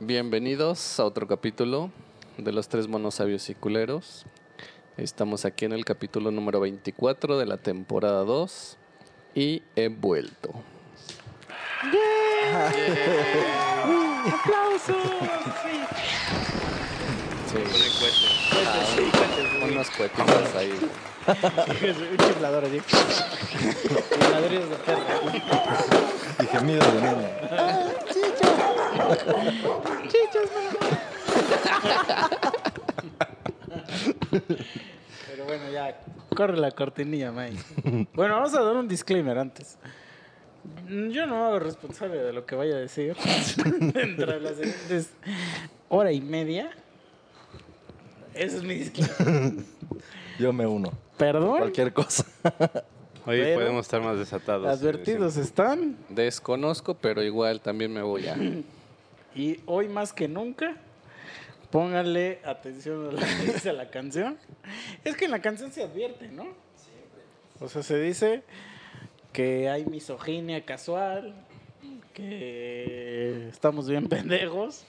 Bienvenidos a otro capítulo de los tres monos sabios y culeros. Estamos aquí en el capítulo número 24 de la temporada 2 y he vuelto. Sí. Ah, unos cuetitos ahí. Un chiflador así. Chifladores de perro. Y gemidos de niño. Pero bueno, ya. Corre la cortinilla, Mike. Bueno, vamos a dar un disclaimer antes. Yo no me hago responsable de lo que vaya a decir dentro de las siguientes hora y media. Ese es mi disclaimer. Yo me uno. Perdón. Cualquier cosa. Hoy Pero- podemos estar más desatados. Advertidos están. Desconozco, pero igual también me voy a. Y hoy más que nunca, pónganle atención a lo que dice la canción. Es que en la canción se advierte, ¿no? O sea, se dice que hay misoginia casual, que estamos bien pendejos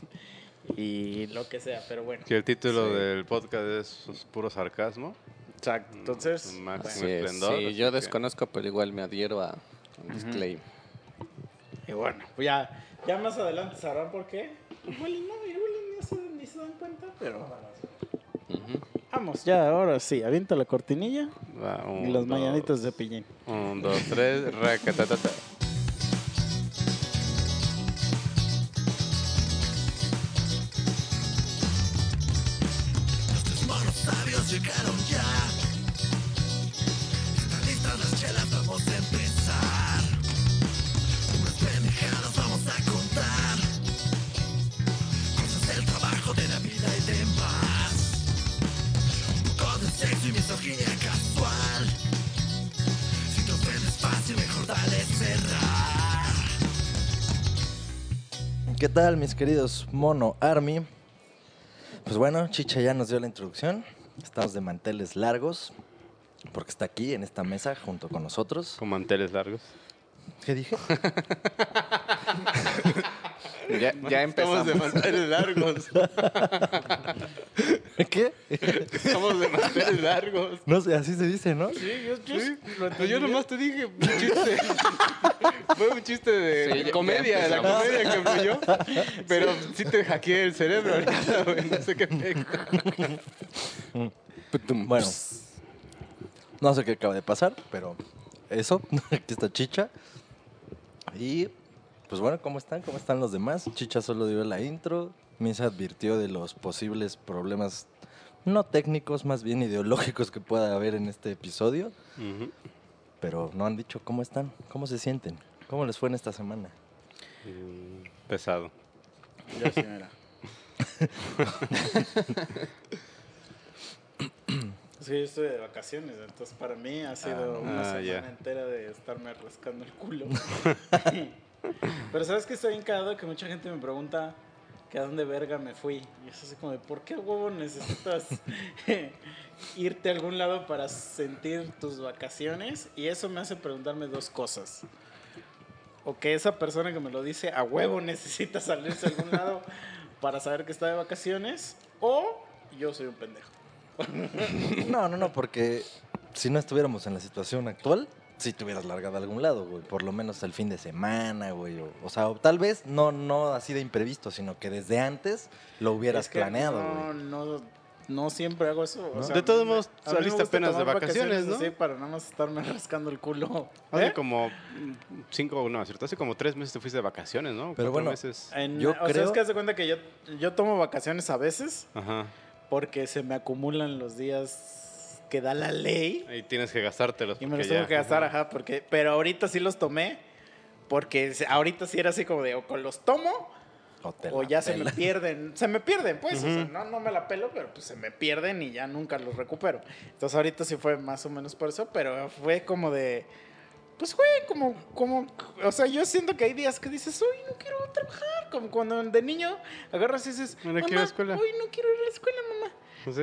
y lo que sea, pero bueno. Que el título Sí. del podcast es puro sarcasmo. Exacto. Entonces, Máximo esplendor. sí, yo que- desconozco, pero igual me adhiero a un disclaimer. y bueno, pues ya, ya más adelante sabrán por qué. Igual y no, igual y no se, ni se dan cuenta, pero Ujú. vamos, ya, ahora sí, avienta la cortinilla. Va, Y un, las dos, mañanitas de pillín. Un, dos, tres, racatatata. Monos sabios llegaron ya. Están listas las chelas, vamos a sexo y misoginia casual. Si te ofendes fácil, mejor dale cerrar. ¿Qué tal, mis queridos Mono Army? Pues bueno, Chicha ya nos dio la introducción. Estamos de manteles largos. Porque está aquí en esta mesa junto con nosotros. Con manteles largos. ¿Qué dije? Ya, ya empezamos. Estamos de manteles largos. ¿Qué? Estamos de manteles largos. No sé, así se dice, ¿no? Sí, yo, yo Sí, lo pues yo nomás te dije un chiste. Fue un chiste de Sí, ya- comedia, de la comedia que fluyó. Pero sí te hackeé el cerebro ahorita, güey. No sé qué pedo. Bueno, no sé qué acaba de pasar, pero eso, aquí está Chicha. Y pues bueno, ¿cómo están? ¿Cómo están los demás? Chicha solo dio la intro, Misa advirtió de los posibles problemas no técnicos, más bien ideológicos que pueda haber en este episodio, pero no han dicho cómo están, cómo se sienten, cómo les fue en esta semana. Mm, Pesado. Yo sí, mira. Es que yo estoy de vacaciones, entonces para mí ha sido Ah, una ah, semana entera de estarme rascando el culo. Pero sabes que estoy encagado que mucha gente me pregunta que a dónde verga me fui. Y es así como de, ¿por qué huevo necesitas irte a algún lado para sentir tus vacaciones? Y eso me hace preguntarme dos cosas. O que esa persona que me lo dice a huevo necesita salirse a algún lado para saber que está de vacaciones. O yo soy un pendejo. No, no, no, porque si no estuviéramos en la situación actual, si te hubieras largado a algún lado, güey. Por lo menos el fin de semana, güey. O, o sea, o tal vez no, no así de imprevisto, sino que desde antes lo hubieras Es que planeado, no, güey. no, no siempre hago eso. o ¿No? sea, De todos modos, saliste apenas de vacaciones, ¿no? Sí, para nada más estarme rascando el culo. Hace ¿Eh? como cinco, no, ¿cierto? Hace como tres meses te fuiste de vacaciones, ¿no? Pero Cuatro bueno, meses. En- Yo o sea, creo- es que haz de cuenta que yo, yo tomo vacaciones a veces Ajá. porque se me acumulan los días que da la ley. Y tienes que gastártelos. Y me los tengo ya- que gastar, ajá, porque, pero ahorita sí los tomé, porque se- ahorita sí era así como de, o con los tomo, O, te o ya se me pierden, se me pierden, pues, o sea, no, no me la pelo, pero pues se me pierden y ya nunca los recupero. Entonces ahorita sí fue más o menos por eso, pero fue como de, pues fue como, como, o sea, yo siento que hay días que dices, hoy no quiero trabajar, como cuando de niño agarras y dices, No quiero ir a mamá, la escuela". hoy no quiero ir a la escuela, mamá. Pues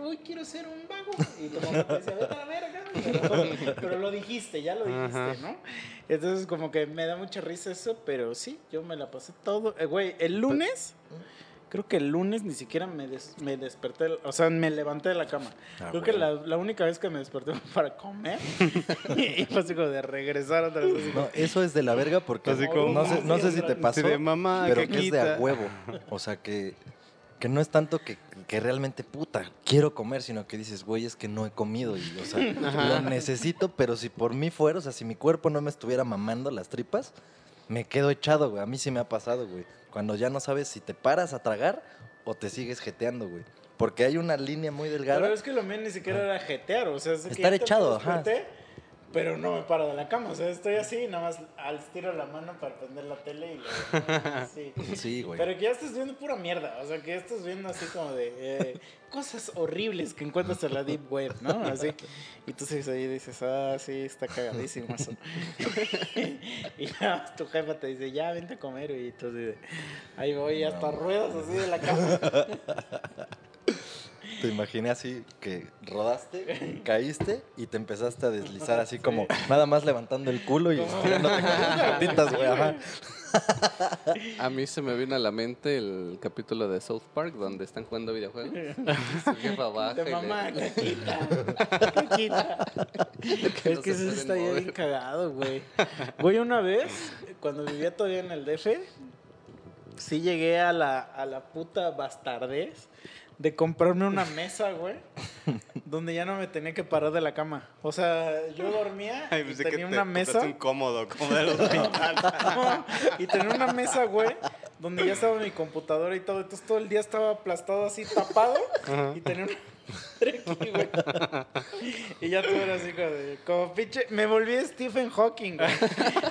hoy quiero ser un vago. Y tu mamá te decía, vete a la verga. Pero, pero lo dijiste, ya lo dijiste, Ajá. ¿no? Entonces, como que me da mucha risa eso, pero sí, yo me la pasé todo. Eh, Güey, el lunes, creo que el lunes ni siquiera me, des- me desperté, o sea, me levanté de la cama. Ah, creo que la, la única vez que me desperté fue para comer. y fue así como de regresar otra vez. así como- No, eso es de la verga porque como- no sé, no sé si te pasó, Así de, "Mamá, pero que es de caquita". a huevo. O sea, que, que no es tanto que, que realmente, puta, quiero comer, sino que dices, güey, es que no he comido y, o sea, lo necesito, pero si por mí fuera, o sea, si mi cuerpo no me estuviera mamando las tripas, me quedo echado, güey. A mí sí me ha pasado, güey. Cuando ya no sabes si te paras a tragar o te sigues jeteando, güey. Porque hay una línea muy delgada. Pero es que lo mío ni siquiera era jetear, o sea, es que Estar echado, ajá. Pero no me paro de la cama, o sea, estoy así, nada más al estiro la mano para prender la tele y lo sí. Sí, güey. Pero que ya estás viendo pura mierda, o sea, que ya estás viendo así como de eh, cosas horribles que encuentras en la deep web, ¿no? Así. Y tú ahí dices, ah, sí, está cagadísimo eso. y ya tu jefa te dice, ya, vente a comer, y tú de, ahí voy, hasta ruedas así de la cama. Te imaginé así que rodaste, caíste y te empezaste a deslizar así como nada más levantando el culo y estirándote con las patitas, güey. ajá. A mí se me vino a la mente el capítulo de South Park donde están jugando videojuegos. Su jefa baja De y le- mamá, caquita, caquita. que Es no que se eso pueden está ya bien cagado, güey. Güey, una vez, cuando vivía todavía en el DF, sí llegué a la, a la puta bastardez de comprarme una mesa, güey, donde ya no me tenía que parar de la cama. O sea, yo dormía Ay, y que tenía te una compraste mesa. un cómodo, como de los No, y tenía una mesa, güey, donde ya estaba mi computadora y todo. Entonces todo el día estaba aplastado así, tapado. Y tenía una aquí, güey. Y ya todo era así como de. Como pinche. Me volví Stephen Hawking, güey.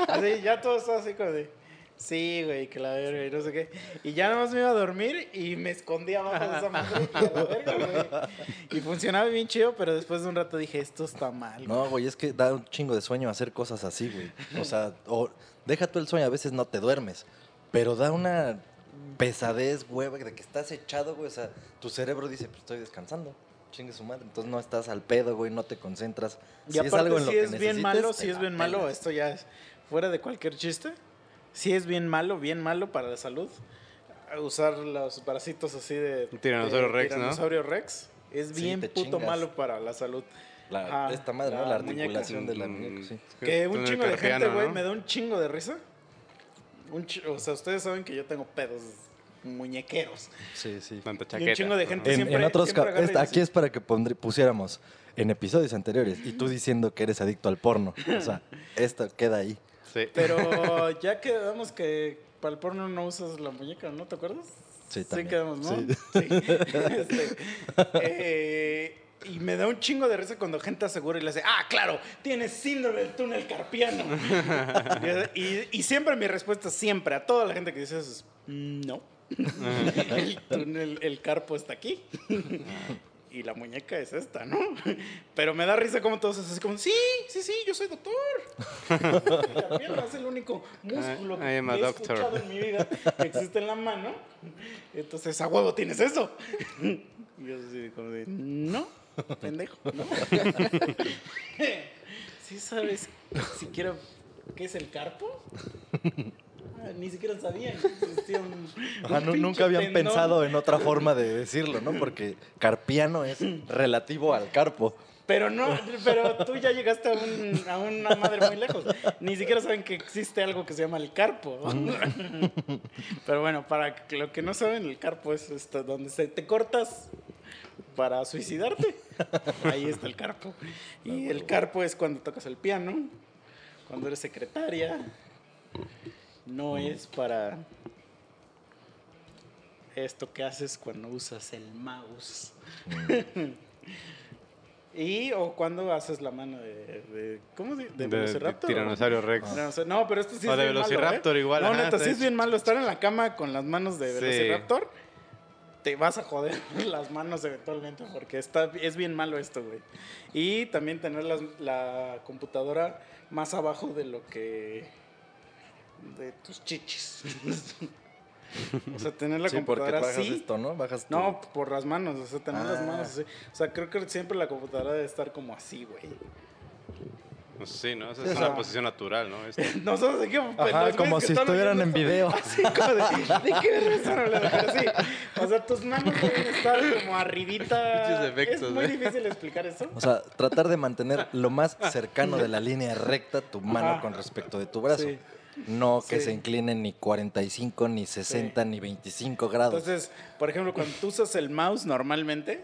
Así, ya todo estaba así como de. Sí, güey, que la verga y no sé qué. Y ya nada más me iba a dormir y me escondía abajo de esa madre y a la verga, güey. Y funcionaba bien chido, pero después de un rato dije, esto está mal. güey. No, güey, es que da un chingo de sueño hacer cosas así, güey. O sea, o deja tú el sueño, a veces no te duermes, pero da una pesadez, güey, de que estás echado, güey. O sea, tu cerebro dice, pues estoy descansando. Chingue su madre. Entonces no estás al pedo, güey, no te concentras. Y Si es aparte, algo en lo si que es bien malo, si es bien malo, esto ya es fuera de cualquier chiste. Si es bien malo, bien malo para la salud. Usar los bracitos así de. Un tiranosaurio de rex, ¿no? tiranosaurio rex. Es Sí, bien puto chingas. malo para la salud. La- Ah, esta madre, ¿no? la La muñeca. articulación de la Mm, muñeca, sí. Que un chingo de gente, güey, ¿no? me da un chingo de risa. Un chi- o sea, ustedes saben que yo tengo pedos muñequeros. Sí, sí. Tanta Y un chaqueta. chingo de gente En, siempre, en otros siempre aquí es para que pondrí- pusiéramos en episodios anteriores y tú diciendo que eres adicto al porno. O sea, esto queda ahí. Sí. Pero ya quedamos que para el porno no usas la muñeca, ¿no? ¿Te acuerdas? Sí, también. quedamos, ¿no? Sí. Sí. Este, eh, y me da un chingo de risa cuando gente asegura y le dice, ah, claro, tienes síndrome del túnel carpiano. y, y siempre mi respuesta, siempre, a toda la gente que dice eso es, "Mm, no. el túnel, el carpo está aquí. Y la muñeca es esta, ¿no? Pero me da risa como todos así como, sí, sí, sí, yo soy doctor. El carpiano es el único músculo I- I que he doctor. escuchado en mi vida que existe en la mano. Entonces, a huevo tienes eso. Y yo así como de, no, pendejo, no. ¿Sí sabes siquiera qué es el carpo? Ah, Ni siquiera sabían que existía un, Ajá, nunca habían tendón. pensado en otra forma de decirlo, ¿no? Porque carpiano es relativo al carpo. Pero no, pero tú ya llegaste a, un- a una madre muy lejos. Ni siquiera saben que existe algo que se llama el carpo. Pero bueno, para lo que no saben, el carpo es esto, donde se te cortas para suicidarte. Ahí está el carpo. Y el carpo es cuando tocas el piano, cuando eres secretaria. No es para esto que haces cuando usas el mouse. Y o cuando haces la mano de, de ¿cómo se De- de, de Velociraptor? Tiranosaurio Rex. Sea, no, pero esto sí O es de bien malo, Velociraptor ¿eh? igual, No, ajá, neta, sí es bien malo estar en la cama con las manos de Sí. Velociraptor. Te vas a joder las manos eventualmente porque está, es bien malo esto, güey. Y también tener la computadora más abajo de lo que... de tus chichis. O sea, tener la Sí, computadora bajas así. esto, ¿no? Bajas tu- No, por las manos, o sea, tener las Ah. manos así. O sea, creo que siempre la computadora debe estar como así, güey. Sí, ¿no? Esa es o una posición natural, ¿no? Este, Nosotros Ajá, como si estuvieran en video. Así como de, ¿de qué? Pero sí, o sea, tus manos deben estar como arribita. Efectos, es muy ¿eh? difícil explicar eso. O sea, tratar de mantener lo más cercano de la línea recta tu mano Ajá. con respecto de tu brazo. Sí. No que Sí. se incline ni 45, ni 60, ni 25 grados. Entonces, por ejemplo, cuando tú usas el mouse normalmente,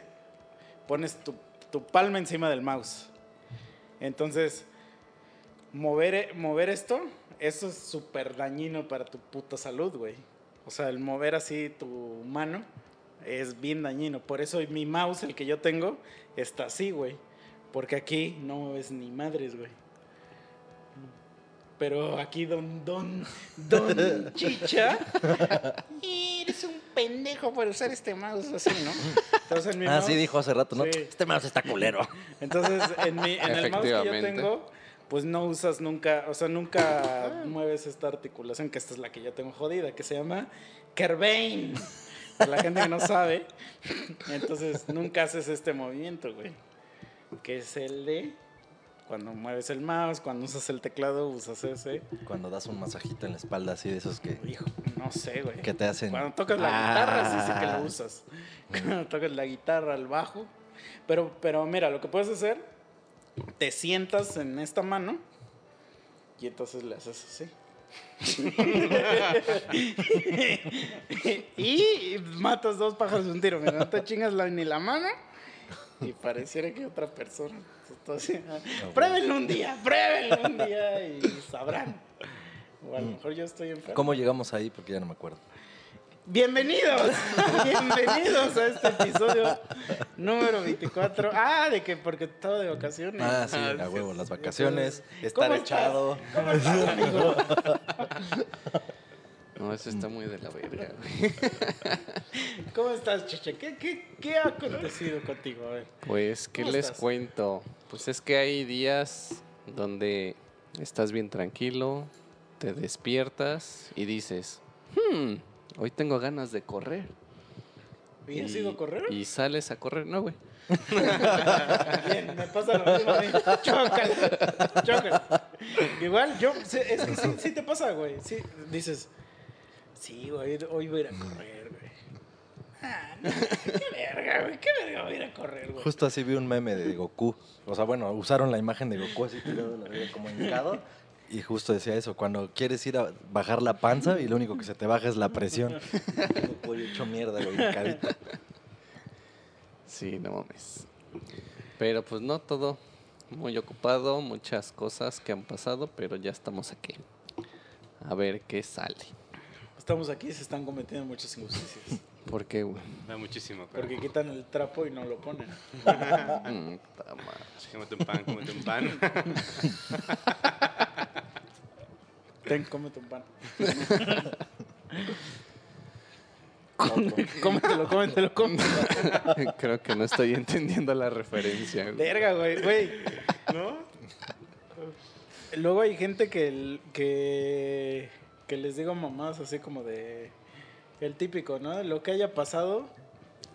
pones tu, tu palma encima del mouse. Entonces, mover, mover esto, eso es súper dañino para tu puta salud, güey. O sea, el mover así tu mano es bien dañino. Por eso mi mouse, el que yo tengo, está así, güey. Porque aquí no mueves ni madres, güey. Pero aquí don, don, don Chicha, eres un pendejo por usar este mouse así, ¿no? Entonces, en mi ah, mouse- sí, dijo hace rato, ¿no? Sí. Este mouse está culero. entonces, en, mi, en el mouse que yo Efectivamente. tengo, pues no usas nunca, o sea, nunca mueves esta articulación, que esta es la que yo tengo jodida, que se llama Kerbane. Para la gente que no sabe, entonces nunca haces este movimiento, güey. Que es el de cuando mueves el mouse, cuando usas el teclado, usas ese. Cuando das un masajito en la espalda, así de esos que, Hijo, no sé, güey. que te hacen. Cuando tocas la Ah. guitarra, sí sé que lo usas. Cuando tocas la guitarra, el bajo. Pero, pero mira, lo que puedes hacer, te sientas en esta mano y entonces le haces así. y matas dos pájaros de un tiro. No te chingas la- ni la mano y pareciera que otra persona. Entonces, pruébenlo un día, pruébenlo un día y sabrán. O a lo mejor yo estoy enfermo. ¿Cómo llegamos ahí? Porque ya no me acuerdo. Bienvenidos, bienvenidos a este episodio número 24. Ah, de que porque estaba de vacaciones. Ah, sí, a sí, huevo, las vacaciones, estar ¿Cómo estás? echado. ¿Cómo estás, amigo? No, eso está muy de la verga, güey. ¿Cómo estás, Chicha? ¿Qué, qué, qué ha acontecido contigo? A ver. Pues, ¿qué ¿Cómo les estás? cuento? Pues es que hay días donde estás bien tranquilo, te despiertas y dices, hmm, hoy tengo ganas de correr. ¿Y has ido a correr? Y sales a correr, no, güey. Bien, me pasa lo mismo a mí. Chócala, chócala. Igual, yo, sí, es que sí, sí te pasa, güey. Sí, dices, sí, güey, hoy voy a ir a correr, güey. Ah, no, qué verga, güey, qué verga voy a ir a correr, güey. Justo así vi un meme de Goku. O sea, bueno, usaron la imagen de Goku así tirado de la verga, como hincado. Y justo decía eso, cuando quieres ir a bajar la panza y lo único que se te baja es la presión. Goku hecho mierda, güey, hincadito. Sí, no mames. Pero pues no todo muy ocupado, muchas cosas que han pasado, pero ya estamos aquí. A ver qué sale. Estamos aquí y se están cometiendo muchas injusticias. ¿Por qué, güey? da muchísimo. pero- Porque quitan el trapo y no lo ponen. Cómete un pan, cómete un pan. Ten, cómete un pan. cómetelo, cómetelo, cómetelo. Creo que no estoy entendiendo la referencia. güey. Verga, güey, güey. ¿No? Luego hay gente que, que les digo mamás así como de... El típico, ¿no? Lo que haya pasado...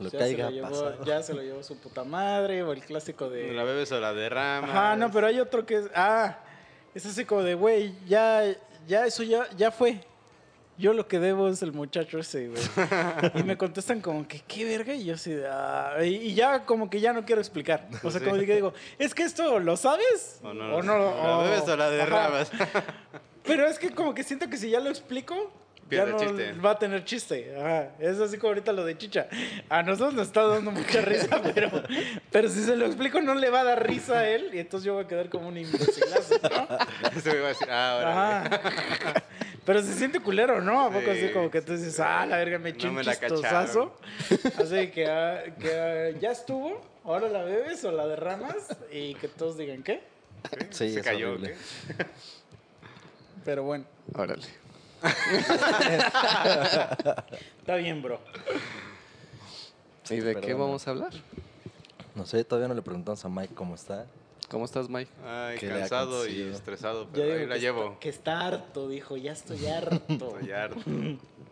Lo ya que se haya lo llevó- pasado. Ya se lo llevó su puta madre, o el clásico de... La bebes o la derramas. Ajá, no, pero hay otro que es. Ah, es así como de, güey, ya, ya, eso ya, ya fue. Yo lo que debo es el muchacho ese, güey. Y me contestan como que, ¿qué verga? Y yo así, de, ah, y, y ya como que ya no quiero explicar. O sea, Sí. como que digo, es que esto lo sabes O no, o La bebes o la ajá. derramas. Pero es que como que siento que si ya lo explico, ya no chiste. va a tener chiste. Ajá. Es así como ahorita lo de chicha. A nosotros nos está dando mucha risa, pero, pero si se lo explico no le va a dar risa a él y entonces yo voy a quedar como un imbecilazo, ¿no? Me iba a decir, ah, ahora. Ajá. Pero se siente culero, ¿no? ¿A poco Sí, así como que tú dices, ah, la verga, me eché No un me la chistosazo? Así que, ah, que ah, ya estuvo, ahora la bebes o la derramas y que todos digan, ¿qué? Sí, Se es cayó. horrible. ¿qué? Pero bueno, Órale. está bien, bro. ¿Y de qué vamos a hablar? No sé, todavía no le preguntamos a Mike cómo está. ¿Cómo estás, Mike? Ay, ¿Qué le ha cansado y estresado, pero digo ahí la que llevo. Está, que está harto, dijo, ya estoy harto. Estoy harto.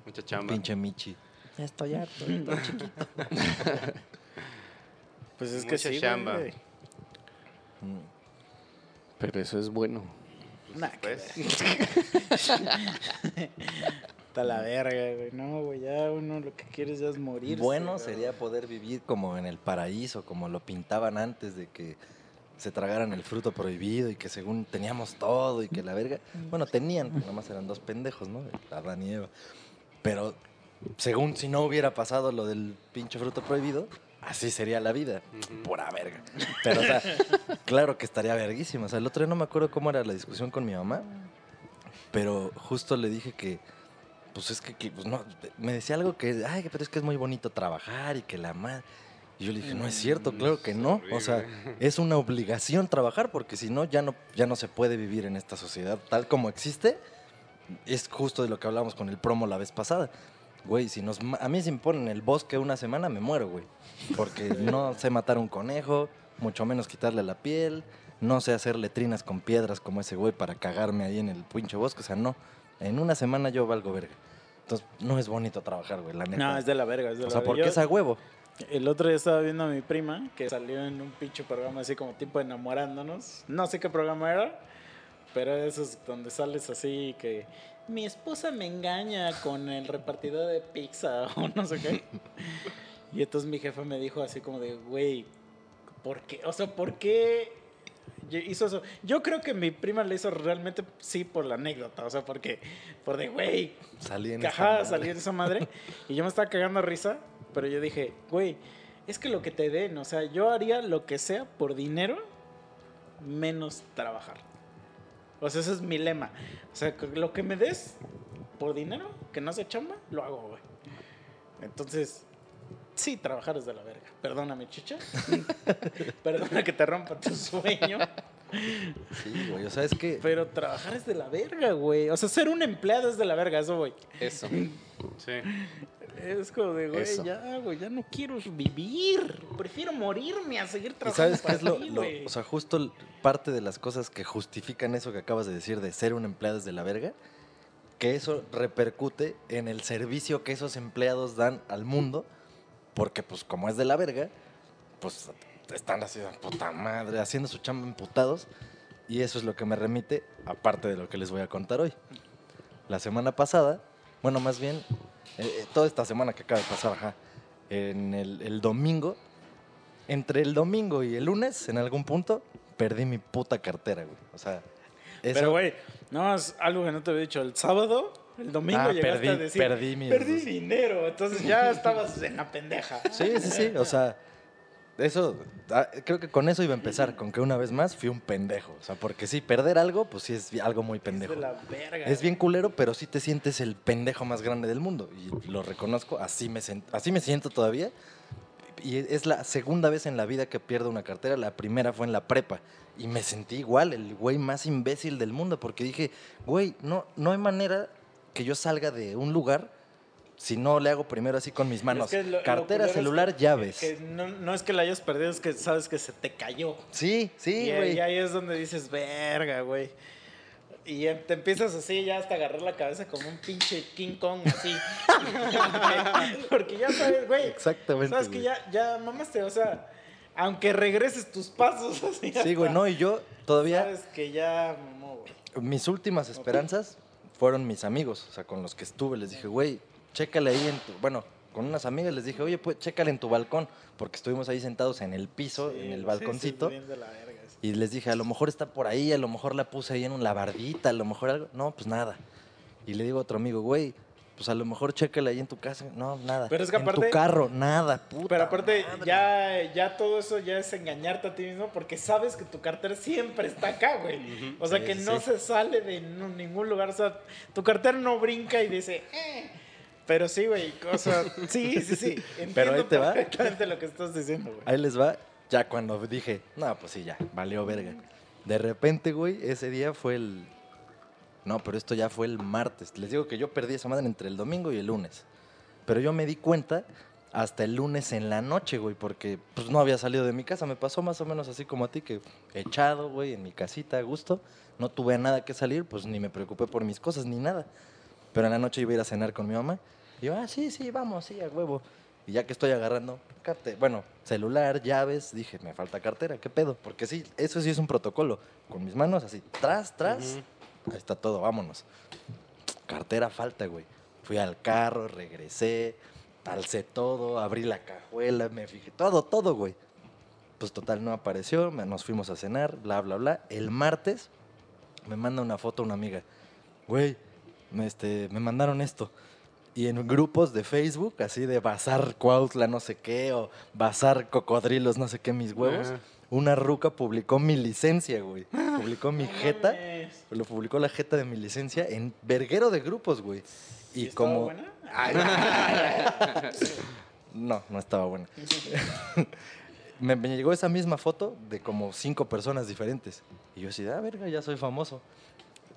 Mucha chamba. Pinche Michi. Ya estoy harto, estoy chiquito. Pues es que Mucha sí, chamba. güey. Mm. Pero eso es bueno. Nah, Pues, Está la verga, güey. No, güey, ya uno lo que quiere ya es morir. Bueno sería poder vivir como en el paraíso, como lo pintaban antes de que se tragaran el fruto prohibido y que según teníamos todo y que la verga. Bueno, tenían, nada más eran dos pendejos, ¿no? Adán y Eva. Pero según si no hubiera pasado lo del pinche fruto prohibido, así sería la vida. Pura verga. Pero, o sea, claro que estaría verguísima. O sea, el otro día no me acuerdo cómo era la discusión con mi mamá, pero justo le dije que, pues es que, que, pues no, me decía algo que, ay, pero es que es muy bonito trabajar y que la madre. Y yo le dije, no es cierto, claro que no. O sea, es una obligación trabajar porque si no, ya no, ya no se puede vivir en esta sociedad tal como existe. Es justo de lo que hablamos con el promo la vez pasada. Güey, si nos, a mí si me ponen en el bosque una semana me muero, güey. Porque no sé matar un conejo, mucho menos quitarle la piel, no sé hacer letrinas con piedras como ese güey para cagarme ahí en el pinche bosque. O sea, no. En una semana yo valgo verga. Entonces, no es bonito trabajar, güey, la neta. No, es de la verga, es de o la sea, verga. porque Yo- es a huevo. El otro día estaba viendo a mi prima que salió en un pinche programa así como tipo enamorándonos. No sé qué programa era, pero esos donde sales así que mi esposa me engaña con el repartidor de pizza o no sé qué. Y entonces mi jefe me dijo así como de, güey, ¿por qué? O sea, ¿por qué hizo eso? Yo creo que mi prima le hizo realmente sí por la anécdota, o sea, porque, por de, güey, Salí en esa Ajá, madre. salí de esa madre. Y yo me estaba cagando a risa, pero yo dije, güey, es que lo que te den, o sea, yo haría lo que sea por dinero, menos trabajar. O sea, ese es mi lema. O sea, lo que me des por dinero, que no sea chamba, lo hago, güey. Entonces, sí, trabajar es de la verga. Perdóname, chicha. Perdona que te rompa tu sueño. Sí, güey. O sea, es que. Pero trabajar es de la verga, güey. O sea, ser un empleado es de la verga, eso, güey. Eso. Sí. Es como de, güey, Eso. ya, güey, ya no quiero vivir. Prefiero morirme a seguir ¿Y trabajando sabes qué es lo, lo-. O sea, justo parte de las cosas que justifican eso que acabas de decir de ser un empleado es de la verga, que eso repercute en el servicio que esos empleados dan al mundo, porque pues como es de la verga, pues están así, puta madre, haciendo su chamba emputados, y eso es lo que me remite, aparte de lo que les voy a contar hoy. La semana pasada, bueno, más bien, eh, eh, toda esta semana que acaba de pasar, ajá, en el, el domingo, entre el domingo y el lunes, en algún punto, perdí mi puta cartera, güey. O sea, eso... Pero, güey, no, es algo que no te había dicho. El sábado, el domingo Ah, llegaste perdí- a decir, perdí perdí dinero. Entonces ya estabas en la pendeja. Sí, sí, sí. O sea, eso, ah, creo que con eso iba a empezar, con que una vez más fui un pendejo. O sea, porque sí, perder algo, pues sí es algo muy Es pendejo. de la verga. Es bien culero, pero sí te sientes el pendejo más grande del mundo. Y lo reconozco, así me, así me siento todavía. Y es la segunda vez en la vida que pierdo una cartera. La primera fue en la prepa. Y me sentí igual, el güey más imbécil del mundo. Porque dije, güey, no, no hay manera que yo salga de un lugar si no le hago primero así con mis manos. Es que lo- lo Cartera, es celular, que- llaves. Que no, no es que la hayas perdido, es que sabes que se te cayó. Sí, sí, güey. y ahí es donde dices, verga, güey. Y te empiezas así, ya hasta agarrar la cabeza como un pinche King Kong, así. porque, ya sabes, güey. Exactamente. Sabes que ya, ya mamaste, o sea, aunque regreses tus pasos así. Sí, güey, no, y yo todavía. Sabes que ya mamó, güey. mis últimas esperanzas fueron mis amigos, o sea, con los que estuve. Les dije, güey, chécale ahí en tu. Bueno, con unas amigas les dije, oye, pues chécale en tu balcón, porque estuvimos ahí sentados en el piso, Sí, en el balconcito. sí, la verga. Y les dije, a lo mejor está por ahí, a lo mejor la puse ahí en una bardita, a lo mejor algo. No, pues nada. Y le digo a otro amigo, güey, pues a lo mejor chécale ahí en tu casa. No, nada. Pero es que en aparte- tu carro, nada, puta Pero aparte, madre. ya, ya todo eso ya es engañarte a ti mismo porque sabes que tu cartera siempre está acá, güey. O sea, Sí, que no sí. se sale de ningún lugar. O sea, tu cartera no brinca y dice, eh. Pero sí, güey. Sea, sí, sí, sí. Entiendo Pero ahí te va. lo que estás diciendo, güey. Ahí les va, ya cuando dije, no, pues sí, ya, valió verga. De repente, güey, ese día fue el... No, pero esto ya fue el martes. Les digo que yo perdí esa madre entre el domingo y el lunes. Pero yo me di cuenta hasta el lunes en la noche, güey, porque pues no había salido de mi casa. Me pasó más o menos así como a ti, que echado, güey, en mi casita a gusto. No tuve nada que salir, pues ni me preocupé por mis cosas ni nada. Pero en la noche iba a ir a cenar con mi mamá. Y yo, ah, sí, sí, vamos, sí, a huevo. Y ya que estoy agarrando, bueno, celular, llaves, dije, me falta cartera, ¿qué pedo? Porque sí, eso sí es un protocolo. Con mis manos así, tras, tras, ahí está todo, vámonos. Cartera falta, güey. Fui al carro, regresé, alcé todo, abrí la cajuela, me fijé, todo, todo, güey. Pues total, no apareció, nos fuimos a cenar, bla, bla, bla. El martes me manda una foto una amiga. Güey, este, me mandaron esto. Y en grupos de Facebook, así de Bazar Cuautla, no sé qué, o Bazar Cocodrilos, no sé qué, mis huevos, una ruca publicó mi licencia, güey. Publicó mi jeta, mames. lo publicó la jeta de mi licencia en verguero de grupos, güey. ¿Y como... buena? No, no estaba buena. me, me llegó esa misma foto de como cinco personas diferentes. Y yo así, ah, verga, ya soy famoso.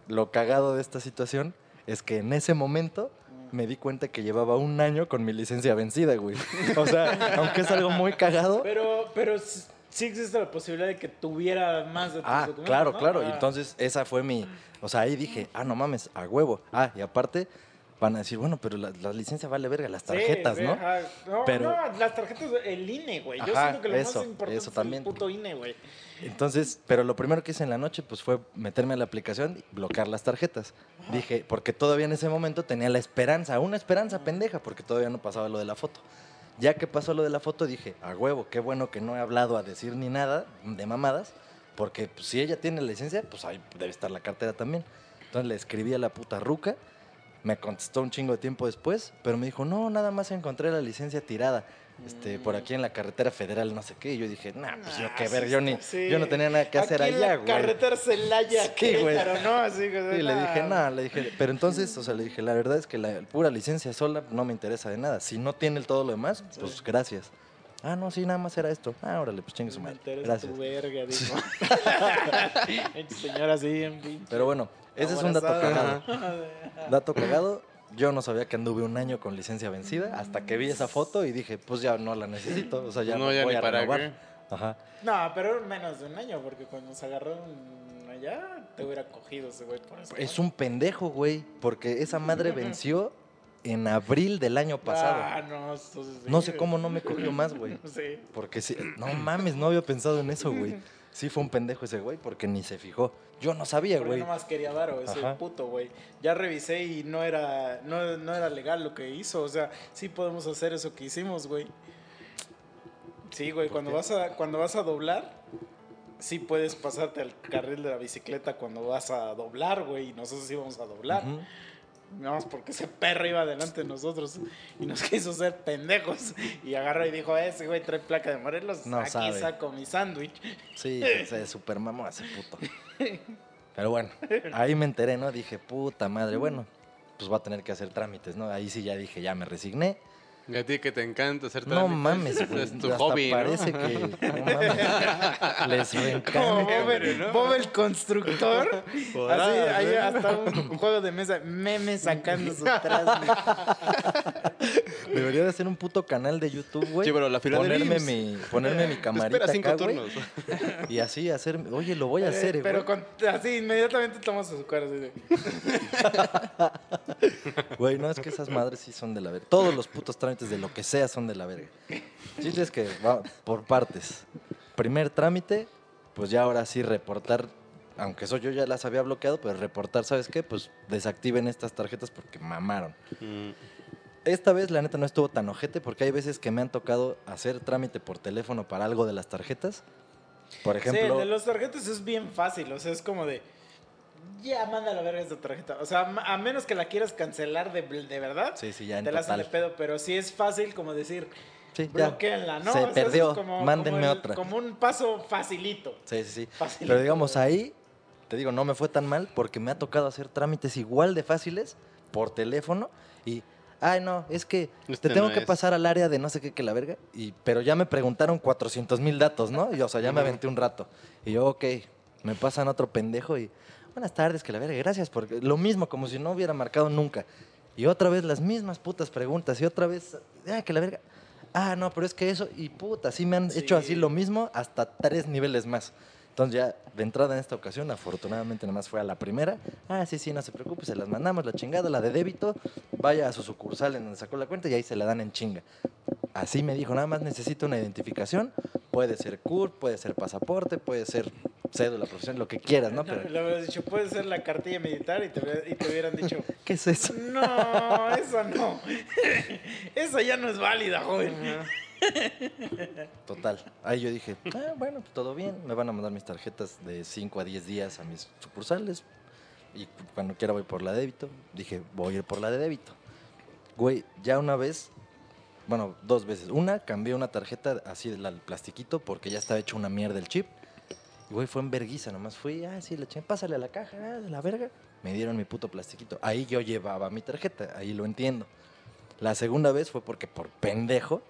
Lo cagado de esta situación es que en ese momento me di cuenta que llevaba un año con mi licencia vencida, güey. O sea, aunque es algo muy cagado. pero, pero sí existe la posibilidad de que tuviera más de Ah, claro, ¿no? claro. Y Ah. entonces esa fue mi... O sea, ahí dije, ah, no mames, a huevo. Ah, y aparte van a decir, bueno, pero la, la licencia vale verga, las tarjetas, sí, ¿no? ajá. No, Pero- no, las tarjetas, el INE, güey. Yo Ajá, siento que lo eso, más importante eso es el puto INE, güey. Entonces, pero lo primero que hice en la noche pues fue meterme a la aplicación y bloquear las tarjetas. Dije, porque todavía en ese momento tenía la esperanza, una esperanza pendeja, porque todavía no pasaba lo de la foto. Ya que pasó lo de la foto, dije, a huevo, qué bueno que no he hablado a decir ni nada de mamadas, porque pues, si ella tiene la licencia, pues ahí debe estar la cartera también. Entonces le escribí a la puta ruca, me contestó un chingo de tiempo después, pero me dijo, no, nada más encontré la licencia tirada. Este, por aquí en la carretera federal, no sé qué. Y yo dije, nah, pues yo Ah, qué sí ver, yo, ni, sí. yo no tenía nada que hacer en allá, güey. carretera Celaya, Sí, güey. Querétaro, ¿no? Así le dije, nada, le dije, pero entonces, o sea, le dije, la verdad es que la pura licencia sola no me interesa de nada. Si no tiene todo lo demás, pues gracias. Ah, no, sí, nada más era esto. Ah, órale, pues chingue su madre. Gracias. tu verga, dijo. Pinche Señora así en pinche. Pero bueno, ese es un dato cagado. Dato cagado, yo no sabía que anduve un año con licencia vencida hasta que vi esa foto y dije, pues ya no la necesito, o sea, ya No, no, ya voy ni a para renovar. qué. Ajá. No, pero menos de un año, porque cuando se agarraron allá, te hubiera cogido ese güey por eso. Es un pendejo, güey, porque esa madre venció en abril del año pasado. Ah, no, entonces sí, No sé cómo no me cogió más, güey. Sí. Porque sí, no mames, no había pensado en eso, güey. Sí fue un pendejo ese güey porque ni se fijó. Yo no sabía, güey. nomás quería varo, ese Ajá. puto, güey. Ya revisé y no era, no, no era legal lo que hizo. O sea, sí podemos hacer eso que hicimos, güey. Sí, güey, cuando qué? vas a, cuando vas a doblar, sí puedes pasarte al carril de la bicicleta cuando vas a doblar, güey. Y nosotros íbamos a doblar. Ujú. Nada más porque ese perro iba delante de nosotros y nos quiso ser pendejos. Y agarró y dijo, ese güey trae placa de Morelos, No aquí sabe. saco mi sándwich. Sí, se super mamó ese puto. Pero bueno, ahí me enteré, ¿no? Dije, puta madre, bueno, pues voy a tener que hacer trámites, ¿no? Ahí sí ya dije, ya me resigné. Y a ti que te encanta hacer No trámites, mames, güey. Es tu hasta hobby, ¿no? parece que, no mames, les Como reencanta. Bob, el- Bob el constructor. Podrás, Así, hay ¿eh? hasta un, un juego de mesa, memes sacando su trasme. Debería de hacer un puto canal de YouTube, güey. Sí, pero la fila de ponerme mi, ponerme mi camarita Espera cinco acá, turnos. Y así hacer, oye, lo voy a hacer, eh, Pero güey. con, así inmediatamente tomas su cara así de. Güey, no, es que esas madres sí son de la verga. Todos los putos trámites de lo que sea son de la verga. Chiste es que va por partes. Primer trámite, pues ya ahora sí reportar, aunque eso yo ya las había bloqueado, pero reportar, ¿sabes qué? Pues desactiven estas tarjetas porque mamaron. Mm, Esta vez la neta no estuvo tan ojete porque hay veces que me han tocado hacer trámite por teléfono para algo de las tarjetas. Por sí, el ejemplo, de los tarjetas es bien fácil. O sea, es como de. Ya, manda a la verga esta tarjeta. O sea, a menos que la quieras cancelar de, de verdad. sí, sí, ya en te la hacen de pedo, pero sí es fácil como decir, Sí, bloqueenla, ¿no? Se O sea, eso es perdió, como- mándenme como el- otra. Como un paso facilito. Sí, sí, sí. Facilito, Pero digamos, ahí, te digo, no me fue tan mal porque me ha tocado hacer trámites igual de fáciles por teléfono y, ay, no, es que Este te tengo no que es. pasar al área de no sé qué que la verga, y, pero ya me preguntaron 400 mil datos, ¿no? Y, o sea, ya me aventé un rato. Y yo, ok, me pasan otro pendejo y, buenas tardes, que la verga, gracias, porque lo mismo, como si no hubiera marcado nunca. Y otra vez las mismas putas preguntas y otra vez, ah, que la verga. Ah, no, pero es que eso, y puta, sí me han Sí. hecho así lo mismo hasta tres niveles más. Entonces ya de entrada en esta ocasión, afortunadamente nada más fue a la primera. Ah, sí, sí, no se preocupe, se las mandamos, la chingada, la de débito, vaya a su sucursal en donde sacó la cuenta y ahí se la dan en chinga. Así me dijo, nada más necesito una identificación, puede ser CURP, puede ser pasaporte, puede ser cédula profesional, lo que quieras, ¿no? Pero, Le hubieras dicho, puede ser la cartilla militar y te, y te hubieran dicho, ¿qué es eso? no, esa no. esa ya no es válida, joven. Total. Ahí yo dije, ah, bueno, pues todo bien. Me van a mandar mis tarjetas de 5 a 10 días a mis sucursales. Y cuando quiera voy por la de débito. Dije, voy a ir por la de débito. Güey, ya una vez, bueno, dos veces. Una, cambié una tarjeta así del plastiquito porque ya estaba hecho una mierda el chip. Y güey, fue en verguiza, nomás fui, ah, sí, pásale a la caja, ah, de la verga. Me dieron mi puto plastiquito. Ahí yo llevaba mi tarjeta, ahí lo entiendo. La segunda vez fue porque por pendejo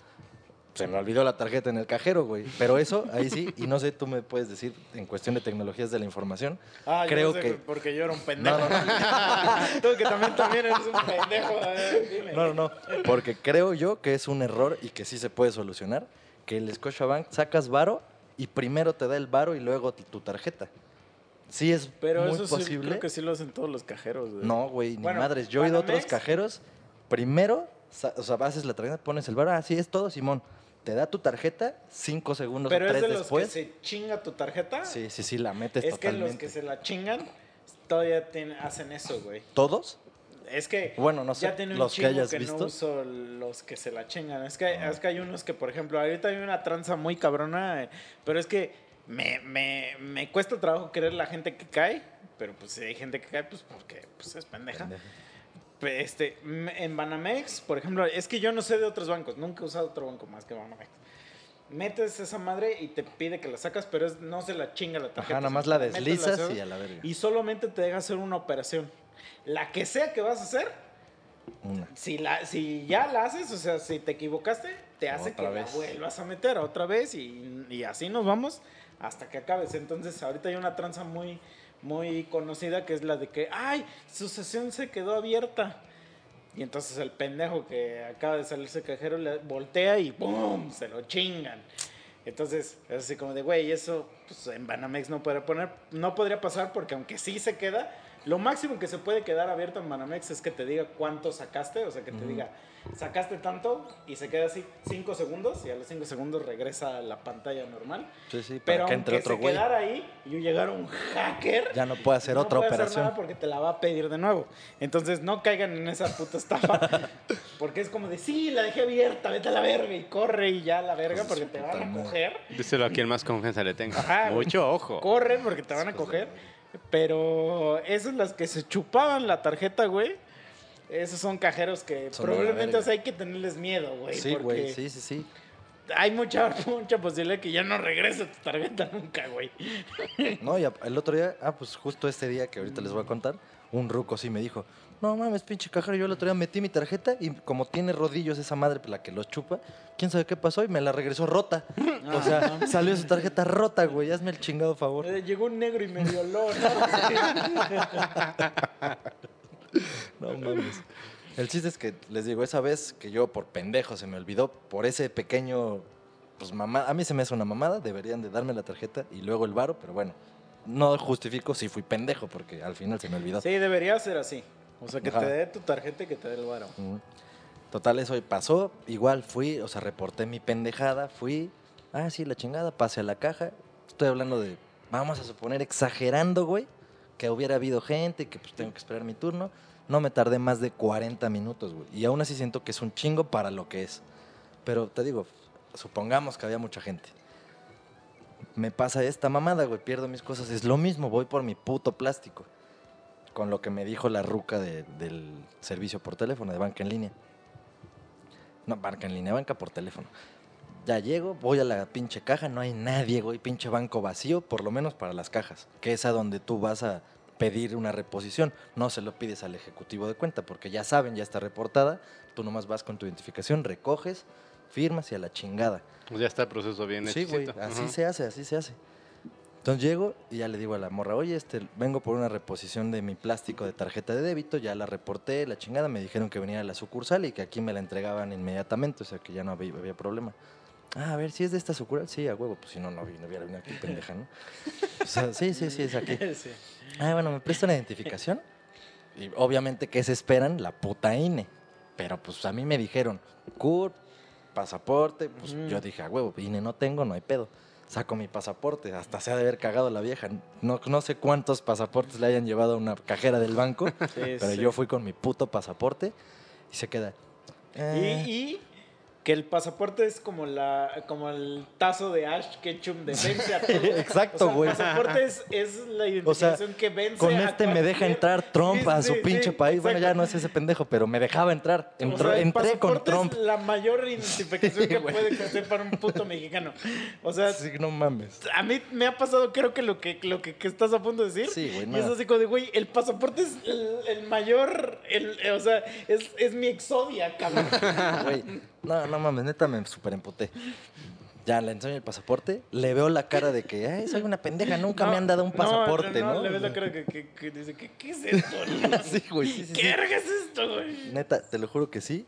se me olvidó la tarjeta en el cajero, güey. Pero eso, ahí sí, y no sé, tú me puedes decir en cuestión de tecnologías de la información. Ah, yo creo no sé, que. Porque yo era un pendejo. No, no, Tú que también, también eres un pendejo. a ver, dime. No, no, no. Porque creo yo que es un error y que sí se puede solucionar. Que el Scotiabank sacas varo y primero te da el varo y luego tu tarjeta. Sí es Pero muy eso sí, posible. creo que sí lo hacen todos los cajeros. güey. No, güey, ni Bueno, madres. Yo he ido a otros cajeros. Primero, o sea, haces la tarjeta, pones el varo, así es todo, Simón. Te da tu tarjeta, cinco segundos Pero o es tres de los después. que se chinga tu tarjeta. Sí, sí, sí, la metes es que totalmente. los que se la chingan todavía tienen- hacen eso, güey. ¿Todos? Es que Bueno, no sé, ya tiene un los que hayas que visto. no uso los que se la chingan. Es que, es que hay unos que, por ejemplo, ahorita hay una tranza muy cabrona, pero es que me, me, me cuesta trabajo creer la gente que cae, pero pues si hay gente que cae, pues porque pues, es pendeja. Pendejo. Este, en Banamex, por ejemplo, es que yo no sé de otros bancos, nunca he usado otro banco más que Banamex. Metes esa madre y te pide que la sacas, pero es, no se la chinga la tarjeta. Ajá, nada más la deslizas y a la verga. Y solamente te deja hacer una operación. La que sea que vas a hacer, Una. si, la, si ya la haces, o sea, si te equivocaste, te hace Otra que vez. la vuelvas a meter otra vez y, y así nos vamos hasta que acabes. Entonces, ahorita hay una tranza muy, muy conocida que es la de que, ay, su sesión se quedó abierta. Y entonces el pendejo que acaba de salirse cajero le voltea y ¡pum! Se lo chingan. Entonces, es así como de, güey, eso pues, en Banamex no podría poner, no podría pasar porque aunque sí se queda, lo máximo que se puede quedar abierto en Banamex es que te diga cuánto sacaste, o sea, que te diga, sacaste tanto y se queda así 5 segundos y a los 5 segundos regresa a la pantalla normal. Sí, sí, Pero que entre otro se güey. quedara ahí y yo llegara un hacker, Ya no puede hacer no otra puede hacer operación. nada porque te la va a pedir de nuevo. Entonces no caigan en esa puta estafa. Porque es como de, sí, la dejé abierta, vete a la verga y corre y ya a la verga porque te van a coger. Díselo a quien más confianza le tenga. Mucho ojo. Corren porque te van a coger. Pero esos las que se chupaban la tarjeta, güey. Esos son cajeros que Son probablemente verga. o sea, hay que tenerles miedo, güey. Sí, porque güey, sí, sí, sí. Hay mucha, mucha posibilidad que ya no regrese tu tarjeta nunca, güey. No, y el otro día, ah, pues justo este día que ahorita les voy a contar, un ruco sí me dijo, no mames, pinche cajero, yo el otro día metí mi tarjeta y como tiene rodillos esa madre, la que los chupa, quién sabe qué pasó y me la regresó rota. O sea, salió su tarjeta rota, güey, hazme el chingado favor. Eh, Llegó un negro y me violó, ¿no? No mames. El chiste es que les digo, esa vez que yo por pendejo se me olvidó, por ese pequeño, pues mamá, a mí se me hace una mamada, deberían de darme la tarjeta y luego el varo, pero bueno, no justifico si fui pendejo porque al final se me olvidó. Sí, debería ser así. O sea, que Ajá. te dé tu tarjeta y que te dé el varo. Total, eso pasó. Igual fui, o sea, reporté mi pendejada, fui. Ah, sí, la chingada, pasé a la caja. Estoy hablando de, vamos a suponer, exagerando, güey, que hubiera habido gente y que pues tengo que esperar mi turno. No me tardé más de 40 minutos, güey. Y aún así siento que es un chingo para lo que es. Pero te digo, supongamos que había mucha gente. Me pasa esta mamada, güey, pierdo mis cosas. Es lo mismo, voy por mi puto plástico. Con lo que me dijo la ruca de- del servicio por teléfono, de banca en línea. No, banca en línea, banca por teléfono. Ya llego, voy a la pinche caja, no hay nadie, güey, pinche banco vacío, por lo menos para las cajas, que es a donde tú vas a pedir una reposición. No se lo pides al ejecutivo de cuenta, porque ya saben, ya está reportada, tú nomás vas con tu identificación, recoges, firmas y a la chingada. Ya está el proceso bien Sí, güey, así se hace, así se hace. Entonces llego y ya le digo a la morra, oye, este, vengo por una reposición de mi plástico de tarjeta de débito, ya la reporté, la chingada, me dijeron que venía a la sucursal y que aquí me la entregaban inmediatamente, o sea que ya no había, había problema. Ah, a ver, si es de esta sucursal. Sí, a huevo, pues si no, no, no hubiera venido aquí pendeja, ¿no? O sea, sí, sí, sí, es aquí. Sí. Ah, bueno, me presta una identificación. Y obviamente, ¿qué se esperan? La puta INE. Pero pues a mí me dijeron, CUR, pasaporte. Pues Ujú. yo dije, a huevo, INE no tengo, no hay pedo. Saco mi pasaporte, hasta se ha de haber cagado la vieja. No, no sé cuántos pasaportes le hayan llevado a una cajera del banco, Sí, pero sí. yo fui con mi puto pasaporte y se queda. Y, "Eh, y que el pasaporte es como la como el tazo de Ash Ketchum de vence a todo. Exacto, O sea, güey. El pasaporte es, es la identificación que vence Con a este me deja cualquier- entrar Trump Sí, a sí, su sí, pinche país. Bueno, ya exacto. no es ese pendejo, pero me dejaba entrar. O Entró- sea, el entré con Trump. Es la mayor identificación que puede existir para un puto mexicano. O sea, Sí, no mames. a mí me ha pasado, creo que lo que, lo que, que estás a punto de decir. Sí, güey, Y es no. así como de, güey, el pasaporte es el, el mayor. El, o sea, es, es mi exodia, cabrón. Güey, no, no mames, neta me super emputé. Ya le enseño el pasaporte, le veo la cara de que, ay, soy una pendeja, nunca me han dado un pasaporte, ¿no? le ves la cara que, que- que dice, que, ¿qué es esto? Sí, güey, sí, sí, ¿Qué sí. es esto, güey? Neta, te lo juro que sí.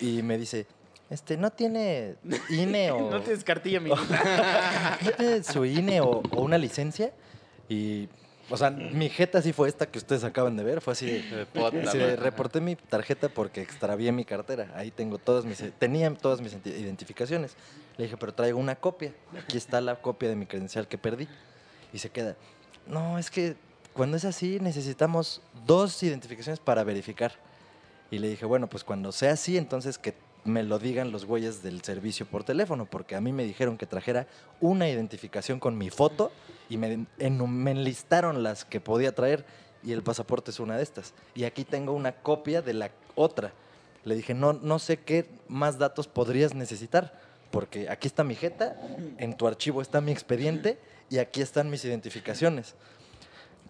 Y me dice, este, ¿no tiene INE o...? No tienes cartilla, mi ¿no tiene su INE o, o una licencia? Y, o sea, mi jeta sí fue esta que ustedes acaban de ver, fue así de... Así de, reporté mi tarjeta porque extravié mi cartera. Ahí tengo todas mis, tenía todas mis identi- identificaciones. Le dije, pero traigo una copia. Aquí está la copia de mi credencial que perdí. Y se queda, no, es que cuando es así necesitamos dos identificaciones para verificar. Y le dije, bueno, pues cuando sea así, entonces que me lo digan los güeyes del servicio por teléfono, porque a mí me dijeron que trajera una identificación con mi foto y me, enu- me enlistaron las que podía traer y el pasaporte es una de estas. Y aquí tengo una copia de la otra. Le dije, no, no sé qué más datos podrías necesitar, porque aquí está mi jeta, en tu archivo está mi expediente y aquí están mis identificaciones.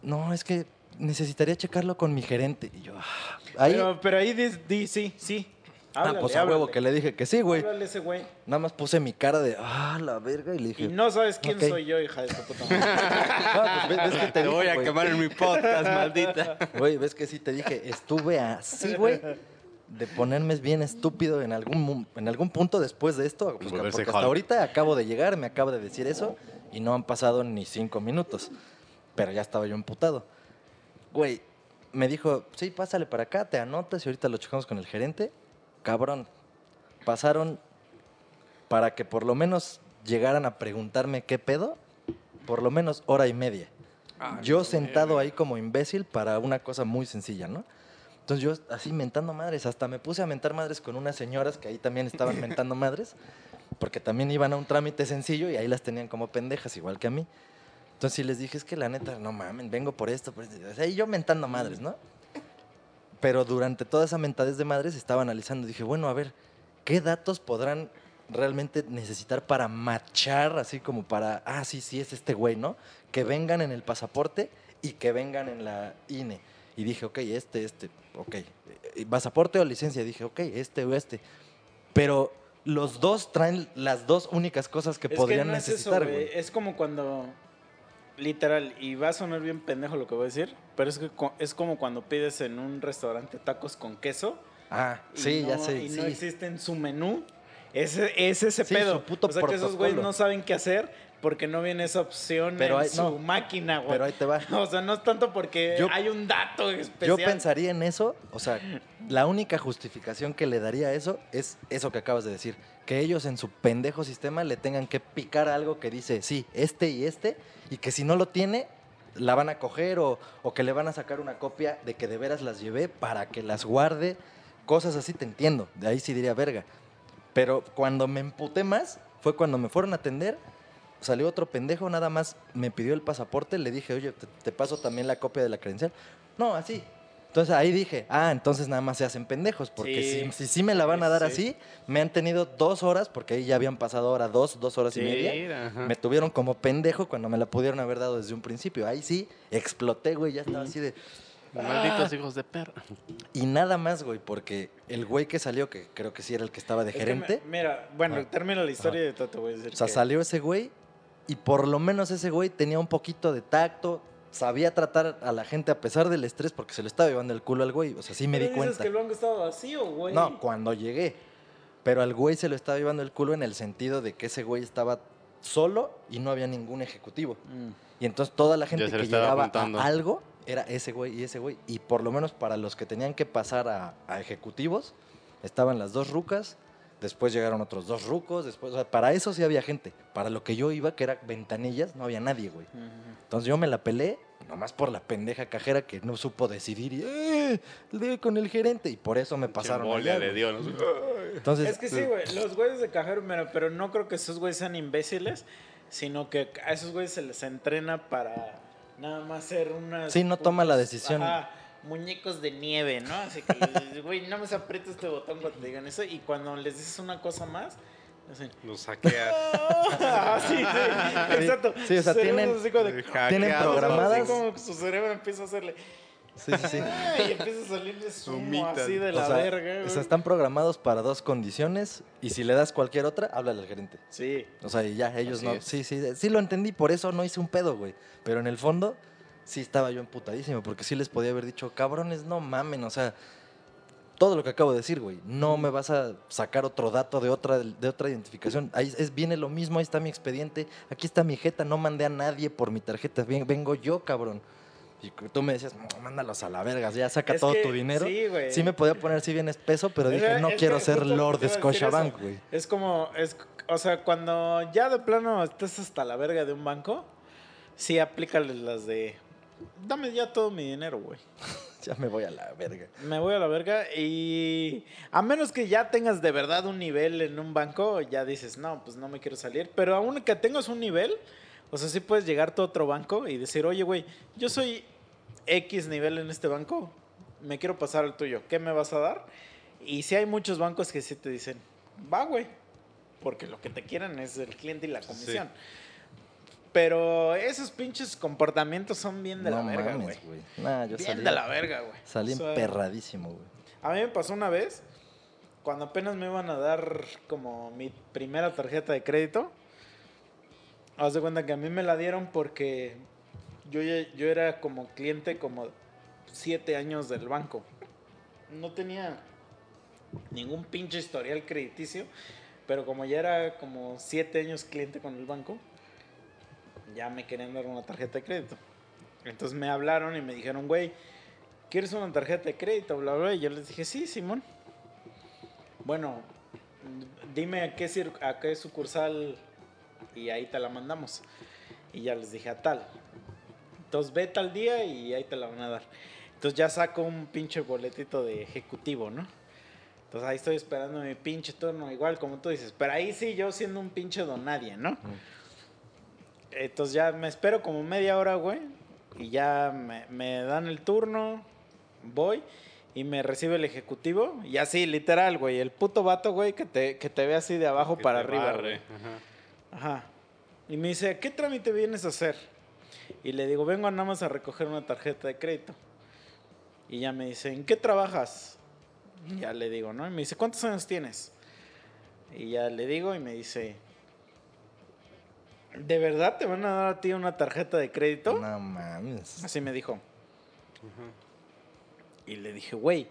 No, es que necesitaría checarlo con mi gerente. Y yo, ah, ahí... Pero, ahí di- sí, sí. Ah, Háblale, pues a huevo que le dije que sí, güey. Háblale ese güey. Nada más puse mi cara de, ah, la verga, y le dije, Y no sabes quién soy yo, hija de tu puta madre. "Ah, pues, ves, ves que te Te dije, voy a güey". quemar en mi podcast, maldita. Güey, ves que sí te dije, estuve así, güey, de ponerme bien estúpido en algún, en algún punto después de esto. pues, Volverse porque hasta Hulk. ahorita acabo de llegar, me acaba de decir eso y no han pasado ni cinco minutos. Pero ya estaba yo emputado. Güey, me dijo, sí, pásale para acá, te anotas y ahorita lo checamos con el gerente. Cabrón, pasaron para que por lo menos llegaran a preguntarme qué pedo, por lo menos hora y media. yo sentado ahí como imbécil para una cosa muy sencilla, ¿no? Entonces yo así mentando madres, hasta me puse a mentar madres con unas señoras que ahí también estaban mentando madres, porque también iban a un trámite sencillo y ahí las tenían como pendejas, igual que a mí. Entonces sí les dije, es que la neta, no mamen, vengo por esto, por esto. O sea, y yo mentando madres, ¿no? Pero durante toda esa mentadez de madres estaba analizando, dije, bueno, a ver, ¿qué datos podrán realmente necesitar para machar, así como para, ah, sí, sí, es este güey, ¿no? Que vengan en el pasaporte y que vengan en la INE. Y dije, ok, este, este, ok. Eh, ¿Pasaporte o licencia? Dije, ok, este o este. Pero los dos traen las dos únicas cosas que Es podrían no es eso, necesitar, güey. güey. Es como cuando, literal, y va a sonar bien pendejo lo que voy a decir, pero es que es como cuando pides en un restaurante tacos con queso. Ah, sí, no- ya sé. Y sí. no existe en su menú. Ese, es ese Sí, pedo. su puto o sea que esos güeyes protocolo. no saben qué hacer porque no viene esa opción Pero en su no. máquina, güey. Pero ahí te va. O sea, no es tanto porque Yo- hay un dato especial. Yo pensaría en eso, o sea, la única justificación que le daría a eso es eso que acabas de decir, que ellos en su pendejo sistema le tengan que picar algo que dice, sí, este y este, y que si no lo tiene, la van a coger o, o que le van a sacar una copia de que de veras las llevé para que las guarde, cosas así te entiendo, de ahí sí diría verga. Pero cuando me emputé más, fue cuando me fueron a atender, salió otro pendejo, nada más me pidió el pasaporte, le dije, oye, te, te paso también la copia de la credencial. No, así. Entonces ahí dije, ah, entonces nada más se hacen pendejos, porque Sí. si, si sí me la van a dar Sí. así, me han tenido dos horas, porque ahí ya habían pasado ahora dos, dos horas y media. Ajá. Me tuvieron como pendejo cuando me la pudieron haber dado desde un principio. Ahí sí, exploté, güey, ya estaba así de... Malditos hijos de perra. Y nada más, güey, porque el güey que salió, que creo que sí era el que estaba de Es gerente, me- mira, bueno, Ah. termina la historia y te, te voy a decir. O sea, que- salió ese güey y por lo menos ese güey tenía un poquito de tacto, sabía tratar a la gente a pesar del estrés porque se le estaba llevando el culo al güey. O sea, sí me di dices cuenta. que el banco estaba vacío, güey. No, cuando llegué. Pero al güey se lo estaba llevando el culo en el sentido de que ese güey estaba solo y no había ningún ejecutivo. Mm. Y entonces toda la gente que llegaba a algo era ese güey y ese güey. Y por lo menos para los que tenían que pasar a, a ejecutivos, estaban las dos rucas, después llegaron otros dos rucos, después, o sea, para eso sí había gente. Para lo que yo iba, que era ventanillas, no había nadie, güey. Entonces yo me la pelé, nomás por la pendeja cajera que no supo decidir y ¡eh! le con el gerente. Y por eso me pasaron allá, le güey. dio, ¿no? Entonces, Es que sí, güey. Los güeyes de cajero, pero, pero no creo que esos güeyes sean imbéciles, sino que a esos güeyes se les entrena para nada más ser unas. Sí, no toma la decisión. ajá, muñecos de nieve, ¿no? Así que, güey, no me aprieto este botón cuando te digan eso. Y cuando les dices una cosa más, hacen. Lo saquea. Ah, sí, sí, exacto. Sí, o sea, tienen- es así como de- tienen programadas- Así como su cerebro empieza a hacerle. sí, sí, sí. "Ay", Y empieza a salirle humo así de O la sea, verga, o sea, están programados para dos condiciones y si le das cualquier otra, háblale al gerente. Sí. O sea, y ya, ellos Así no. es. Sí, sí, sí lo entendí, por eso no hice un pedo, güey. Pero en el fondo, sí estaba yo emputadísimo, porque sí les podía haber dicho, cabrones, no mamen, o sea, todo lo que acabo de decir, güey. No me vas a sacar otro dato de otra, de otra identificación. Ahí es, viene lo mismo, ahí está mi expediente, aquí está mi jeta, no mandé a nadie por mi tarjeta, ven- vengo yo, cabrón. Y tú me decías, mándalos a la verga, ya saca Es todo que tu dinero. sí, güey. Sí me podía poner así bien espeso, pero Es dije, no quiero ser Lord de Scotiabank, güey. Es como, es, o sea, cuando ya de plano estás hasta la verga de un banco, sí aplícale las de, dame ya todo mi dinero, güey. Ya me voy a la verga. Me voy a la verga y a menos que ya tengas de verdad un nivel en un banco, ya dices, no, pues no me quiero salir. Pero aún que tengas un nivel, o sea, sí puedes llegar a otro banco y decir, oye, güey, yo soy X nivel en este banco, me quiero pasar al tuyo, ¿qué me vas a dar? Y si hay muchos bancos que sí te dicen, va, güey, porque lo que te quieren es el cliente y la comisión. Pero esos pinches comportamientos son bien de la verga, güey. Nah, Bien salí, de la verga, güey. salí O sea, emperradísimo, güey. a mí me pasó una vez, cuando apenas me iban a dar como mi primera tarjeta de crédito. Haz de cuenta que a mí me la dieron porque yo, yo era como cliente como siete años del banco. No tenía ningún pinche historial crediticio, pero como ya era como siete años cliente con el banco, ya me querían dar una tarjeta de crédito. Entonces me hablaron y me dijeron, güey, ¿quieres una tarjeta de crédito? Bla, bla. Y yo les dije, sí, Simón. Bueno, dime a qué, a qué sucursal y ahí te la mandamos. Y ya les dije a tal. Entonces ve tal día y ahí te la van a dar. Entonces ya saco un pinche boletito de ejecutivo, ¿no? Entonces ahí estoy esperando mi pinche turno, igual como tú dices. Pero ahí sí, yo siendo un pinche don nadie, ¿no? Entonces ya me espero como media hora, güey. Y ya me, me dan el turno, voy y me recibe el ejecutivo. Y así, literal, güey. El puto vato, güey, que te, que te ve así de abajo Que para te arriba. barre, güey. ajá. Ajá. Y me dice, ¿qué trámite vienes a hacer? Y le digo, vengo nada más a recoger una tarjeta de crédito. Y ya me dice, ¿en qué trabajas? Y ya le digo, ¿no? Y me dice, ¿cuántos años tienes? Y ya le digo y me dice, ¿de verdad te van a dar a ti una tarjeta de crédito? No mames. Así me dijo. Y le dije, güey,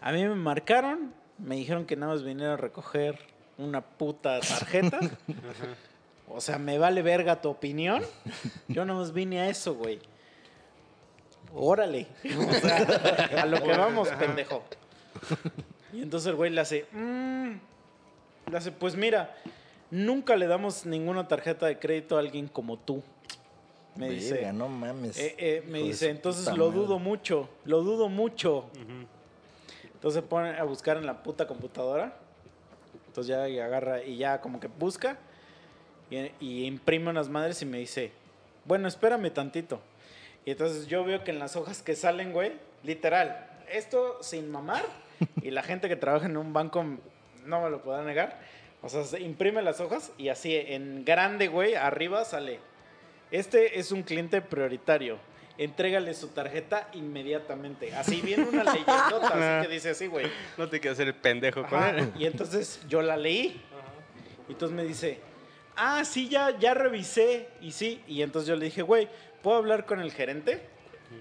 a mí me marcaron, me dijeron que nada más vinieron a recoger una puta tarjeta. O sea, me vale verga tu opinión. Yo nada más vine a eso, güey. Órale. O sea, a lo que vamos, pendejo. Y entonces el güey le hace, "Mm". le hace, pues mira, nunca le damos ninguna tarjeta de crédito a alguien como tú. Me dice. Verga, no mames. Eh, eh, me dice, entonces lo madre. dudo mucho, lo dudo mucho. Ujú. Entonces se pone a buscar en la puta computadora. Entonces ya y agarra y ya como que busca y, y imprime unas madres y me dice, bueno, espérame tantito. Y entonces yo veo que en las hojas que salen, güey, literal, esto sin mamar, y la gente que trabaja en un banco no me lo podrá negar. O sea, se imprime las hojas y así en grande, güey, arriba sale. Este es un cliente prioritario. Entrégale su tarjeta inmediatamente. Así viene una leyendota, así que dice así, güey. No te quieres hacer el pendejo con Ajá, él. Y entonces yo la leí. Y entonces me dice, ah, sí, ya, ya revisé. Y sí. Y entonces yo le dije, güey, ¿puedo hablar con el gerente?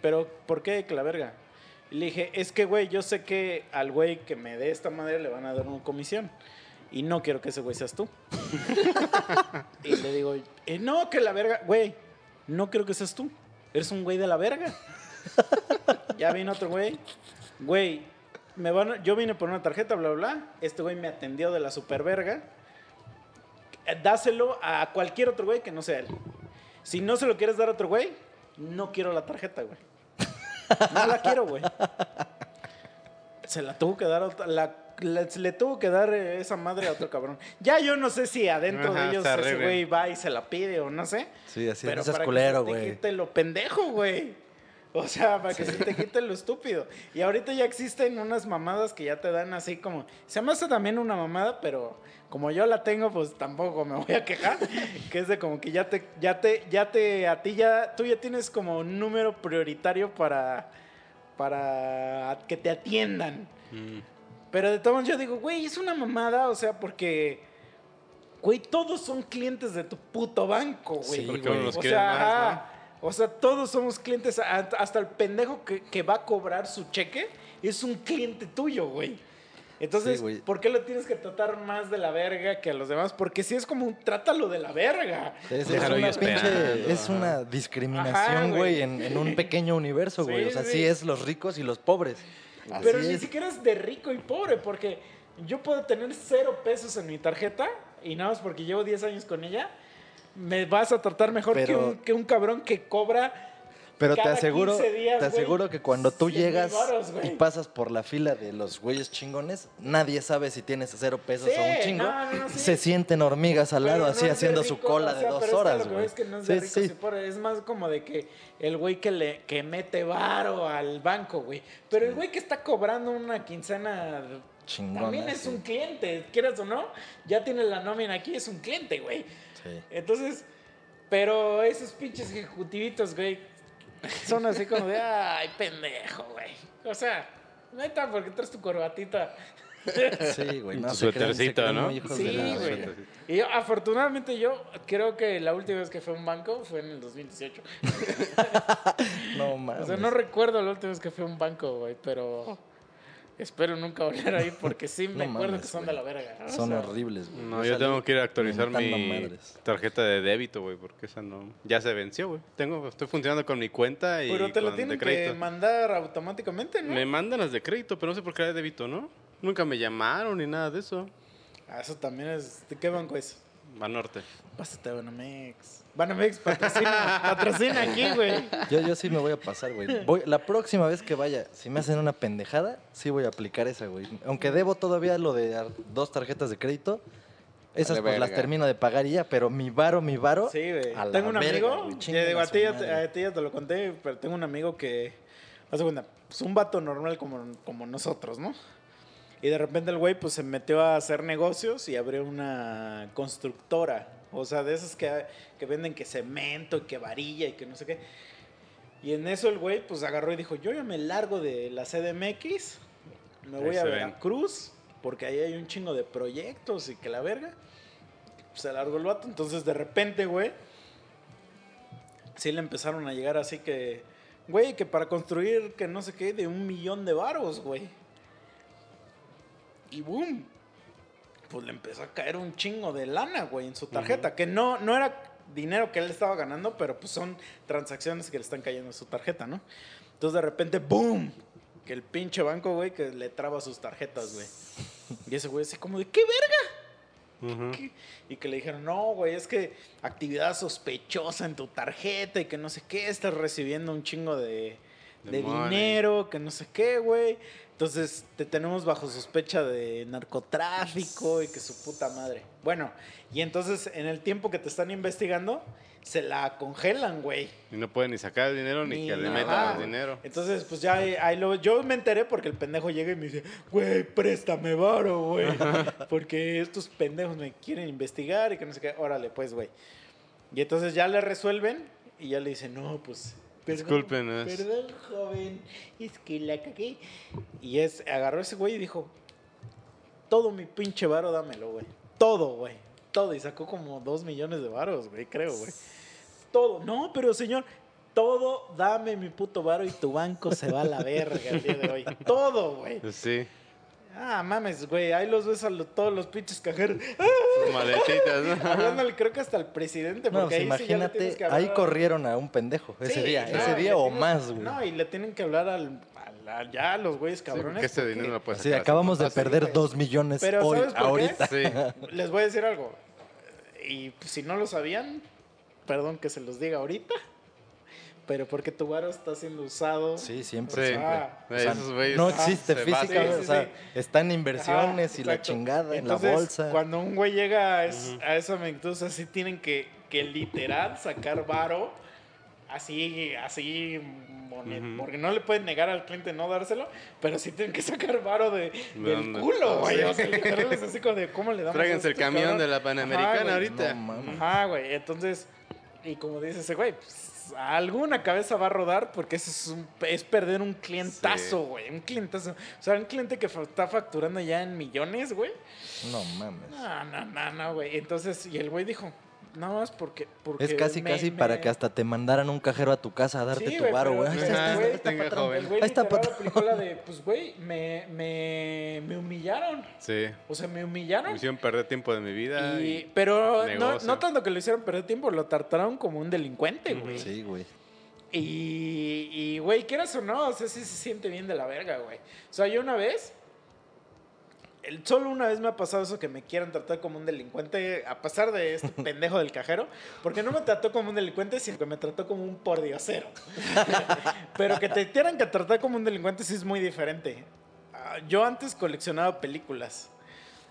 Pero, ¿por qué que la verga? Y le dije, es que, güey, yo sé que al güey que me dé esta madre le van a dar una comisión. Y no quiero que ese güey seas tú. y le digo, "Eh, no, que la verga, güey, no quiero que seas tú. Eres un güey de la verga. ya vino otro güey. Güey, me van yo vine por una tarjeta, bla, bla. Este güey me atendió de la super verga. Eh, Dáselo a cualquier otro güey que no sea él. Si no se lo quieres dar a otro güey, no quiero la tarjeta, güey. No la quiero, güey. Se la tuvo que dar a otra- le, tuvo que dar eh, esa madre a otro cabrón. Ya yo no sé si adentro Ajá, de ellos se ese güey va y se la pide o no sé. Sí, así pero no seas para culero, que se te güey. quite lo pendejo, güey. O sea, para que se te quite lo estúpido. Y ahorita ya existen unas mamadas que ya te dan así como... Se me hace también una mamada, pero como yo la tengo, pues tampoco me voy a quejar. Que es de como que ya te... Ya te, ya te... A ti ya... Tú ya tienes como un número prioritario para... Para que te atiendan. Mm. Pero de todos modos yo digo, güey, es una mamada, o sea, porque, güey, todos son clientes de tu puto banco, güey. Sí, Porque güey. uno los o quiere sea, más, o sea, todos somos clientes, a- hasta el pendejo que, que va a cobrar su cheque es un cliente tuyo, güey. Entonces, Sí, güey. ¿por qué lo tienes que tratar más de la verga que a los demás? Porque si es como un trátalo de la verga. Es, una pinche, es Ajá, discriminación, güey. güey, en, en un pequeño universo, Sí, güey. O sea, sí. sí es los ricos y los pobres. Así Pero ni siquiera es de rico y pobre, porque yo puedo tener cero pesos en mi tarjeta y nada más porque llevo 10 años con ella, me vas a tratar mejor que, un, que un cabrón que cobra. Pero te aseguro, 15 días, te aseguro que cuando tú 100 mil llegas varos, y pasas por la fila de los güeyes chingones, nadie sabe si tienes cero pesos Sí, o un chingo. no, no, sí. Se sienten hormigas al lado, así haciendo su cola o de dos horas, güey. Es que es Sí, es más como de que el güey que le que mete varo al banco, güey. Pero el güey que está cobrando una quincena Chingona, también es un cliente, quieras o no, ya tiene la nómina aquí, es un cliente, güey. Sí. Entonces, pero esos pinches ejecutivitos, güey, son así como de, ay, pendejo, güey. O sea, neta, porque traes tu corbatita. Sí, güey. No, tu se ¿no? Sí, güey. Y yo, afortunadamente yo creo que la última vez que fue a un banco fue en el 2018. No mames. O sea, no recuerdo la última vez que fui a un banco, güey, pero espero nunca volver ahí porque sí me No acuerdo mames, que son güey. de la verga. Son sea, horribles, güey. No, Yo tengo que ir a actualizar mi madres. tarjeta de débito, güey, porque esa no... Ya se venció, güey. Tengo, estoy funcionando con mi cuenta y Pero te lo con tienen de que crédito. mandar automáticamente, ¿no? Me mandan las de crédito, pero no sé por qué era de débito, ¿no? Nunca me llamaron ni nada de eso. Ah, eso también es. ¿De qué banco es? Banorte. Pásate a Banamex. Banamex patrocina, patrocina aquí, güey. Yo, yo sí me voy a pasar, güey. Voy, la próxima vez que vaya, si me hacen una pendejada, sí voy a aplicar esa, güey. Aunque debo todavía lo de dos tarjetas de crédito, esas Vale, pues las termino de pagar y ya, pero mi varo, mi varo. Sí, güey. a la Tengo un verga, amigo, güey, digo, a a su ti, ya madre. te, a ti ya te lo conté, pero tengo un amigo que, haz de cuenta, pues un vato normal como, como nosotros, ¿no? Y de repente el güey pues se metió a hacer negocios y abrió una constructora. O sea, de esas que, que venden que cemento y que varilla y que no sé qué. Y en eso el güey pues agarró y dijo, yo ya me largo de la CDMX, me voy a. Veracruz, porque ahí hay un chingo de proyectos y que la verga. Se largó el vato, entonces de repente, güey, sí le empezaron a llegar así que, güey, que para construir que no sé qué, de un millón de varos, güey. Y boom, pues le empezó a caer un chingo de lana, güey, en su tarjeta, que no, no era dinero que él estaba ganando, pero pues son transacciones que le están cayendo en su tarjeta, ¿no? Entonces de repente, boom, que el pinche banco, güey, que le traba sus tarjetas, güey. Y ese güey así como de, ¿qué verga? ¿Qué? Y que le dijeron, no, güey, es que actividad sospechosa en tu tarjeta y que no sé qué, estás recibiendo un chingo de, De de money. dinero, que no sé qué, güey. Entonces te tenemos bajo sospecha de narcotráfico y que su puta madre. Bueno, y entonces en el tiempo que te están investigando, se la congelan, güey. Y no pueden ni sacar el dinero ni, Ni que le metan más dinero. Entonces, pues ya ahí lo, yo me enteré porque el pendejo llega y me dice, güey, préstame varo, güey. porque estos pendejos me quieren investigar y que no sé qué. Órale, pues, güey. Y entonces ya le resuelven y ya le dicen, no, pues. Discúlpenos. Perdón, joven. Es que la cagué. Y es, agarró ese güey y dijo, todo mi pinche varo dámelo, güey. Todo, güey. Todo. Y sacó como dos millones de varos, güey, creo, güey. Todo. No, pero señor, todo dame mi puto varo y tu banco se va a la verga el día de hoy. Todo, güey. Sí. Ah, mames, güey, ahí los ves a lo- todos los pinches cajeros. Sus maletitas, ¿no? Hablándole, creo que hasta al presidente, No, porque pues ahí sí ya le tienes imagínate, que ahí corrieron a un pendejo ese Sí, día, no, ese y día le o más, güey. No, y le tienen que hablar al, al- al- ya a los güeyes Sí, cabrones. porque ese porque- dinero lo puedes Sí, acabamos de perder dos millones Pero hoy, ¿sabes por qué? ahorita. Sí. Les voy a decir algo. Y pues, si no lo sabían, perdón que se los diga ahorita. Pero porque tu varo está siendo usado. Sí, Sí. siempre, siempre. Ah, O sea, Esos güeyes no existe se física, basan. Sí, o sí, sea, sí. está en inversiones Ajá, y la chingada en la Entonces, bolsa. Cuando un güey llega a, es- a esa magnitud, o sea, sí tienen que, que literal sacar varo. Así, así, monet- Ujú. porque no le pueden negar al cliente no dárselo, pero sí tienen que sacar varo de, del dónde? culo, güey. O sea, literal es así como de, ¿cómo le damos a Tráiganse el este camión cabrón? de la Ajá, Panamericana güey. ahorita. No mames. Ajá, güey. Entonces, y como dice ese güey, pues alguna cabeza va a rodar porque eso es, un- es perder un clientazo, Sí. güey. Un clientazo. O sea, un cliente que está facturando ya en millones, güey. No mames. No, no, no, no, güey. Entonces, y el güey dijo, nada más porque. porque Es casi, me- casi me- para que hasta te mandaran un cajero a tu casa a darte Sí, tu güey, varo, pero güey. Ahí el está, Ajá, ahí güey- está, Ahí está, patrón. la de, pues, güey, me, me, me humillaron. Sí. O sea, me Me humillaron. hicieron perder tiempo de mi vida. Y- Y... pero no, tanto que lo hicieron perder tiempo, lo trataron como un delincuente, güey. Sí, güey. Y, y, güey, quieras o no, o sea, sí se siente bien de la verga, güey. O sea, yo una vez, el- solo una vez me ha pasado eso que me quieran tratar como un delincuente, a pasar de este pendejo del cajero, porque no me trató como un delincuente, sino que me trató como un pordiosero. Pero que te quieran que tratar como un delincuente sí es muy diferente. Ah, Yo antes coleccionaba películas.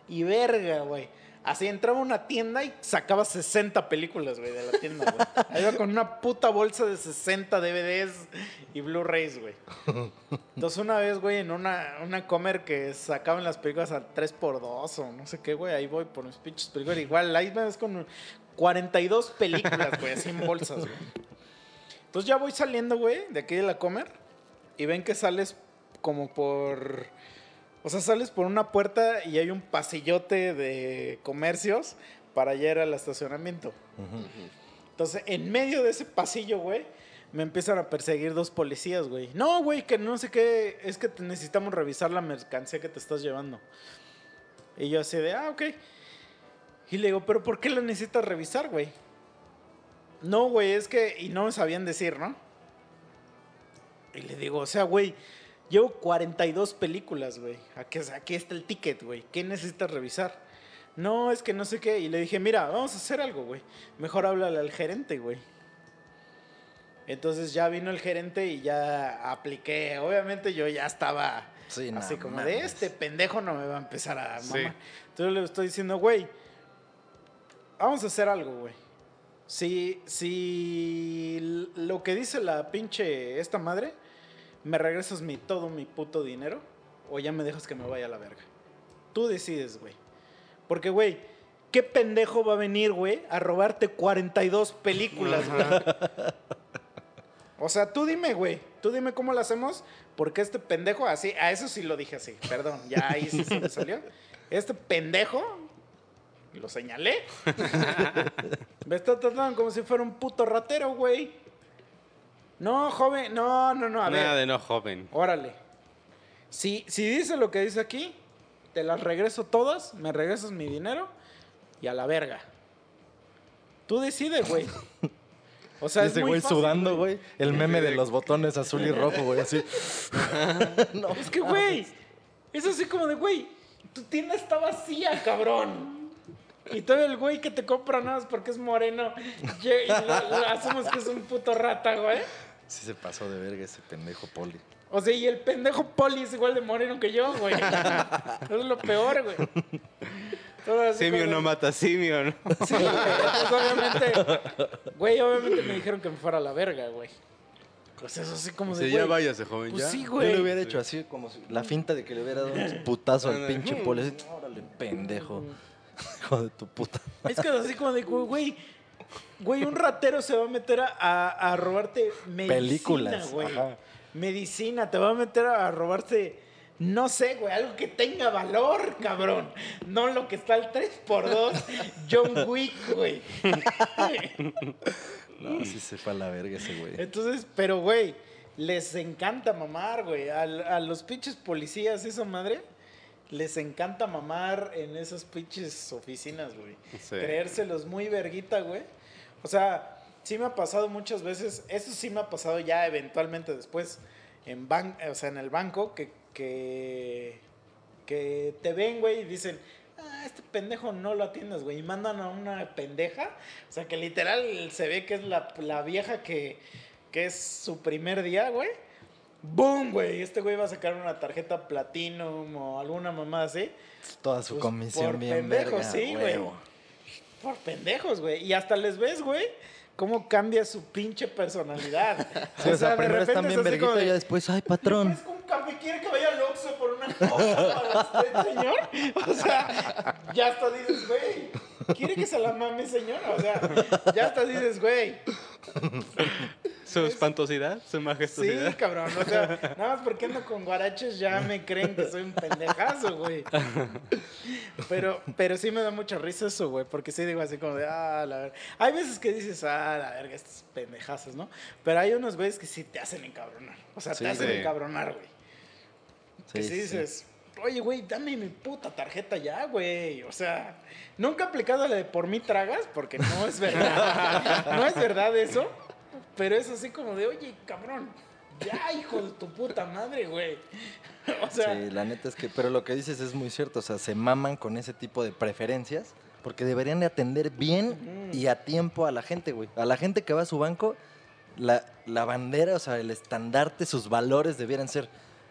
Y verga, güey. Así entraba a una tienda y sacaba 60 películas, güey, de la tienda, güey. Ahí iba con una puta bolsa de 60 DVDs y Blu-rays, güey. Entonces una vez, güey, en una, una comer que sacaban las películas al 3x2 o no sé qué, güey, ahí voy por mis pinches películas. Igual, ahí me ves con 42 películas, güey, así en bolsas, güey. Entonces ya voy saliendo, güey, de aquí de la comer y ven que sales como por... O sea, sales por una puerta y hay un pasillote de comercios para llegar al estacionamiento. Entonces, en medio de ese pasillo, güey, me empiezan a perseguir dos policías, güey. No, güey, que no sé qué, es que necesitamos revisar la mercancía que te estás llevando. Y yo así de, ah, ok. Y le digo, pero ¿por qué la necesitas revisar, güey? No, güey, es que, y no me sabían decir, ¿no? Y le digo, o sea, güey, llevo 42 películas, güey. Aquí, aquí está el ticket, güey. ¿Qué necesitas revisar? No, es que no sé qué. Y le dije, mira, vamos a hacer algo, güey. Mejor háblale al gerente, güey. Entonces ya vino el gerente y ya apliqué. Obviamente yo ya estaba Sí, no así como mames. de este pendejo no me va a empezar a Sí. mamar. Entonces le estoy diciendo, güey, vamos a hacer algo, güey. Si, si lo que dice la pinche esta madre, me regresas mi, todo mi puto dinero o ya me dejas que me vaya a la verga. Tú decides, güey. Porque, güey, ¿qué pendejo va a venir, güey, a robarte 42 películas, güey? O sea, tú dime, güey. Tú dime cómo lo hacemos. Porque este pendejo, así, a eso sí lo dije así. Perdón, ya ahí sí se me salió. Este pendejo, lo señalé. me está tratando como si fuera un puto ratero, güey. No, joven, no, no, no, a ver. Nada de no joven. Órale. Si, si dice lo que dice aquí, te las regreso todas, me regresas mi dinero y a la verga. Tú decides, güey. O sea, es ese muy güey sudando, güey. El meme de los botones azul y rojo, güey, así. no. Es que, güey, es así como de, güey, tu tienda está vacía, cabrón. Y todo el güey que te compra nada más porque es moreno, y lo- lo hacemos que es un puto rata, güey. Sí se pasó de verga ese pendejo poli. O sea, y el pendejo poli es igual de moreno que yo, güey. Eso es lo peor, güey. Simio como no de- mata simio, ¿no? Sí, güey. Entonces, obviamente, güey, obviamente me dijeron que me fuera a la verga, güey. Pues eso así como de, Sí, ya güey, váyase, joven, Pues ya. sí, Yo güey. le hubiera hecho así, como si- la finta de que le hubiera dado un putazo al Ándale. pinche poli. así, Órale, pendejo. Hijo de tu puta. Es que así como de, güey, güey, un ratero se va a meter a, a- a robarte medicina, Películas, güey. ajá. Medicina, te va a meter a robarte, no sé, güey, algo que tenga valor, cabrón. No lo que está al 3x2, John Wick, güey. No, sí se fue a la verga ese güey. Entonces, pero, güey, les encanta mamar, güey. Al- A, los pinches policías, esa madre, les encanta mamar en esas pinches oficinas, güey. Sí. Creérselos muy verguita, güey. O sea, sí me ha pasado muchas veces, eso sí me ha pasado ya eventualmente después en ban o sea, en el banco que que que te ven, güey, y dicen, "Ah, este pendejo no lo atiendes, güey." Y mandan a una pendeja, o sea, que literal se ve que es la, la vieja que que es su primer día, güey. ¡Boom, güey! Este güey va a sacar una tarjeta Platinum o alguna mamada así. Toda su Pues, comisión por bien pendejo, verga, sí, güey. Por pendejos, güey. Y hasta les ves, güey, cómo cambia su pinche personalidad. Sí, o sea, de primero repente están bien de, y ya después, ay, patrón. ¿Es un café? ¿Quiere que vaya al Oxxo por una coca para usted, señor? O sea, ya hasta dices, güey, ¿quiere que se la mame, señor? O sea, ya hasta dices, güey, Su espantosidad, su sí, majestuosidad. cabrón. O sea, nada más porque ando con guaraches ya me creen que soy un pendejazo, güey. Pero, pero sí me da mucha risa eso, güey, porque sí digo así como de, ah, la verga. Hay veces que dices, ah, la verga, estos pendejazos, ¿no? Pero hay unos güeyes que sí te hacen encabronar. O sea, Sí, te hacen sí. encabronar, güey. Que sí, Sí, sí. dices, oye, güey, dame mi puta tarjeta ya, güey. O sea, nunca he aplicado la de por mí tragas, porque no es verdad. no es verdad eso. Pero es así como de, oye, cabrón, ya, hijo de tu puta madre, güey. O sea, Sí, la neta es que, pero lo que dices es muy cierto, o sea, se maman con ese tipo de preferencias porque deberían de atender bien y a tiempo a la gente, güey. A la gente que va a su banco, la, la bandera, o sea, el estandarte, sus valores debieran ser,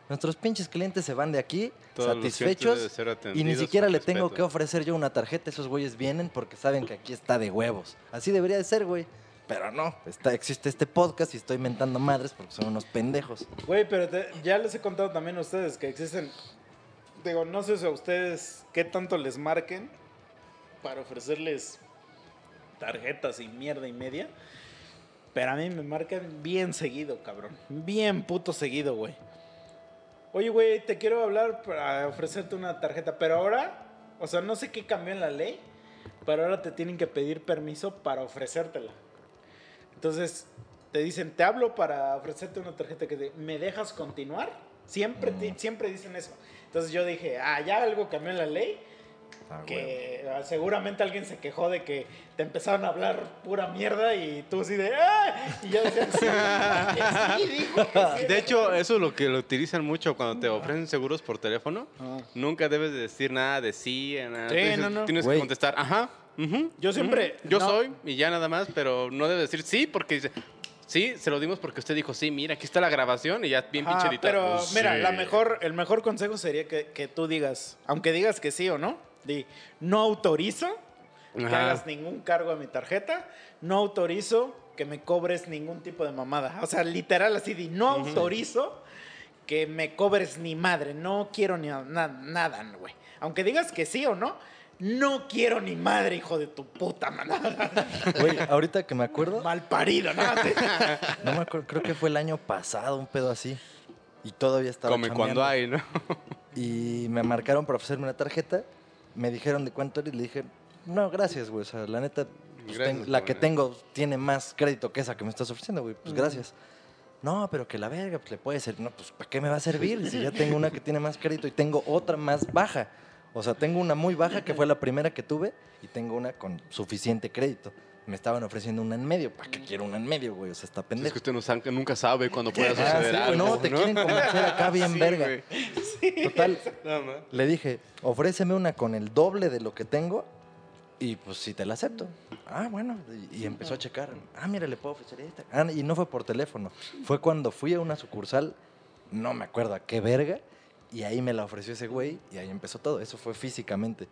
nuestros pinches clientes se van de aquí Todos satisfechos y ni siquiera le tengo que ofrecer yo una tarjeta, esos güeyes vienen porque saben que aquí está de huevos. Así debería de ser, güey. Pero no, está, existe este podcast y estoy mentando madres porque son unos pendejos. Güey, pero te- ya les he contado también a ustedes que existen. Digo, no sé si a ustedes qué tanto les marquen para ofrecerles tarjetas y mierda y media. Pero a mí me marcan bien seguido, cabrón. Bien puto seguido, güey. Oye, güey, te quiero hablar para ofrecerte una tarjeta. Pero ahora, o sea, no sé qué cambió en la ley. Pero ahora te tienen que pedir permiso para ofrecértela. Entonces, te dicen, te hablo para ofrecerte una tarjeta que te- me dejas continuar. Siempre, ti- siempre dicen eso. Entonces yo dije, ah, ya algo cambió en la ley. Ah, que ah, seguramente alguien se quejó de que te empezaron a hablar pura mierda y tú así de, ¡ah! Y yo decía, sí, sí, dijo que sí. De hecho, eso es lo que lo utilizan mucho cuando te ofrecen seguros por teléfono. Ah. Nunca debes de decir nada de sí, nada. Dices- no, no. Tienes Güey. que contestar, ajá, Yo siempre- yo no. soy y ya nada más, pero no debes decir sí porque dice, sí, se lo dimos porque usted dijo sí, mira, aquí está la grabación y ya bien pinche editado. pero Pues, mira, sí. la mejor, el mejor consejo sería que, que tú digas, aunque digas que sí o no, di, no autorizo que Ajá. hagas ningún cargo a mi tarjeta, no autorizo que me cobres ningún tipo de mamada. O sea, literal así, di, no autorizo que me cobres ni madre, no quiero ni na- nada, güey. Aunque digas que sí o no, no quiero ni madre, hijo de tu puta manada. Güey, ahorita que me acuerdo, Mal parido, ¿no? no me acuerdo, creo que fue el año pasado, un pedo así. Y todavía estaba Come cuando hay, ¿no? Y me marcaron para ofrecerme una tarjeta. Me dijeron de cuánto era y le dije, no, gracias, güey. O sea, la neta, pues, Gracias, ten- la que tengo tiene más crédito que esa que me estás ofreciendo, güey. Pues gracias. No, pero que la verga, pues le puede servir. No, pues ¿para qué me va a servir? Si ya tengo una que tiene más crédito y tengo otra más baja. O sea, tengo una muy baja que fue la primera que tuve y tengo una con suficiente crédito. Me estaban ofreciendo una en medio. ¿Para qué quiero una en medio, güey? O sea, está Es pendejo. que usted no sabe, nunca sabe cuándo pueda Ah, suceder sí, güey, algo. no, te quieren convencer acá bien Sí, verga. güey. Total, le dije, ofréceme una con el doble de lo que tengo y pues si te la acepto. Ah, bueno. Y, y empezó a checar. Ah, mira, le puedo ofrecer esta. Ah, y no fue por teléfono. Fue cuando fui a una sucursal, no me acuerdo a qué verga, y ahí me la ofreció ese güey y ahí empezó todo. Eso fue físicamente.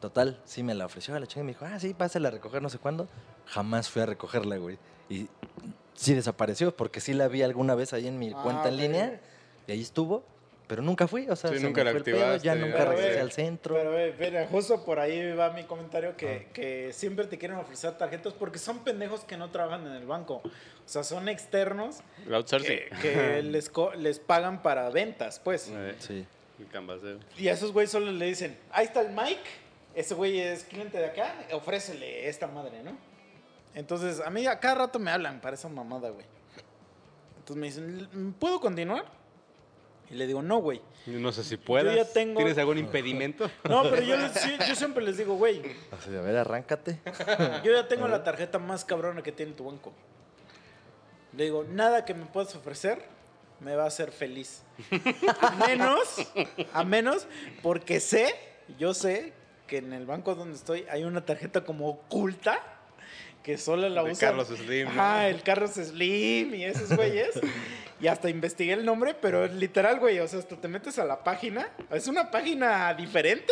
Total, sí me la ofreció a la chinga y me dijo, ah, sí, pásala a recoger no sé cuándo. Jamás fui a recogerla, güey. Y sí desapareció porque sí la vi alguna vez ahí en mi Ah, cuenta en línea y ahí estuvo. Pero nunca fui, o sea, Sí, se nunca me la fue el pedo, ya nunca regresé güey, al centro. Pero, mira, justo por ahí va mi comentario que, que siempre te quieren ofrecer tarjetas porque son pendejos que no trabajan en el banco. O sea, son externos que, que les, pagan para ventas, pues. Eh, Sí. el canvaseo. Y a esos güeyes solo le dicen, ahí está el Mike, ese güey es cliente de acá, ofrécele esta madre, ¿no? Entonces, a mí a cada rato me hablan para esa mamada, güey. Entonces me dicen, "¿Puedo continuar? Y le digo, no, güey. No sé si puedas. ya tengo- ¿Tienes algún impedimento? No, pero yo, les- yo siempre les digo, güey, Así de, a ver, arráncate. yo ya tengo la tarjeta más cabrona que tiene tu banco. Le digo, nada que me puedas ofrecer me va a hacer feliz. A menos, a menos, porque sé, yo sé que en el banco donde estoy hay una tarjeta como oculta que solo la De usan. Carlos Slim, ¿no? Ajá, el Carlos Slim y esos güeyes. Y hasta investigué el nombre, pero literal, güey, o sea, hasta te metes a la página. Es una página diferente.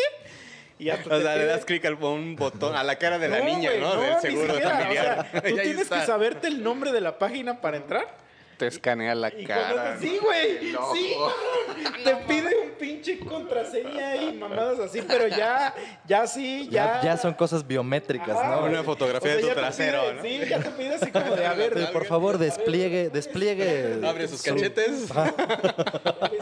Y hasta O te sea, le das clic al un botón a la cara de la niña, ¿no? no, Del seguro siquiera, familiar. o sea, tú tienes que saberte el nombre de la página para entrar. Te escanea la Y cara. sí, güey. Sí, te pide un pinche contraseña y mamadas así, pero ya, ya sí, ya. Ya, ya son cosas biométricas, Ajá, ¿no? Una fotografía de tu trasero, pide- ¿no? Sí, ya te pide así como de, a ver. Sí, por favor, despliegue, despliegue. Abre sus su- cachetes.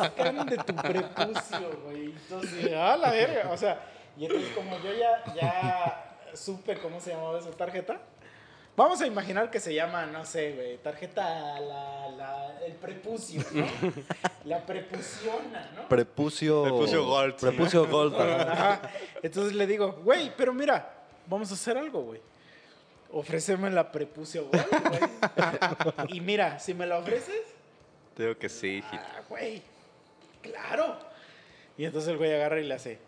Escan de tu prepucio, güey. Entonces, a la verga. O sea, y entonces como yo ya, ya supe cómo se llamaba esa tarjeta, vamos a imaginar que se llama, no sé, güey, tarjeta la, la, el prepucio, ¿no? La prepuciona, ¿no? Prepucio. Prepucio Gold. Prepucio Gold. ajá. Entonces le digo, güey, pero mira, vamos a hacer algo, güey. Ofréceme la prepucio, güey. güey. Y mira, si me la ofreces, Te digo que sí, hijito. Ah, güey. Claro. Y entonces el güey agarra y le hace.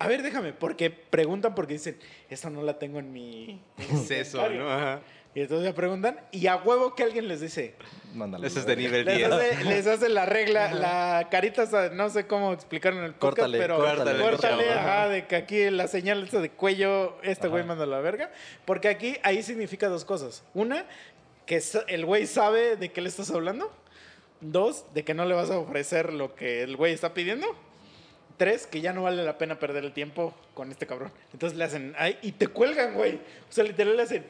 A ver, déjame, porque preguntan porque dicen, esta no la tengo en mi. Es eso, inventario". ¿no? Ajá. Y entonces le preguntan, y a huevo que alguien les dice, Mándalo. Ese es de nivel les 10. hace, les hace la regla, la carita, no sé cómo explicarlo en el podcast, Córtale, pero córtale, córtale, ajá, de que aquí la señal esa de cuello, este güey manda a la verga, porque aquí ahí significa dos cosas. Una, que el güey sabe de qué le estás hablando. Dos, de que no le vas a ofrecer lo que el güey está pidiendo. Tres, que ya no vale la pena perder el tiempo con este cabrón. Entonces le hacen, ay, y te cuelgan, güey. O sea, literal le hacen,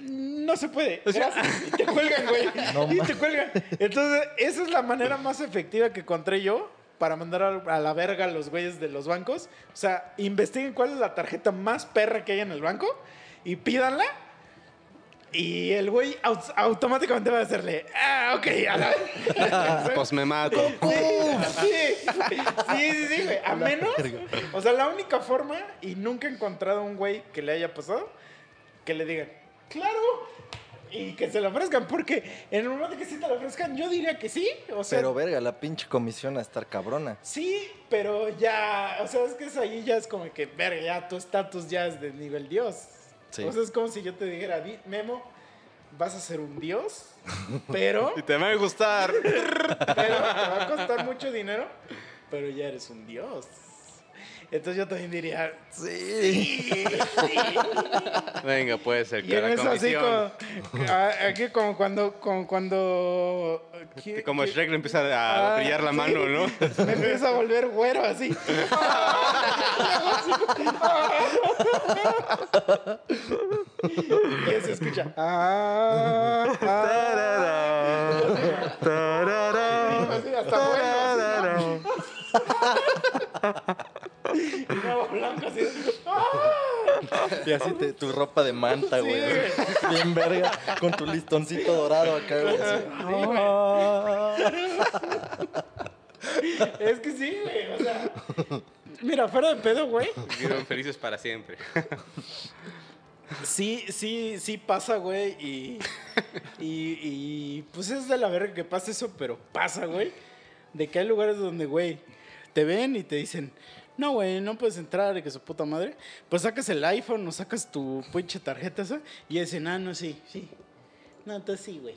no se puede. gracias", y te cuelgan, güey. No y te cuelgan. Entonces, esa es la manera más efectiva que encontré yo para mandar a, a la verga a los güeyes de los bancos. O sea, investiguen cuál es la tarjeta más perra que hay en el banco y pídanla. Y el güey au- automáticamente va a hacerle, ah, ok, a la... Pues me mato. Sí, sí, sí, sí, güey. A menos, o sea, la única forma, y nunca he encontrado un güey que le haya pasado, que le digan, claro, y que se lo ofrezcan, porque en el momento que sí te lo ofrezcan, yo diría que sí, o sea, Pero verga, la pinche comisión a estar cabrona. sí, pero ya, o sea, es que es ahí ya es como que, verga, ya tu estatus ya es de nivel Dios. Sí. O sea, es como si yo te dijera, "Di- Memo, vas a ser un Dios, pero Y te va a gustar. pero te va a costar mucho dinero, pero ya eres un dios. Entonces yo también diría, Sí. sí, sí. Venga, puede ser Y en la eso así como, aquí como cuando, como cuando... Que como ¿qué- Shrek le empieza a Ah, brillar la sí. mano, ¿no? Me empieza a volver güero así. y eso escucha. Ah, ah. Así, hasta bueno, así, ¿no? Y nuevo blanco así. ¡Ah! Y así te- tu ropa de manta, Sí, güey. Bien verga. Con tu listoncito dorado acá, güey. así. Es que sí, güey. O sea, mira, fuera de pedo, güey. Vivieron felices para siempre. Sí, sí, sí pasa, güey. Y, y, y, pues es de la verga que pasa eso, pero pasa, güey. De que hay lugares donde, güey, te ven y te dicen, no, güey, no puedes entrar, y que su puta madre. Pues sacas el iPhone o sacas tu pinche tarjeta esa y dicen, ah, no, sí, sí. No, entonces sí, güey.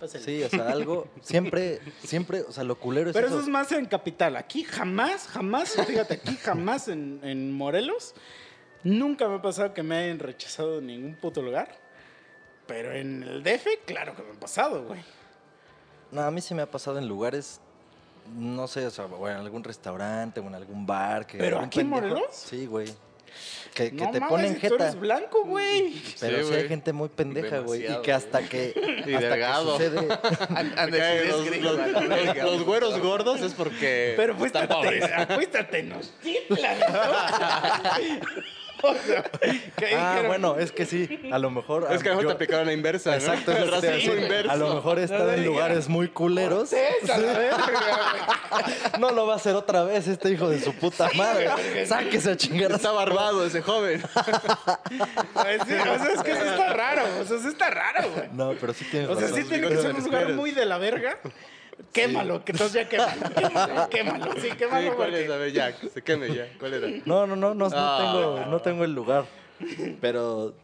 Pásale. Sí, o sea, algo. Siempre, siempre, o sea, lo culero es Pero eso. eso es más en capital. Aquí jamás, jamás, fíjate, aquí jamás en, en Morelos, nunca me ha pasado que me hayan rechazado en ningún puto lugar. Pero en el DF, claro que me ha pasado, güey. No, a mí sí me ha pasado en lugares, no sé, o sea, o en algún restaurante o en algún bar. Que ¿Pero aquí en Morelos? Sí, güey. Que, que no te mames, ponen si tú jeta. eres blanco, güey. Pero Sí, sí, hay gente muy pendeja, güey. Y que hasta que. Y hasta delgado. que sucede. Los, los- los- los güeros gordos es porque Pero fuiste a, Tenochtitlan, ¿no? O sea, Ah, dijeron, bueno, es que sí, a lo mejor. Es que a lo mejor te aplicaron la inversa, ¿no? Exacto, es iba a lo mejor he estado en lugares muy culeros. No lo va a hacer otra vez este hijo de su puta madre. Sáquese a chingar Está barbado ese joven. Ay, sí, o sea, es que eso está raro. O sea, sí está raro, güey. No, pero sí tienes O sea, razón. sí tiene que ser un lugar muy de la verga. Quémalo, que entonces ya quémalo. Quémalo, quémalo, sí, Sí, quémalo. ¿cuál es? porque- A ver, ya, que se queme ya. ¿Cuál era? No, no, no, no, no Ah. tengo, no tengo el lugar. Pero.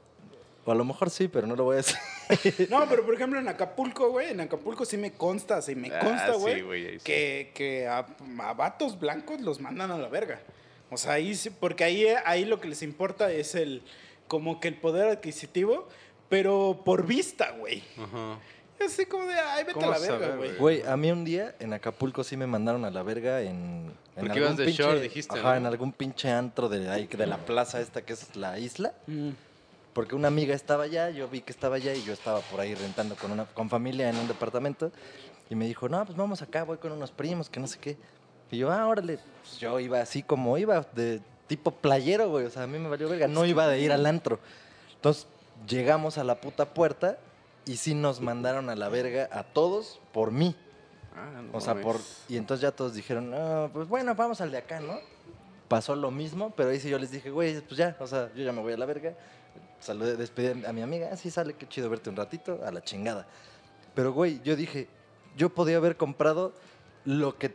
O a lo mejor sí, pero no lo voy a decir. No, pero por ejemplo en Acapulco, güey, en Acapulco sí me consta, sí me Ah, consta, sí, güey, ahí sí. que, que a, a vatos blancos los mandan a la verga. O sea, ahí sí, porque ahí, ahí lo que les importa es el, como que el poder adquisitivo, pero por vista, güey. Ajá. Así como de, ay, vete a ¿Cómo la verga, güey. Güey, a mí un día en Acapulco sí me mandaron a la verga en. en Porque ibas algún de short, dijiste, Ajá, ¿no? en algún pinche antro de, ahí, de la plaza esta que es la isla. Mm. Porque una amiga estaba allá, yo vi que estaba allá y yo estaba por ahí rentando con una con familia en un departamento. Y me dijo, no, pues vamos acá, voy con unos primos, que no sé qué. Y yo, ah, órale. Pues yo iba así como iba, de tipo playero, güey. O sea, a mí me valió verga. No iba de ir al antro. Entonces, llegamos a la puta puerta y sí nos mandaron a la verga a todos por mí. Ah, no O sea, por... Y entonces ya todos dijeron, no, pues bueno, vamos al de acá, ¿no? Pasó lo mismo, pero ahí sí yo les dije, güey, pues ya, o sea, yo ya me voy a la verga. Saludé, despedí a mi amiga, así sale, qué chido verte un ratito, a la chingada. Pero, güey, yo dije, yo podía haber comprado lo que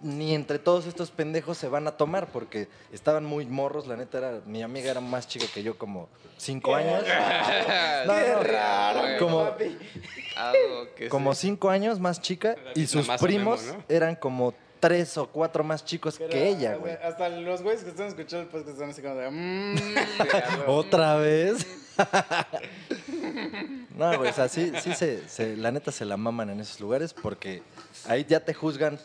ni entre todos estos pendejos se van a tomar, porque estaban muy morros, la neta, era, mi amiga era más chica que yo, como cinco años. No, Qué no, raro, güey. como- papi. Como cinco años más chica y sus primos menos, ¿no? eran como tres o cuatro más chicos Pero, que ella, güey. Hasta los güeyes que están escuchando el podcast están así como de, mm, ¿Otra vez? no, güey, o sea, sí, sí se, se- la neta se la maman en esos lugares porque ahí ya te juzgan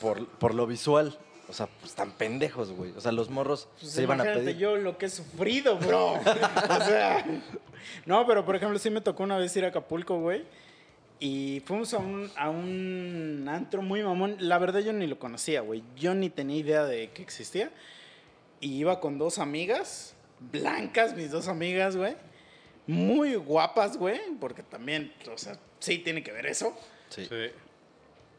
por, por lo visual. O sea, pues tan pendejos, güey. O sea, los morros Pues se iban a pedir. yo lo que he sufrido, bro. o sea, no, pero por ejemplo, sí me tocó una vez ir a Acapulco, güey. Y fuimos a un, a un antro muy mamón. La verdad yo ni lo conocía, güey. Yo ni tenía idea de que existía. Y iba con dos amigas, blancas, mis dos amigas, güey. Muy guapas, güey. Porque también, o sea, sí tiene que ver eso. Sí. Sí.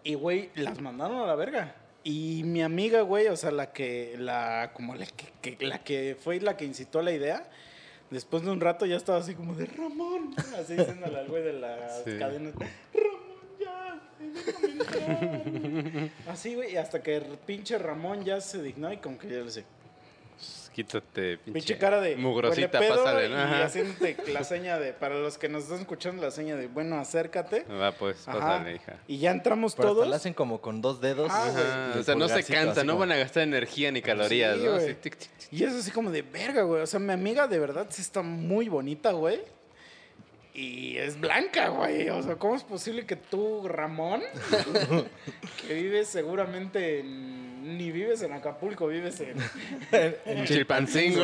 Y, güey, las mandaron a la verga. Y mi amiga, güey, o sea, la que, la, como la que, que- la que fue la que incitó la idea, después de un rato ya estaba así como de Ramón, así diciéndole al güey de las Sí. cadenas, Ramón, ya, güey, déjame entrar". Así, güey, y hasta que el pinche Ramón ya se dignó y como que ya le decía, Quítate, pinche, pinche cara de Mugrosita, pásale, y ¿no? Ajá. haciéndote la seña de, para los que nos están escuchando, la seña de, bueno, acércate. Va, pues, Ajá. pásale, hija. Y ya entramos Pero todos. la hacen como con dos dedos. Ah. Ajá, y o sea, no se cansa, no van a gastar energía ni calorías, Sí, ¿no? güey. Así, tic, tic, tic. Y es así como de verga, güey. O sea, mi amiga de verdad sí está muy bonita, güey. Y es blanca, güey. O sea, ¿cómo es posible que tú, Ramón, que vives seguramente en- Ni vives en Acapulco, vives en... En Chilpancingo.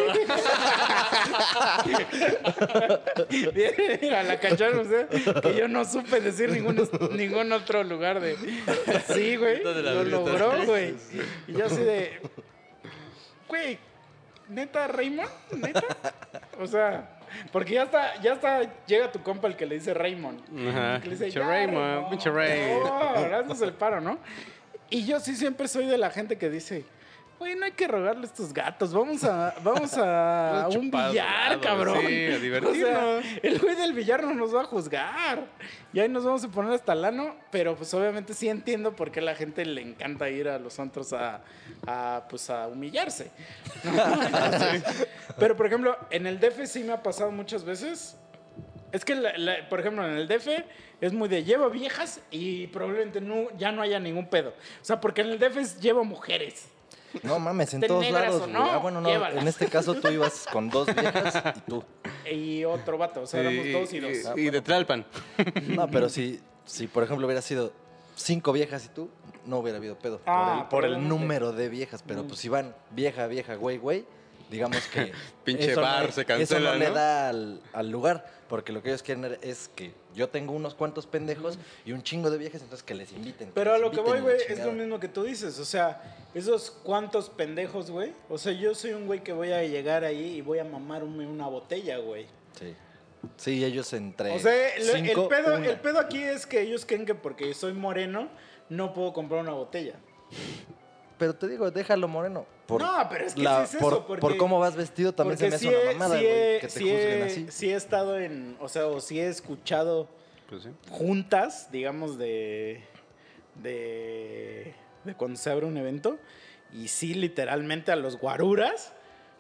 Mira, la cacharon usted, que yo no supe decir ningún, ningún otro lugar de... Sí, güey. Lo logró, güey. Y yo así de... Güey, ¿neta, Raymond? ¿Neta? O sea... Porque ya está, ya está, llega tu compa el que le dice Raymond. Ajá. Que le dice, Pinche "Ya, Raymond, pinche Ray". No, el paro, ¿no? Y yo sí siempre soy de la gente que dice, güey, no hay que rogarle a estos gatos, vamos a, vamos a un billar, lado, cabrón. sí, a O divertirnos. sea, el güey del billar no nos va a juzgar. Y ahí nos vamos a poner hasta el ano, pero pues obviamente sí entiendo por qué a la gente le encanta ir a los antros a, a, pues a humillarse. Pero por ejemplo, en el DF sí me ha pasado muchas veces. Es que, la- la- por ejemplo, en el DF es muy de lleva viejas y probablemente no, ya no haya ningún pedo. O sea, porque en el DF es lleva mujeres. No mames, en ¿Estén todos lados, güey. no? Ah, bueno, no. Llévalas. En este caso tú ibas con dos viejas y tú. Y otro vato. O sea, éramos Y- dos y dos. Ah, Y, de Tlalpan. No, pero si, si por ejemplo hubiera sido cinco viejas y tú, no hubiera habido pedo. Ah, por el, por el probablemente. número de viejas. Pero pues si van vieja, vieja, güey, güey, digamos que... Pinche eso no- bar se Eso cancela, no, le da al, al lugar, porque lo que ellos quieren es que yo tengo unos cuantos pendejos y un chingo de viejas, entonces que les inviten. Pero a lo que voy, güey, es lo mismo que tú dices. O sea, esos cuantos pendejos, güey. O sea, yo soy un güey que voy a llegar ahí y voy a mamarme una botella, güey. Sí. Sí, ellos entre O sea, el, el pedo, el pedo aquí es que ellos creen que porque soy moreno no puedo comprar una botella. Pero te digo, déjalo moreno. Por, no, pero es que la- sí es por, eso. Porque, por cómo vas vestido también se me hace sí una mamada, sí que te sí juzguen he- así. sí he estado en, o sea, o sí he escuchado Pues sí. juntas, digamos, de, de, de cuando se abre un evento. Y sí, literalmente a los guaruras,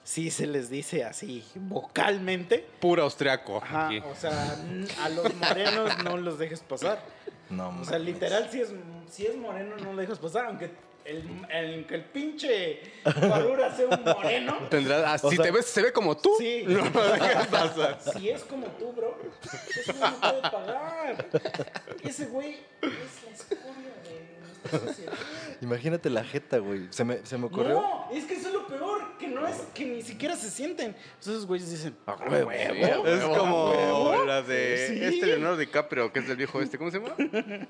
sí se les dice así, vocalmente. Puro austriaco. Ajá, aquí. o sea, a los morenos no los dejes pasar. No, O sea, literal, si es, si es moreno, no lo dejas pasar. Aunque el, el, que el pinche guarura sea un moreno, Tendrá, ah, si sea- te ves, se ve como tú. Sí. No dejes pasar. si es como tú, bro, ese güey no puede pagar. Ese güey es la escoria de nuestra sociedad. Imagínate la jeta, güey. Se me, se me ocurrió. No, es que eso es lo peor, que no es que ni siquiera se sienten. Entonces esos güeyes dicen, A huevo. Es como la de Sí. este Leonardo DiCaprio, que es el viejo este. ¿Cómo se llama?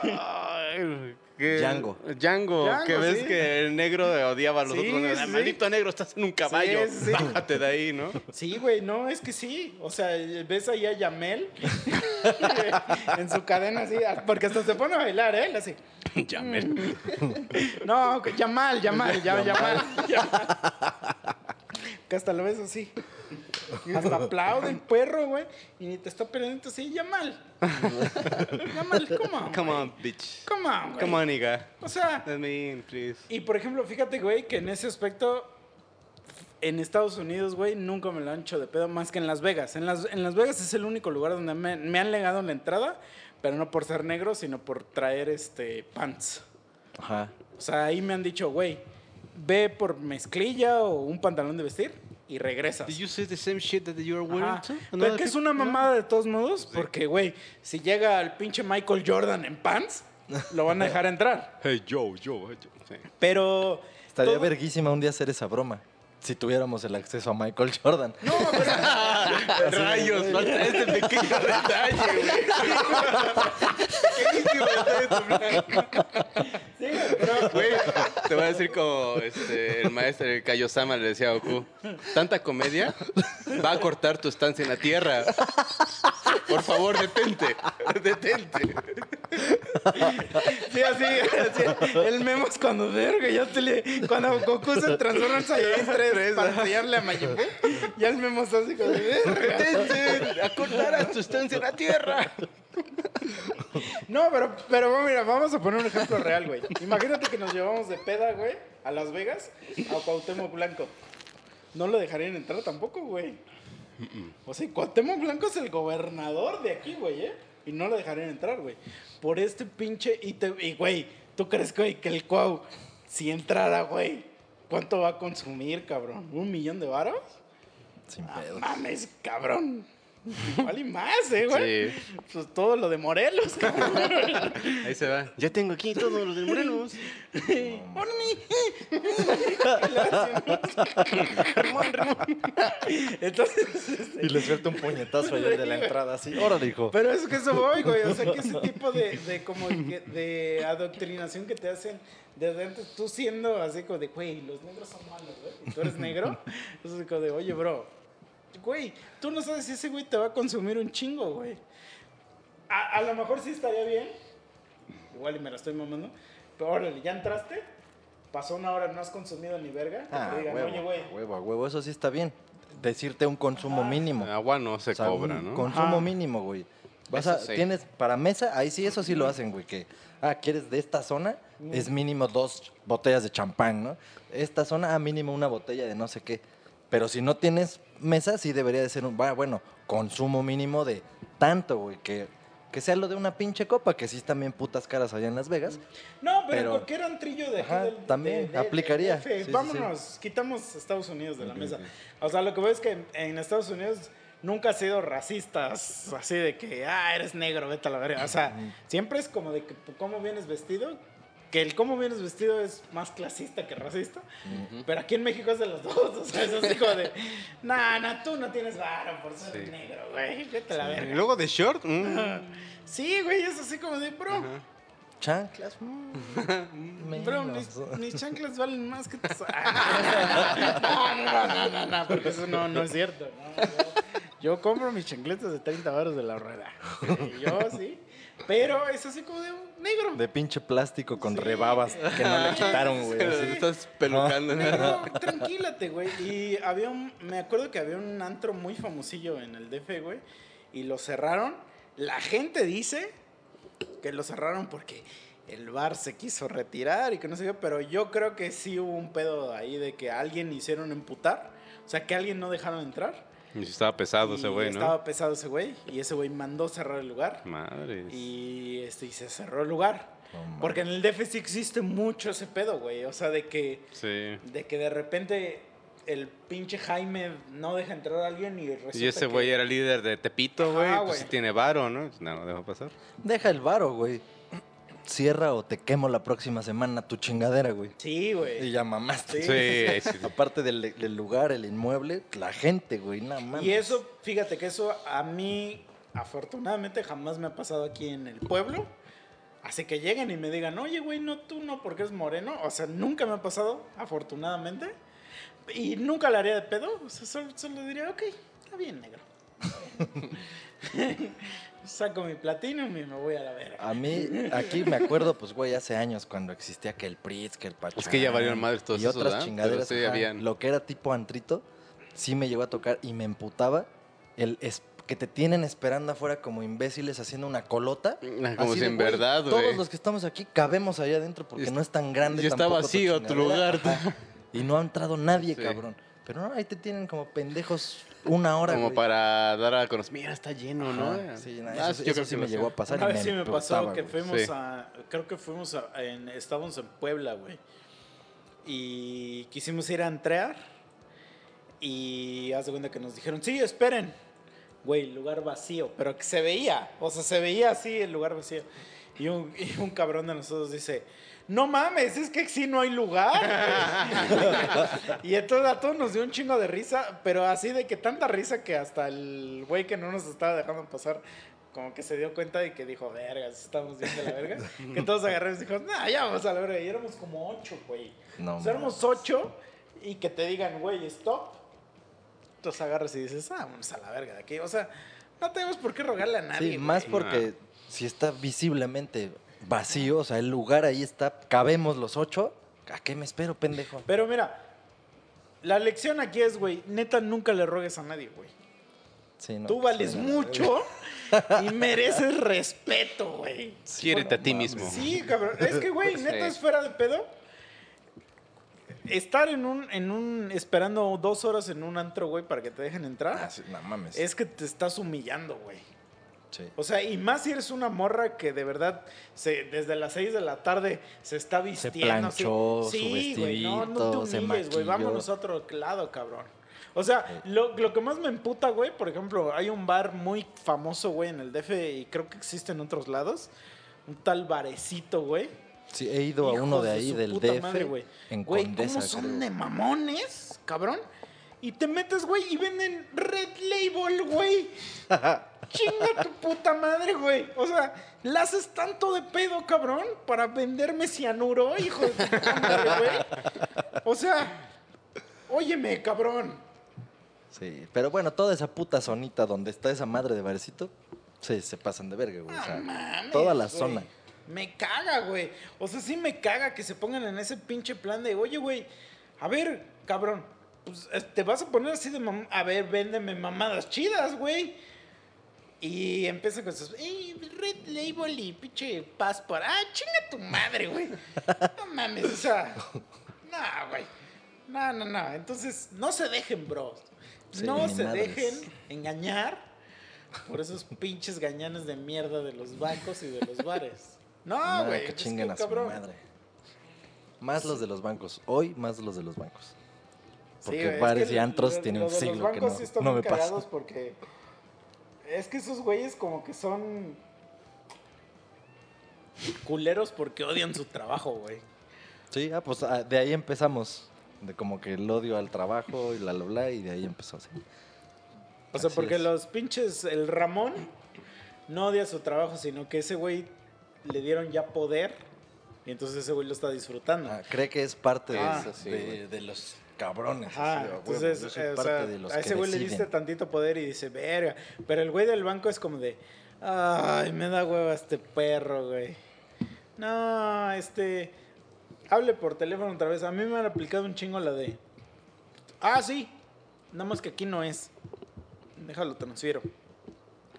Ay, que- Django. Django. Django, que ves sí. que el negro odiaba a los Sí, otros. negros. sí, "Ah, sí. Maldito negro, estás en un caballo. Sí, sí. Bájate de ahí, ¿no? Sí, güey, no, es que sí. O sea, ves ahí a Yamel en su cadena así, porque hasta se pone a bailar, ¿eh? Él Así. Yamel. No, Yamal, Yamal, ya, Yamal. Yamal. Que hasta lo ves así. Hasta aplaude el perro, güey. Y ni te está peleando así, Yamal. Yamal, come on. Come on, bitch. Come on, güey. Come on, nigga. O sea, Let me in, please. y por ejemplo, fíjate, güey, que en ese aspecto, en Estados Unidos, güey, nunca me lo han hecho de pedo más que en Las Vegas. En Las, en Las Vegas es el único lugar donde me, me han legado la entrada, pero no por ser negro, sino por traer este pants. Ajá. O sea, ahí me han dicho, güey, ve por mezclilla o un pantalón de vestir y regresas. Did you say the same shit that you are wearing too? Pero que es una mamada de todos modos, porque, güey, si llega el pinche Michael Jordan en pants, lo van a dejar entrar. Hey, yo, yo, hey, yo. Sí. Pero... Estaría todo- verguísima un día hacer esa broma. Si tuviéramos el acceso a Michael Jordan. No, pero... Rayos, falta este pequeño detalle, güey. Sí, pero... Güey, te voy a decir como este, el maestro el Kaiosama le decía a Goku, tanta comedia va a cortar tu estancia en la Tierra. Por favor, detente, detente. Sí, así, así. El memo es cuando verga, ya te le. Cuando Goku se transforma en Saiyajin 3 para enseñarle a Majin Buu, ya el memo así como de verga. Detente, acortarás tu estancia en la Tierra. No, pero, pero mira, vamos a poner un ejemplo real, güey. Imagínate que nos llevamos de peda, güey, a Las Vegas, a Cuauhtémoc Blanco. No lo dejarían entrar tampoco, güey. O sea, Cuauhtémoc Blanco es el gobernador de aquí, güey, ¿eh? Y no lo dejarían entrar, güey. Por este pinche... Y, te- y, güey, ¿tú crees, güey, que el Cuau, si entrara, güey, cuánto va a consumir, cabrón? ¿Un millón de varos? Sin Ah, mames, cabrón. Igual y más, ¿eh, güey? Sí. Pues todo lo de Morelos, cabrón. Ahí se va. Ya tengo aquí todo lo de Morelos. Entonces, Y le suelta un puñetazo allá de la entrada así. Órale, hijo. pero es que eso voy, güey. O sea, que ese tipo de, de como de adoctrinación que te hacen desde antes, tú siendo así como de, güey, los negros son malos, güey. Y tú eres negro. Entonces, como de, oye, bro, güey, tú no sabes si ese güey te va a consumir un chingo, güey. A, a lo mejor sí estaría bien. Igual y me la estoy mamando. Pero órale, ¿ya entraste? Pasó una hora, no has consumido ni verga. Que Ah, te digan, huevo, oye, güey. a huevo, a huevo. Eso sí está bien. Decirte un consumo mínimo. Agua no se O sea, cobra, un ¿no? Consumo Ajá. mínimo, güey. Vas Eso a, sí. tienes para mesa, ahí sí, eso sí lo hacen, güey. Que, ah, ¿quieres de esta zona? Es mínimo dos botellas de champán, ¿no? Esta zona, ah, mínimo una botella de no sé qué. Pero si no tienes mesa, sí debería de ser un, bueno, consumo mínimo de tanto, güey. Que, que sea lo de una pinche copa, que sí están bien putas caras allá en Las Vegas. No, pero, Pero- cualquier antrillo de aquí Ajá, del, también, de- de- aplicaría. de Sí, sí. Vámonos, quitamos Estados Unidos de la mesa. O sea, lo que veo es que en, en Estados Unidos nunca ha sido racistas, así de que, ah, eres negro, vete a la verga. O sea, siempre es como de que, ¿cómo vienes vestido? Que el cómo vienes vestido es más clasista que racista. Pero aquí en México es de los dos. O sea, es así como de, nah, nah, tú no tienes varo por ser Sí. negro, güey. Vete a la Y verga. luego de short. mm. Sí, güey, es así como de, bro. Chanclas. mm, Bro, mis, mis chanclas valen más que tus. No, no, no, no, no, no, porque eso no, no es cierto. no, yo, yo compro mis chancletas de 30 baros de la rueda. Sí, yo sí. Pero es así como de un negro. De pinche plástico con rebabas que no le quitaron, güey. Te así. estás pelucando. Negro, tranquilate, güey. Y había un. Me acuerdo que había un antro muy famosillo en el DF, güey. Y lo cerraron. La gente dice que lo cerraron porque el bar se quiso retirar y que no sé qué, pero yo creo que sí hubo un pedo ahí de que a alguien hicieron emputar, o sea, que a alguien no dejaron entrar. Y estaba pesado ese güey, ¿no? Estaba pesado ese güey y ese güey mandó cerrar el lugar Madre. y, este, y se cerró el lugar. Porque en el DF sí existe mucho ese pedo, güey, o sea, de que, Sí. de que de repente el pinche Jaime no deja entrar a alguien y resulta Y ese que- güey era líder de Tepito, güey. Pues sí tiene varo, ¿no? No, no deja pasar. Deja el varo, güey. Cierra o te quemo la próxima semana tu chingadera, güey. Sí, güey. Y ya mamaste. Sí. Sí, sí. Aparte del, del lugar, el inmueble, la gente, güey, nada más. Y eso, fíjate que eso a mí, afortunadamente, jamás me ha pasado aquí en el pueblo. Así que lleguen y me digan, oye, güey, no, tú no, porque es moreno. O sea, nunca me ha pasado, afortunadamente. Y nunca le haría de pedo. O sea, solo, solo diría, ok, está bien, negro. Saco mi platinum y me voy a la verga. A mí, aquí me acuerdo, pues, güey, hace años cuando existía que el Pritz, que el Pachán. Es que ya valieron madres todos Y esos, otras ¿verdad? chingaderas. Pero sí ajá, habían. Lo que era tipo antrito, sí me llegó a tocar y me emputaba el es- que te tienen esperando afuera como imbéciles haciendo una colota. Ah, Como Así si de, en verdad, güey. Todos los que estamos aquí cabemos allá adentro porque Y no es tan grande. y está tampoco vacío tu lugar. Ajá. Y no ha entrado nadie, Sí. cabrón. Pero no, ahí te tienen como pendejos una hora, Como güey. para dar a conocer. Mira, está lleno, ¿no? Ajá, sí, no, Ah, eso, yo eso creo sí que me llegó a pasar. Una vez sí me pasó que fuimos Sí. a. Creo que fuimos a. En, estábamos en Puebla, güey. Y quisimos ir a entrear. Y haz de cuenta que nos dijeron, sí, esperen. Güey, lugar vacío. Pero que se veía. O sea, se veía así el lugar vacío. Y un, y un cabrón de nosotros dice. No mames, es que sí no hay lugar. y entonces a todos nos dio un chingo de risa, pero así de que tanta risa que hasta el güey que no nos estaba dejando pasar, como que se dio cuenta de que dijo, vergas, estamos bien de la verga. que todos agarramos y dijo, nah, ya vamos a la verga. Y éramos como ocho, güey. No o sea, éramos ocho y que te digan, güey, stop. Entonces agarras y dices, ah, vámonos a la verga de aquí. O sea, no tenemos por qué rogarle a nadie. Sí, más güey. porque si está visiblemente vacío, o sea, el lugar ahí está, cabemos los ocho, ¿a qué me espero, pendejo? Pero mira, la lección aquí es, güey, neta, nunca le rogues a nadie, güey. Sí, no, Tú vales sí, mucho y mereces respeto, güey. Quiérete a ti mismo. Sí, cabrón. Es que, güey, neta Sí. es fuera de pedo. Estar en un, en un, esperando dos horas en un antro, güey, para que te dejen entrar, Ah, sí, no mames. es que te estás humillando, güey. Sí. O sea, y más si eres una morra que de verdad se, desde las 6 de la tarde se está vistiendo. así. planchó su sí, güey, no, no te se humilles, güey. Vámonos a otro lado, cabrón. O sea, lo, lo que más me emputa, güey, por ejemplo, hay un bar muy famoso, güey, en el DF y creo que existe en otros lados. Un tal barecito, güey. Sí, he ido a uno de ahí su del DF madre, güey. en Güey, Condesa, ¿cómo son creo. de mamones, cabrón? Y te metes, güey, y venden Red Label, güey. Chinga tu puta madre, güey. O sea, la haces tanto de pedo, cabrón, para venderme cianuro, hijo de puta madre, güey. O sea, óyeme, cabrón. Sí, pero bueno, toda esa puta zonita donde está esa madre de barecito, sí, se pasan de verga, güey. o sea, No mames, toda la güey. zona. Me caga, güey. O sea, sí me caga que se pongan en ese pinche plan de, oye, güey, a ver, cabrón, pues eh, te vas a poner así de, a ver, véndeme mamadas chidas, güey. Y empieza con sus, ey, Red Label y pinche Passport. Ah, chinga tu madre, güey. No mames, o sea, no, güey. No, no, no. Entonces, no se dejen, bro. No se madres. dejen engañar por esos pinches gañanes de mierda de los bancos y de los bares. No, No, güey. que chinguen a su madre. Más los de los bancos. Hoy, más los de los bancos. Sí, Porque es bares que y antros lo- tienen lo un siglo que no, sí están no me pasa. porque es que esos güeyes como que son culeros porque odian su trabajo, güey. Sí, ah, pues ah, de ahí empezamos. De como que el odio al trabajo y la bla, bla, y de ahí empezó así. O sea, Así porque es. los pinches, el Ramón no odia su trabajo, sino que ese güey le dieron ya poder y entonces ese güey lo está disfrutando. Ah, cree que es parte de, Ah, eso, sí, de, güey. de los cabrones. Ajá, así, entonces, yo soy eh, o parte sea, de los a ese güey le diste tantito poder y dice, verga. Pero el güey del banco es como de, ay, me da hueva este perro, güey. No, este, hable por teléfono otra vez. A mí me han aplicado un chingo la de, ah, sí, nada más que aquí no es. Déjalo, transfiero.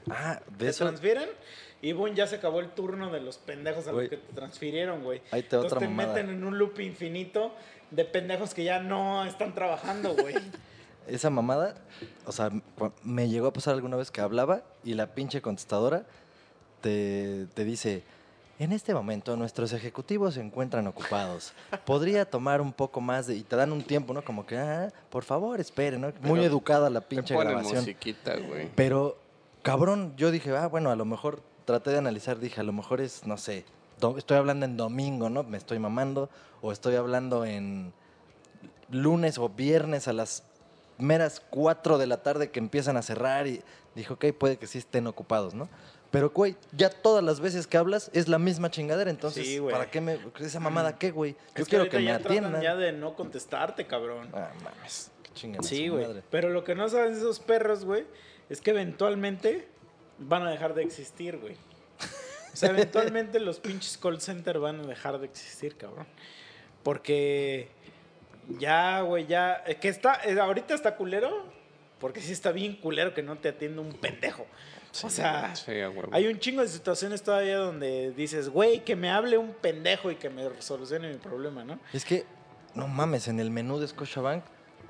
Ah, de Te eso. transfieren y boom, ya se acabó el turno de los pendejos a los que te transfirieron, güey. Ahí te Entonces otra te mamada. meten en un loop infinito de pendejos que ya no están trabajando, güey. Esa mamada, o sea, me llegó a pasar alguna vez que hablaba y la pinche contestadora te, te dice, en este momento nuestros ejecutivos se encuentran ocupados. Podría tomar un poco más de... Y te dan un tiempo, ¿no? Como que, ah, por favor, espere, ¿no? Muy Pero educada la Te pinche ponen grabación. musiquita, güey. Pero, cabrón, yo dije, ah, bueno, a lo mejor traté de analizar, dije, a lo mejor es, no sé, estoy hablando en domingo, ¿no? Me estoy mamando, o estoy hablando en lunes o viernes a las meras 4 de la tarde que empiezan a cerrar y dijo, ok, puede que sí estén ocupados, ¿no? Pero, güey, ya todas las veces que hablas es la misma chingadera, entonces, Sí. ¿para qué me... esa mamada qué, güey? Yo Es quiero que me atiendan. ya de no contestarte, cabrón. Ah, mames, que chinguen a Sí, güey. Pero lo que no saben esos perros, güey, es que eventualmente van a dejar de existir, güey. O sea, eventualmente los pinches call center van a dejar de existir, cabrón. Porque ya, güey, ya. eh, Que está. eh, ahorita está culero. Porque sí está bien culero que no te atienda un pendejo. o sea, Sí, hay un chingo de situaciones todavía donde dices, güey, que me hable un pendejo y que me solucione mi problema, ¿no? Es que, no mames, en el menú de Scotiabank,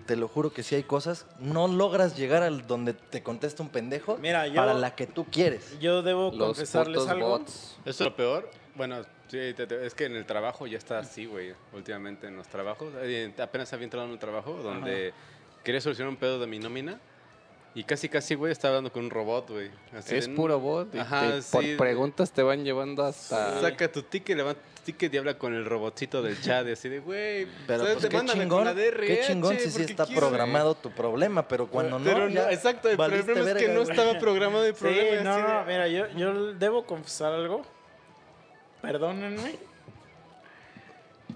te lo juro que si hay cosas, no logras llegar al donde te contesta un pendejo Mira, yo- para la que tú quieres. Yo debo Los confesarles algo. bots. Eso es lo peor. Bueno, sí, te- te- es que en el trabajo ya está así, güey. Últimamente en los trabajos. Eh, Apenas había entrado en un trabajo donde quería solucionar un pedo de mi nómina. Y casi, casi, güey, estaba hablando con un robot, güey. Es de, puro bot. y Ajá, te- sí. por preguntas te van llevando hasta... Saca tu ticket, levanta tu ticket y habla con el robotcito del chat. Y así de, güey, Pero pues qué Mándame chingón, con la DRH, qué chingón si sí está programado tu problema, pero cuando no, Pero ya exacto, el problema es que no estaba programado el Sí, problema. no, así de- no, mira, yo, yo debo confesar algo. Perdónenme.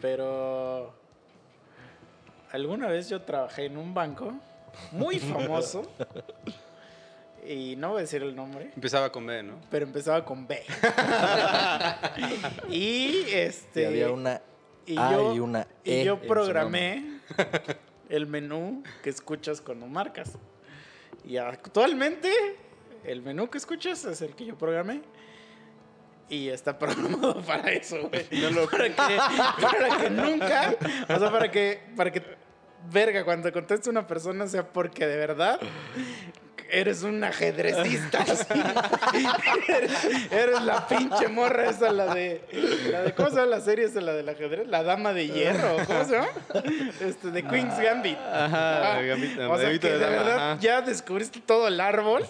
Pero alguna vez yo trabajé en un banco muy famoso. y no voy a decir el nombre, Empezaba con B, ¿no? pero empezaba con B. y este. Y había una y A yo, y una y E yo en su programé el menú que escuchas cuando marcas. Y actualmente el menú que escuchas es el que yo programé. Y está programado para eso, güey. para, que, para que nunca, o sea, para que, para que, verga, cuando conteste una persona sea porque de verdad eres un ajedrecista. eres, eres la pinche morra esa, la de, la de, ¿cómo se llama la serie esa, la del ajedrez? La dama de hierro, ¿cómo se llama? Este, de Queen's Gambit. Ajá, Ah, Gambit- o sea que de verdad ya descubriste todo el árbol.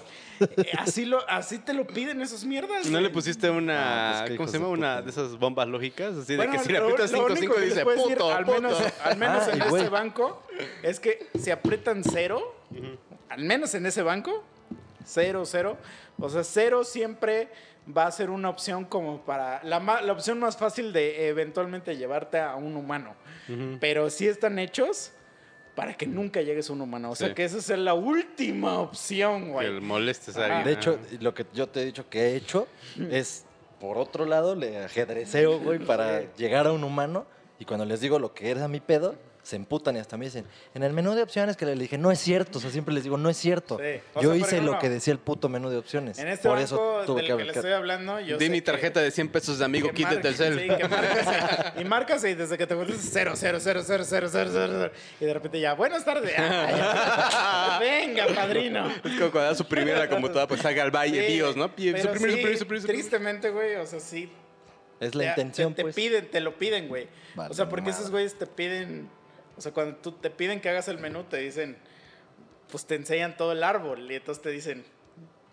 Así, lo, así te lo piden esos mierdas. ¿No le pusiste una, Ah, pues ¿cómo se llama? de Una de esas bombas lógicas, así Bueno, de que si le aprietas lo 5 único 5 que les dice puedo decir, puto, al menos, al menos Ay, en ese banco, es que si aprietan cero, al menos en ese banco, cero, cero, o sea, cero siempre va a ser una opción como para, la, la opción más fácil de eventualmente llevarte a un humano. Pero sí están hechos para que nunca llegues a un humano. O sea, Sí. que esa es la última opción, Que güey. le molestes a alguien. De hecho, lo que yo te he dicho que he hecho es, por otro lado, le ajedreceo, güey, para llegar a un humano. Y cuando les digo lo que era mi pedo, se emputan y hasta me dicen, en el menú de opciones que le dije, no es cierto, o sea, siempre les digo, no es cierto. Yo hice lo que decía el puto menú de opciones. En este por banco eso tuve que, que le estoy hablando, Di mi tarjeta de 100 pesos de amigo, quítate el cel. Y marcas y desde que te vuelves cero, cero, cero, cero, cero, cero, cero, y de repente ya, buenas tardes. Ah, Venga, padrino. Es como cuando da su primera computadora, pues salga al valle, Dios, ¿no? Suprimir, suprimir, suprimir, suprimir. Tristemente, güey, o sea, sí. Es la intención, te, te pues. piden, te lo piden, güey. O sea, porque esos güeyes te piden o sea, cuando tú te piden que hagas el menú, te dicen, pues te enseñan todo el árbol y entonces te dicen,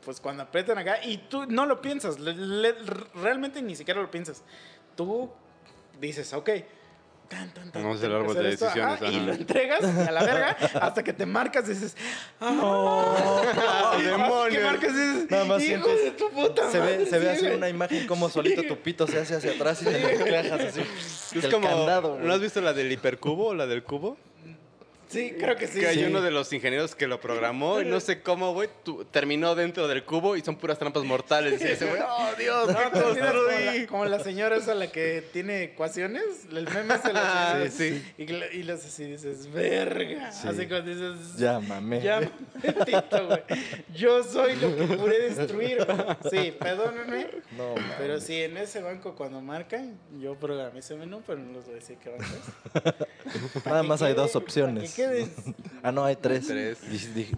pues cuando aprietan acá y tú no lo piensas, le- le- realmente ni siquiera lo piensas. Tú dices, ok. Tan, tan, tan, Vamos árbol de esto, decisiones, ajá, y lo entregas y a la verga hasta que te marcas y dices, ¡Ah! y ¡Demonios! que marcas y dices, Nada más "Hijo sientes- de tu puta Se ve, madre", se ve sí, así una imagen como solito tu pito se hace hacia atrás y te lo encajas así. Es El como, candado. ¿no has visto la del hipercubo o la del cubo? Sí, creo que sí. que hay sí. uno de los ingenieros que lo programó y no sé cómo, güey, tu- terminó dentro del cubo y son puras trampas mortales. Y dice, güey, oh Dios, No, ¿qué te olvidas como, la, como la señora esa la que tiene ecuaciones, el meme se la Ah, tiene, sí. y, y las así dices, verga. Sí. Así cuando dices, Ya, mamé. ya, tito, güey. Yo soy lo que pude destruir. Sí, perdónenme. No, mames. Pero sí, en ese banco cuando marcan, yo programé ese menú, pero no les voy a decir qué banco es. Nada más hay dos opciones. Ah, no, hay tres.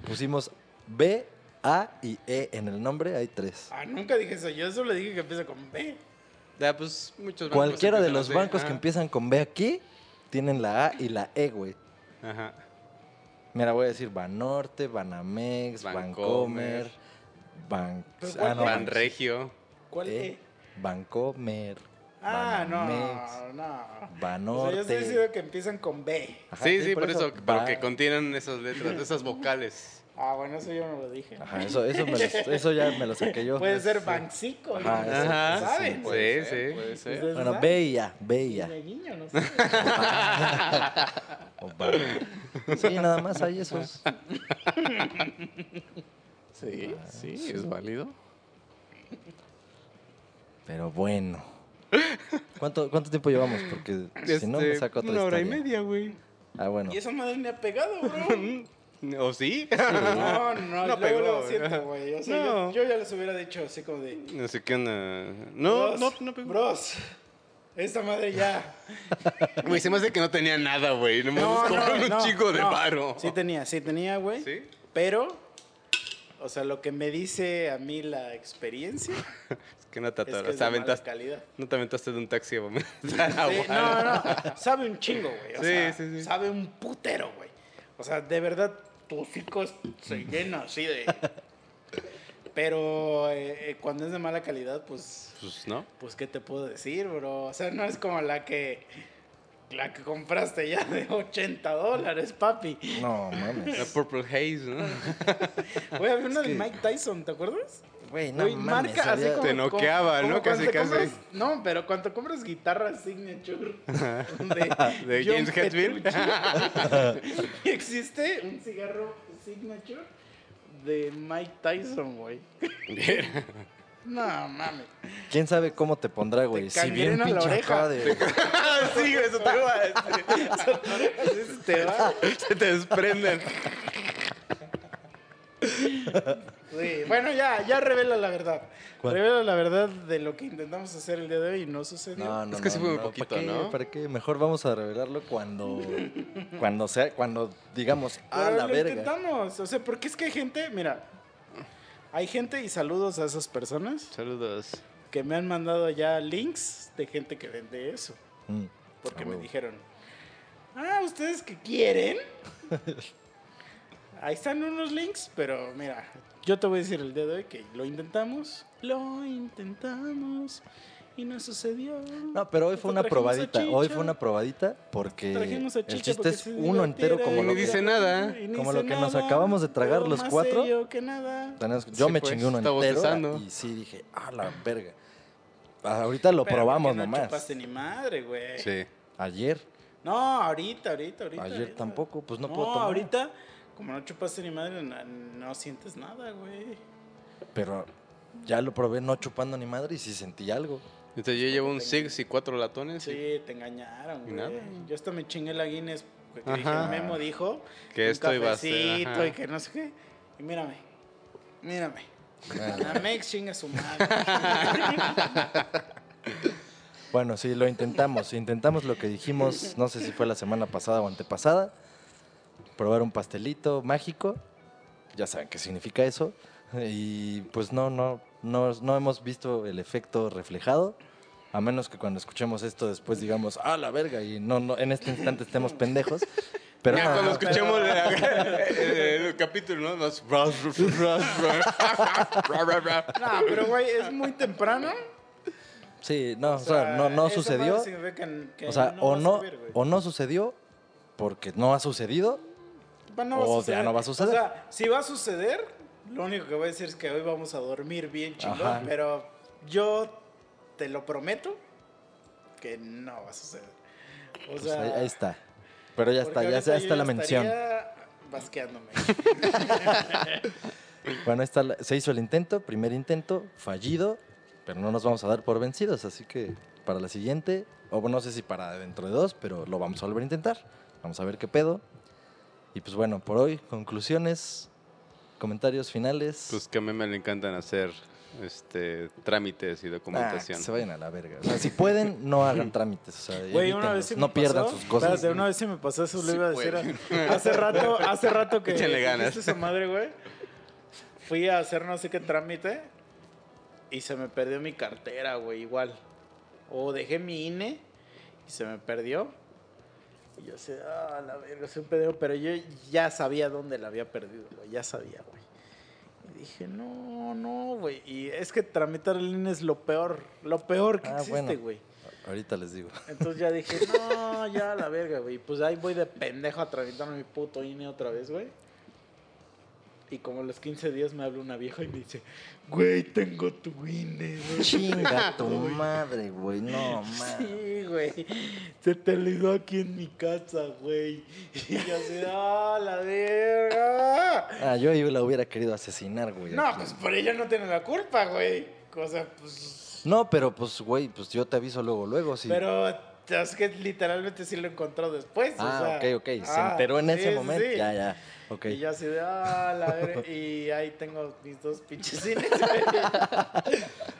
Pusimos B, A y E en el nombre, hay tres. Ah, nunca dije eso. Yo solo dije que empieza con B. Ya, pues, muchos bancos Cualquiera de los bancos que empiezan con B aquí tienen la A y la E, güey. Ajá. Mira, voy a decir Banorte, Banamex, Bancomer, Bancomer, Ban... ¿Pero cuál no? Banregio. ¿Cuál E, E? Bancomer, Ah, Banamex, no, no. O sea, yo Banorte. estoy diciendo que empiezan con B. Ajá, sí, sí, por eso, pero va- que contienen esas letras, esas vocales. Ah, bueno, eso yo no lo dije. Ajá, eso, eso, me lo- eso ya me lo saqué yo. Puede ser Bancico. Ajá, ¿no? eso, Ajá. ¿Saben? Sí, Puede sí. ser, puede ser. Bueno, saben. B y A, B y A. De guiño, no sé. Sí, nada más hay esos. Sí, sí, es válido. Pero bueno. ¿Cuánto, cuánto tiempo llevamos? Porque si no me Este, saco otra Una hora y media, güey. Ah, bueno. Y esa madre me ha pegado, bro. ¿O sí? No, no, No no. pegó, lo siento, güey. O sea, No. yo, yo ya les hubiera dicho así como de. No sé qué onda. No, "Bros, no, no pegó. Bros, esta madre ya. Güey, se me hace que no tenía nada, güey. No me No, cobraron no, un no, chico de no. varo. Sí tenía, sí tenía, güey. ¿Sí? Pero, o sea, lo que me dice a mí la experiencia que no te es que atoras. es aventaste, calidad. no te aventaste de un taxi a vomitar Sí, agua. no, no, sabe un chingo, güey. O Sí, sea, sí, sí. sabe un putero, güey. O sea, de verdad, tu hocico se llena así de... Pero eh, eh, cuando es de mala calidad, pues, Pues, ¿no? pues, ¿qué te puedo decir, bro? O sea, no es como la que, la que compraste ya de 80 dólares, papi. No, mames. La Purple Haze, ¿no? Güey, había una de que- Mike Tyson, ¿te acuerdas? Güey, no Güey, mames. marca así como, Te noqueaba, como- ¿no? como Casi, casi. compras- no, pero cuando compras guitarra signature de, James Hetfield. Existe un cigarro signature de Mike Tyson, güey. No mames. ¿Quién sabe cómo te pondrá, güey? Te Si bien cangrena la pinche oreja. acá de... Ah, sí, güey, eso te va a decir. Te va. Se te desprenden. Sí, Bueno, ya, ya revela la verdad. ¿Cuál? Revela la verdad de lo que intentamos hacer el día de hoy y no sucedió. No, no, Es que no, sí fue muy poquito, ¿para qué? ¿no? ¿Para qué? Mejor vamos a revelarlo cuando... Cuando sea... Cuando digamos, a Pero la lo verga. intentamos. O sea, porque es que hay gente, mira, hay gente y saludos a esas personas Saludos. que me han mandado ya links de gente que vende eso. Mm, Porque me dijeron, ah, ¿ustedes qué quieren? Ahí están unos links, pero mira, yo te voy a decir el día de hoy que lo intentamos, lo intentamos y no sucedió. No, pero hoy fue una probadita. Hoy fue una probadita porque el chiste porque es uno entero como Y lo que... dice nada. Y como lo que nos acabamos de tragar los cuatro. serio que nada. Tenemos- Yo Sí, me pues, chingué uno entero y sí dije, ah, la verga. Ahorita lo Pero probamos no nomás. chupaste ni madre, güey. Sí. Ayer, No, ahorita, ahorita, ahorita. ayer ahorita. tampoco, pues no, No, puedo tomar. ahorita, como no chupaste ni madre, no, no sientes nada, güey. Pero ya lo probé no chupando ni madre y sí sentí algo. Entonces yo llevo un Six y cuatro latones. y- Sí, te engañaron, güey. nada. Yo hasta me chingué la Guinness. porque dije, Ajá. el Memo dijo Que un esto iba a ser, ajá. y que no sé qué. Y mírame, mírame. Bueno. La Mex chinga su madre. Bueno, sí, lo intentamos. Intentamos lo que dijimos, no sé si fue la semana pasada o antepasada. Probar un pastelito mágico. Ya saben qué significa eso. Y pues no, no, no, no hemos visto el efecto reflejado. A menos que cuando escuchemos esto después digamos, ah, la verga, y no, no, en este instante estemos pendejos. Pero Ya no, cuando no, escuchemos el, el capítulo, ¿no? No, pero güey, es muy temprano. sí, no, o sea, no, no sucedió. que- que O sea, no o no, servir, o no sucedió porque no ha sucedido. Pues no va a o ya suceder. no va a suceder. O sea, si va a suceder, lo único que voy a decir es que hoy vamos a dormir bien chingón, Ajá. pero yo te lo prometo que no va a suceder. O Pues sea, ahí, ahí está. Pero ya está, ya, está la mención. Basqueándome. Bueno, ahí está se hizo el intento, primer intento, fallido, pero no nos vamos a dar por vencidos, así que para la siguiente, o no sé si para dentro de dos, pero lo vamos a volver a intentar. Vamos a ver qué pedo. Y pues bueno, por hoy, conclusiones, comentarios finales. Pues que a mí me le encantan hacer este trámites y Ah, documentación. que se vayan a la verga. O sea, si pueden, no hagan trámites. O sea, una vez sí no pierdan pasó- sus cosas. Espérate, una vez sí me pasó eso, lo Sí iba a decir. a- Hace rato, hace rato que Échenle ganas. esa madre, güey. Fui a hacer no sé qué trámite y se me perdió mi cartera, güey, igual. O dejé mi INE y se me perdió. Y yo sé, ah, la verga, se me perdió. Pero yo ya sabía dónde la había perdido, güey, ya sabía, güey. Y dije, no, no, güey. Y es que tramitar el INE es lo peor, lo peor que Ah, existe, bueno. güey. Ahorita les digo. Entonces ya dije, no, ya la verga, güey. Pues ahí voy de pendejo a tramitar mi puto INE otra vez, güey. Y como a los 15 días me habla una vieja y me dice, güey, tengo tu INE, güey. Chinga tu madre, güey. No, mames. Sí, güey. Se te olvidó aquí en mi casa, güey. Y yo así, ah, la verga. Ah, yo ahí la hubiera querido asesinar, güey. No, aquí. pues por ella no tiene la culpa, güey. O sea, pues... No, pero pues, güey, pues yo te aviso luego, luego. Sí. Pero es que literalmente sí lo encontró después. o ah, sea, ok, ok. Se ah, enteró en sí, ese momento. sí. Ya, ya. Ok. Y yo así de, ah, la verga. Y ahí tengo mis dos pinches cines.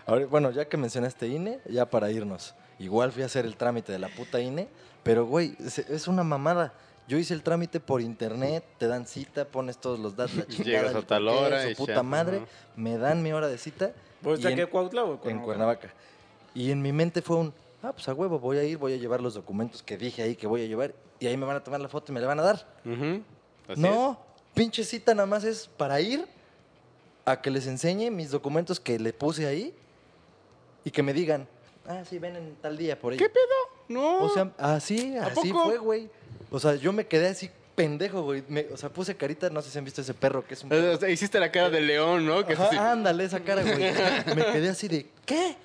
Ahora, bueno, ya que mencionaste INE, ya para irnos. Igual fui a hacer el trámite de la puta INE, pero, güey, es, una mamada. Yo hice el trámite por internet, te dan cita, pones todos los datos, la chingada, Llegas a tal hora su y puta ya, madre, me dan mi hora de cita. ¿Pues de en- Cuautla o En Cuernavaca. Y en mi mente fue un, ah, pues a huevo, voy a ir, voy a llevar los documentos que dije ahí que voy a llevar, y ahí me van a tomar la foto y me la van a dar. Así no, pinche cita nada más es para ir a que les enseñe mis documentos que le puse ahí y que me digan, ah, sí, ven en tal día por ahí. ¿Qué pedo? No. O sea, así, ¿A así poco? fue, güey. O sea, yo me quedé así pendejo, güey. Me- o sea, puse carita, no sé si han visto ese perro que es un... O sea, hiciste la cara de león, ¿no? Que es Ajá, ándale, esa cara, güey. Me quedé así de, ¿qué?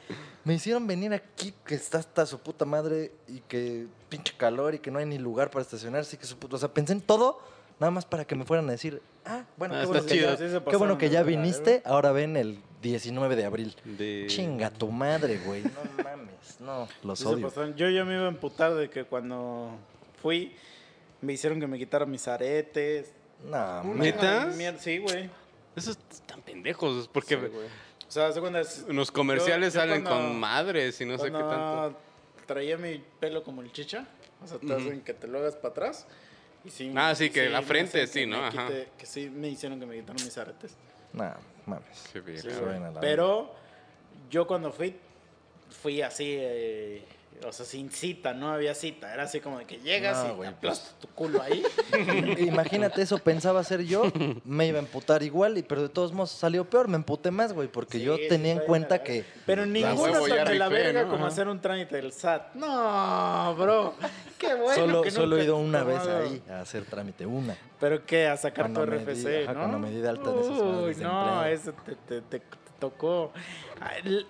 Me hicieron venir aquí que está hasta su puta madre y que pinche calor y que no hay ni lugar para estacionarse y que su puta... O sea, pensé en todo, nada más para que me fueran a decir, ah, bueno, Ah, qué, bueno está que, chido. ya, Sí qué bueno que ya viniste, ahora ven el 19 de abril. De- Chinga tu madre, güey. No mames, no, los Sí odio. Yo ya me iba a emputar de que cuando fui me hicieron que me quitaran mis aretes. No. ¿Neta? mierda- Sí, güey. Esos están pendejos, porque Sí, sea, hace cuando es- los comerciales Yo- yo salen cuando- con madres y no sé qué tanto. Traía mi pelo como el chicha. O sea, te hacen que te lo hagas para atrás. Y sí, Ah, sí, que la frente, sí, ¿no? Ajá. que sí me hicieron que me quitaran mis aretes. No, mames. Qué bien. Sí, Pero yo cuando fui, fui así, eh, o sea, sin cita, no había cita. Era así como de que llegas No, y güey, te aplastas tu culo ahí. Imagínate eso, pensaba ser yo, me iba a emputar igual, y pero de todos modos salió peor, me emputé más, güey, porque yo Sí, tenía en cuenta que... Pero ya tan de la verga ¿no? como Ajá. hacer un trámite del SAT. No, bro. Qué bueno. solo, que solo he ido una vez ahí a hacer trámite, una. ¿Pero qué? A sacar Cuando tu di- RFC, ajá, ¿no? cuando me di de alta madres Uy, de no, eso te, te- te- te tocó.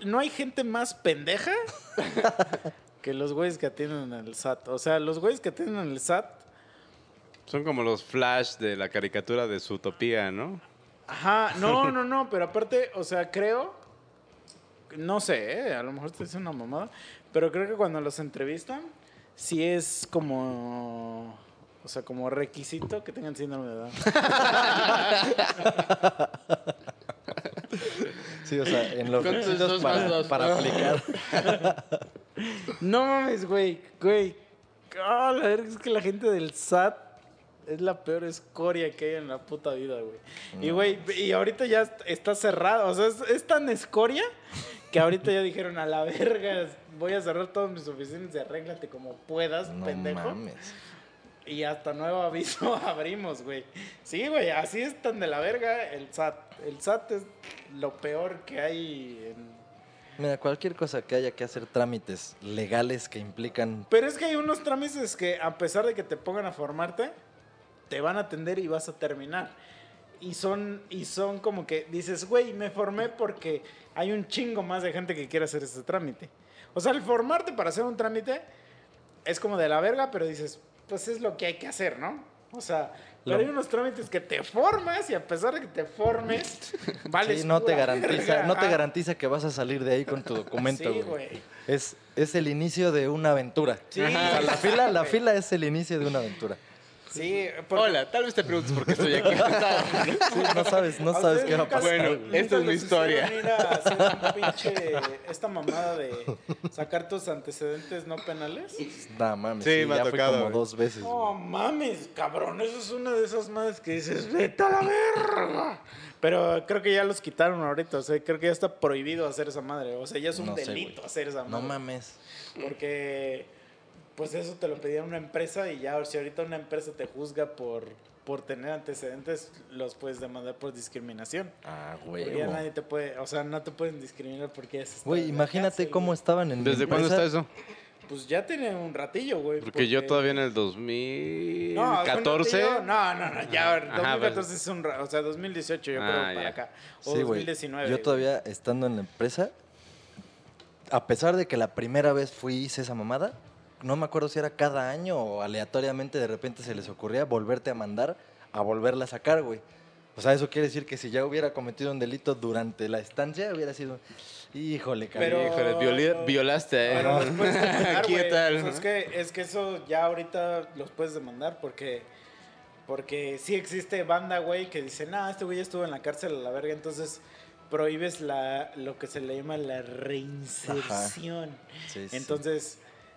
No hay gente más pendeja que los güeyes que atienden en el SAT. O sea, los güeyes que atienden en el SAT, Son como los flash de la caricatura de su utopía, ¿no? ajá, no, no, no, pero aparte, o sea, creo, no sé, ¿eh? a lo mejor te dice una mamada, pero creo que cuando los entrevistan, sí es como, o sea, como requisito que tengan síndrome de Down. Sí, o sea, en los ¿Cuántos requisitos para, para aplicar. No mames, güey, güey. Ah, la verga, es que la gente del SAT es la peor escoria que hay en la puta vida, güey. Y, güey, y ahorita ya est- está cerrado. O sea, es, es tan escoria que ahorita ya dijeron a la verga, voy a cerrar todas mis oficinas y arréglate como puedas, No pendejo. mames. Y hasta nuevo aviso abrimos, güey. Sí, güey, así es tan de la verga el SAT. El SAT es lo peor que hay en... Mira, cualquier cosa que haya que hacer trámites legales que implican. Pero es que hay unos trámites que a pesar de que te pongan a formarte, te van a atender y vas a terminar. Y son, y son como que dices, güey, me formé porque hay un chingo más de gente que quiere hacer ese trámite. O sea, el formarte para hacer un trámite es como de la verga, pero dices, pues es lo que hay que hacer, ¿no? O sea, pero hay unos trámites que te formas y a pesar de que te formes, vale. Sí, no te garantiza, no te garantiza que vas a salir de ahí con tu documento, Sí, güey. güey. Es, es el inicio de una aventura. Sí. O sea, la fila, la fila es el inicio de una aventura. Sí, porque- Hola, tal vez te preguntes por qué estoy aquí. Sí, no sabes, no ¿A sabes qué va a pasar. Bueno, esta es mi historia. ir a hacer pinche, esta mamada de sacar tus antecedentes no penales? Nah, mames, Sí, sí, me ha ya fue tocado, como güey. dos veces. No mames, cabrón, eso es una de esas madres que dices, vete a la verga. Pero creo que ya los quitaron ahorita, o sea, creo que ya está prohibido hacer esa madre, o sea, ya es un No delito hacer esa No madre. mames. Porque, pues eso te lo pedía una empresa y ya, si ahorita una empresa te juzga por, por tener antecedentes, los puedes demandar por discriminación. Ah, ya güey. nadie te puede, o sea, no te pueden discriminar porque es Güey, imagínate cómo estaban en mi ¿Desde cuándo está eso? Pues ya tiene un ratillo, güey. Porque yo todavía en el No, fue un 2014. ratillo. No, no, no, ya, Ajá, 2014 pues. es un, o sea, 2018 yo Ah, creo para ya. acá. O Sí, güey. 2019. Yo todavía estando en la empresa, a pesar de que la primera vez fui y hice esa mamada, no me acuerdo si era cada año o aleatoriamente de repente se les ocurría volverte a mandar a volverla a sacar, güey. O sea, eso quiere decir que si ya hubiera cometido un delito durante la estancia, hubiera sido, híjole, cabrón. Pero- Híjole, violi- violaste a él. Pero los puedes demandar, ¿Qué tal? Pues es, que, es que eso ya ahorita los puedes demandar porque, porque sí existe banda, güey, que dice, nah, este güey ya estuvo en la cárcel a la verga, entonces prohíbes la, lo que se le llama la reinserción. Sí, sí.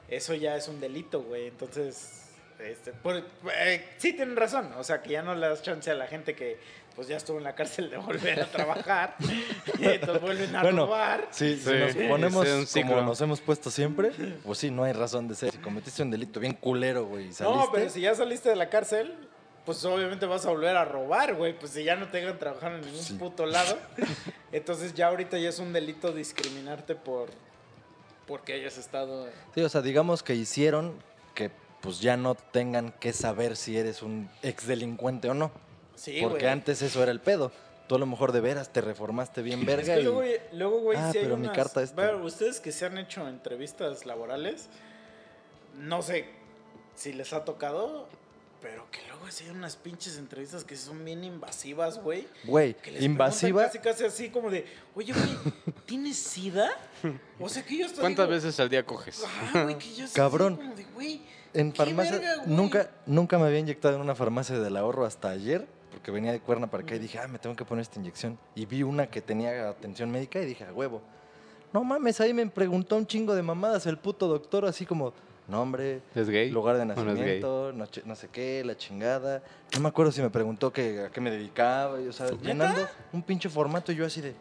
Eso ya es un delito, güey. Entonces, este, por- eh, sí tienen razón. O sea, que ya no le das chance a la gente que pues ya estuvo en la cárcel de volver a trabajar. Entonces vuelven a Bueno, robar. Sí, Sí, si nos ponemos como nos hemos puesto siempre, pues sí, no hay razón de ser. Si cometiste un delito bien culero, güey, y saliste, No, pero si ya saliste de la cárcel, pues obviamente vas a volver a robar, güey. Pues si ya no te dejan trabajar en ningún Sí. puto lado. Entonces ya ahorita ya es un delito discriminarte por porque hayas estado... Sí, o sea, digamos que hicieron que pues ya no tengan que saber si eres un ex delincuente o no. Sí, porque antes eso era el pedo. Tú a lo mejor de veras te reformaste bien Es verga que y... luego, luego, güey, Ah, sí hay pero mi carta esta. Bueno, ustedes que se han hecho entrevistas laborales, no sé si les ha tocado, pero que luego hay unas pinches entrevistas que son bien invasivas, güey. Güey, Que les invasiva. preguntan Casi, casi así como de, oye, güey, ¿tienes sida? O sea, que yo hasta ¿Cuántas digo, veces al día coges? Ajá, güey, que yo Cabrón. como de, güey, En farmacia, verga, nunca, nunca me había inyectado en una farmacia del ahorro hasta ayer, porque venía de cuerna para acá y dije, ah, me tengo que poner esta inyección. Y vi una que tenía atención médica y dije, a huevo. No mames, ahí me preguntó un chingo de mamadas el puto doctor, así como, nombre, ¿Es gay? lugar de nacimiento, no, no sé qué, la chingada. No me acuerdo si me preguntó que, a qué me dedicaba, y, o sea, llenando un pinche formato y yo así de...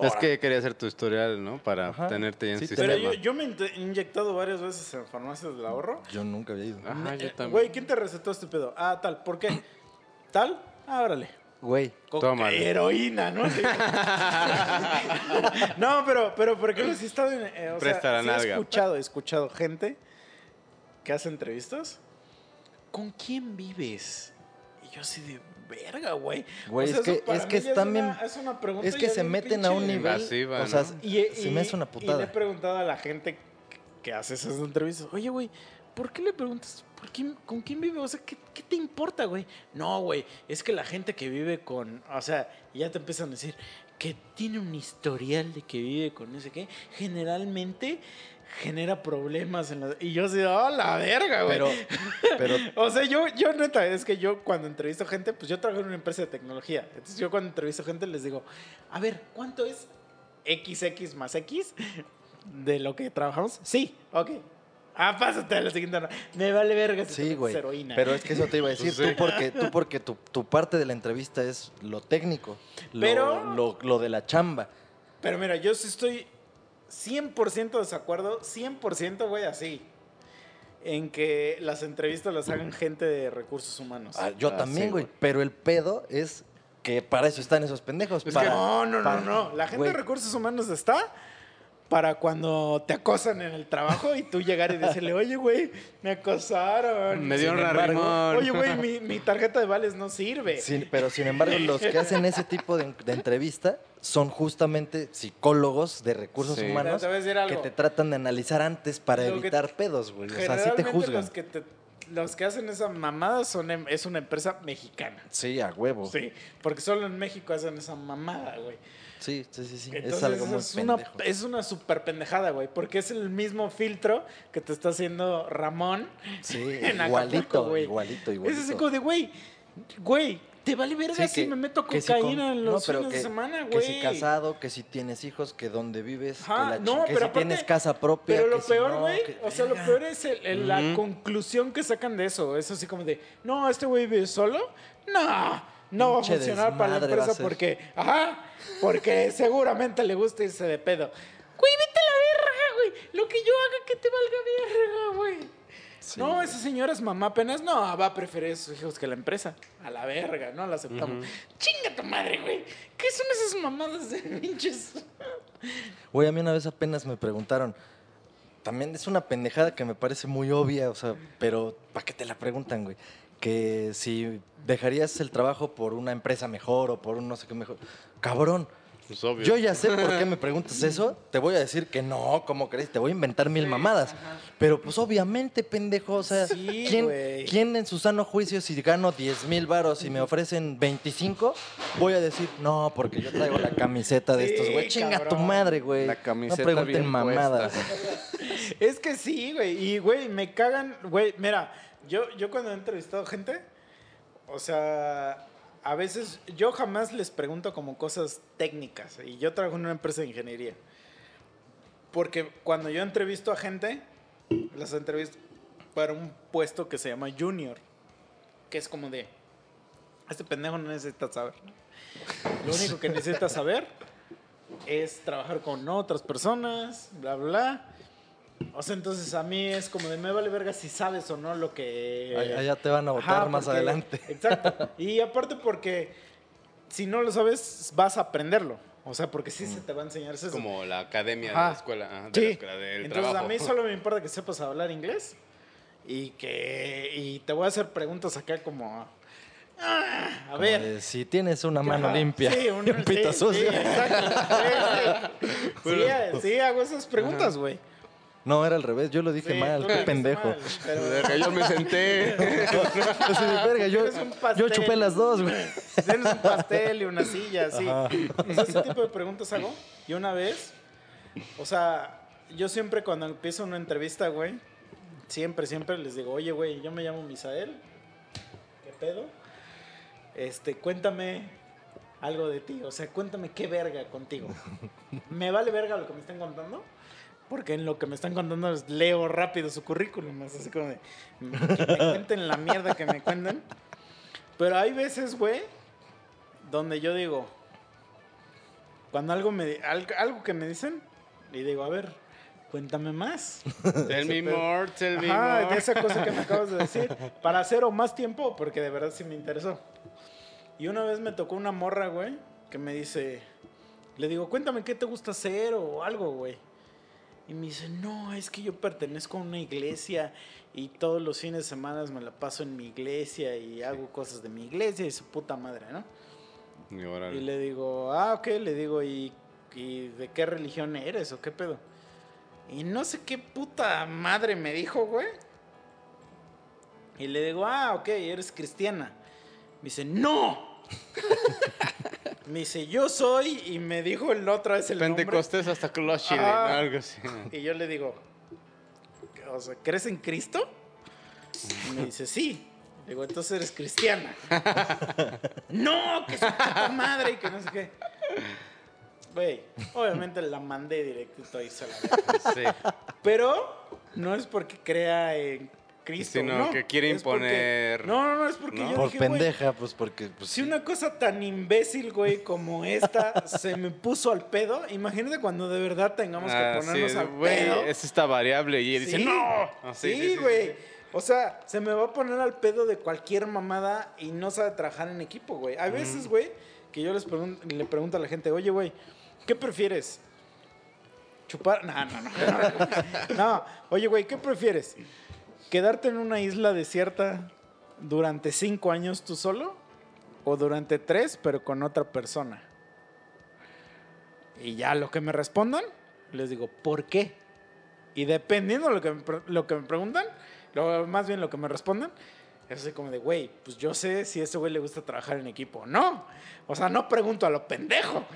Es que quería hacer tu historial, ¿no? Para Ajá. tenerte ya en Sí, sistema. Pero yo, yo me he inyectado varias veces en farmacias del ahorro. Yo nunca había ido. Ajá, yo Eh, también. Güey, ¿quién te recetó este pedo? Ah, tal, ¿por qué? ¿Tal? Ah, órale. Güey, Tómale. heroína, ¿no? No, pero, pero por ejemplo, sí he estado en, eh, o Presta sea, la sí he escuchado, he escuchado gente que hace entrevistas. ¿Con quién vives? Y yo así de verga, güey. Güey, O sea, es que- es que están bien- es una pregunta es que se meten a un nivel... invasiva, o sea, ¿no? y, se me hace una Y le he putada. preguntado a la gente que hace esas entrevistas, oye, güey, ¿por qué le preguntas por quién, con quién vive? O sea, ¿qué, qué te importa, güey? No, güey, es que la gente que vive con, o sea, ya te empiezan a decir que tiene un historial de que vive con no sé qué, generalmente genera problemas en la... Y yo así, oh, la verga, güey. Pero, pero O sea, yo, yo neta, es que yo cuando entrevisto gente, pues yo trabajo en una empresa de tecnología. Entonces yo cuando entrevisto gente les digo, a ver, ¿cuánto es XX más X de lo que trabajamos? Sí, ok. Ah, pásate a la siguiente. hora. Me vale verga si Sí, güey. heroína. Pero es que eso te iba a decir. Pues sí. Tú porque, tú porque tu, tu parte de la entrevista es lo técnico. lo- Pero- Lo, lo de la chamba. Pero mira, yo sí estoy 100% desacuerdo, 100% güey, así. en que las entrevistas las hagan gente de recursos humanos. Ah, yo Ah, también, güey. Pero el pedo es que para eso están esos pendejos. Es para- que- no, no, no, para- no. La gente de recursos humanos está para cuando te acosan en el trabajo y tú llegar y decirle, oye, güey, me acosaron. Me dieron Sin embargo, arrimón. Oye, güey, mi, mi tarjeta de vales no sirve. pero sin embargo, los que hacen ese tipo de, de entrevista son justamente psicólogos de recursos Sí. humanos Te que te tratan de analizar antes para Lo evitar pedos, güey. O sea, sí te juzgan. Los que, te- los que hacen esa mamada son em- es una empresa mexicana. Sí, a huevo. Sí, porque solo en México hacen esa mamada, güey. Sí, sí, sí. Entonces, es algo muy es, una, pendejo. es una super pendejada, güey, porque es el mismo filtro que te está haciendo Ramón Sí, en Acapulco, igualito, güey. igualito, Es igualito. así como de, güey, güey, te vale verga Sí, si que- me meto que si cocaína con- en los fines de que- semana, Que güey. si casado, que si tienes hijos, que donde vives, Ajá, que, la no, que pero si aparte- tienes casa propia. Pero que lo si peor, güey, que- o sea, lo peor es el- el- la conclusión que sacan de eso. Es así como de, no, este güey vive solo. No, no va a funcionar para la empresa porque, ajá, porque seguramente le gusta irse de pedo. Güey, vete a la verga, güey. Lo que yo haga que te valga verga, güey. Sí, no, esa señora es mamá apenas. No, va a preferir a sus hijos que la empresa. A la verga, no la aceptamos. Chinga tu madre, güey. ¿Qué son esas mamadas de pinches? Güey, a mí una vez apenas me preguntaron. También es una pendejada que me parece muy obvia, o sea, pero ¿para qué te la preguntan, güey? Que si dejarías el trabajo por una empresa mejor o por un no sé qué mejor. Cabrón, Pues obvio. yo ya sé por qué me preguntas eso. Te voy a decir que no, ¿cómo crees? Te voy a inventar mil mamadas. Pero pues obviamente, pendejo, o sea, Sí, ¿quién, güey. quién en su sano juicio si gano 10 mil varos y me ofrecen 25? Voy a decir, no, porque yo traigo la camiseta de Sí, estos, güey. Chinga tu madre, güey. La camiseta no pregunten bien mamadas. Es que sí, güey. Y, güey, me cagan. Güey, mira, yo, yo cuando he entrevistado gente, o sea, a veces yo jamás les pregunto como cosas técnicas. Y yo trabajo en una empresa de ingeniería. Porque cuando yo entrevisto a gente, las entrevisto para un puesto que se llama junior. Que es como de, este pendejo no necesita saber. Lo único que necesita saber es trabajar con otras personas, bla, bla, bla. O sea, entonces a mí es como de me vale verga si sabes o no lo que... Allá- allá te van a votar Ajá, más porque- adelante. Exacto. Y aparte porque si no lo sabes, vas a aprenderlo. O sea, porque sí se te va a enseñar eso. Como la academia de la escuela. de Sí. la escuela del Entonces trabajo. a mí solo me importa que sepas hablar inglés y que y te voy a hacer preguntas acá como ah, a Como ver. de, si tienes una mano Ajá, limpia sí, un- y un pito sí, sucio. Sí, exacto. Sí, sí. Sí, sí, hago esas preguntas, güey. No, era al revés, yo lo dije Sí, mal, qué pendejo. mal, pero- Verga, yo me senté. Verga, yo, yo chupé las dos, güey. Tienes un pastel y una silla, así. O sea, ese tipo de preguntas hago. Y una vez, o sea, yo siempre cuando empiezo una entrevista, güey, siempre, siempre les digo, oye, güey, yo me llamo Misael. ¿Qué pedo? Este, cuéntame algo de ti. O sea, cuéntame qué verga contigo. Me vale verga lo que me están contando. Porque en lo que me están contando es- leo rápido su currículum. Es así como de. Que me cuenten la mierda que me cuenten. Pero hay veces, güey, donde yo digo. Cuando algo, me, algo, que me dicen, y digo, a ver, cuéntame más. Tell me more, tell me Ajá, de more. esa cosa que me acabas de decir. Para hacer o más tiempo, porque de verdad sí me interesó. Y una vez me tocó una morra, güey, que me dice, le digo, cuéntame qué te gusta hacer o algo, güey. Y me dice, no, es que yo pertenezco a una iglesia y todos los fines de semana me la paso en mi iglesia y hago cosas de mi iglesia y su puta madre, ¿no? Y órale. Y le digo, ah, ok, le digo, ¿y, y de qué religión eres o qué pedo? Y no sé qué puta madre me dijo, güey. Y le digo, ah, ok, eres cristiana. Me dice, no. me dice, yo soy, y me dijo el otra vez el nombre. Pentecostés hasta Colochile, Ajá. ¿no? algo así. Y yo le digo, o sea, ¿crees en Cristo? Y me dice, sí. Le digo, entonces eres cristiana. no, que su puta madre y que no sé qué. Güey, obviamente la mandé directito ahí se la. Sí. Pero no es porque crea en Cristo, Sí, no, que quiere porque- imponer- No, no, no, es porque ¿no? yo Por dije, pendeja, pues porque. Pues, Si una cosa tan imbécil, güey, como esta se me puso al pedo, imagínate cuando de verdad tengamos Ah, que ponernos sí, al pedo. es esta variable y él dice. ¡no! Ah, sí, güey. O sea, se me va a poner al pedo de cualquier mamada y no sabe trabajar en equipo, güey. Hay veces, güey, que yo les pregun- le pregunto a la gente, oye, güey, ¿qué prefieres? Chupar. No, no, no. No, oye, güey, ¿qué prefieres? ¿Quedarte en una isla desierta durante cinco años tú solo? ¿O durante tres, pero con otra persona? Y ya lo que me respondan, les digo, ¿por qué? Y dependiendo de lo que me, lo que me preguntan, lo- más bien lo que me respondan, es así como de, güey, pues yo sé si a ese güey le gusta trabajar en equipo o no. O sea, no pregunto a lo pendejo.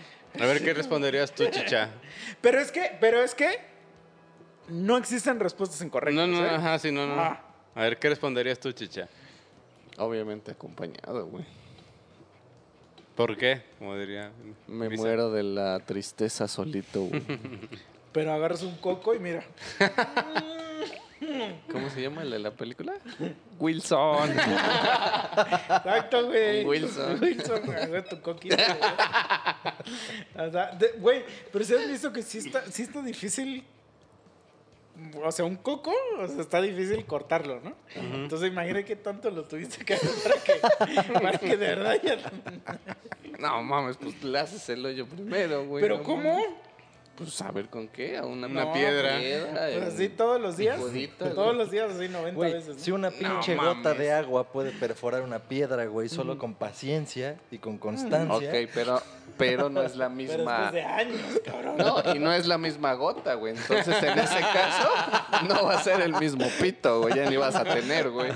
A ver, ¿qué responderías tú, chicha? Pero es que, pero es que no existen respuestas incorrectas. No, no, ¿eh? ajá, sí, no, no. Ah. A ver, ¿qué responderías tú, chicha? Obviamente acompañado, güey. ¿Por qué? Como diría. Me Visa. muero de la tristeza solito, güey. Pero agarras un coco y mira. ¿Cómo se llama el de la película? Wilson. Exacto, güey. Wilson. Wilson, güey, agarra tu coquito. güey. O sea, de- güey, pero si has visto que sí está, sí está difícil. O sea, un coco, o sea, está difícil cortarlo, ¿no? Entonces imagina qué tanto lo tuviste que hacer para que, para que de verdad ya... No mames, pues le haces el hoyo primero, güey. ¿Pero no cómo? mames. Pues a ver con qué, a una, Una No, piedra. piedra, Pues así todos los días. Todos los días, así 90 Güey, veces. ¿no? si una pinche No gota mames. de agua puede perforar una piedra, güey, solo con paciencia y con constancia. Ok, pero, pero no es la Pero misma. después de años, cabrón. No, y no es la misma gota, güey. Entonces, en ese caso, no va a ser el mismo pito, güey. Ya ni vas a tener, güey.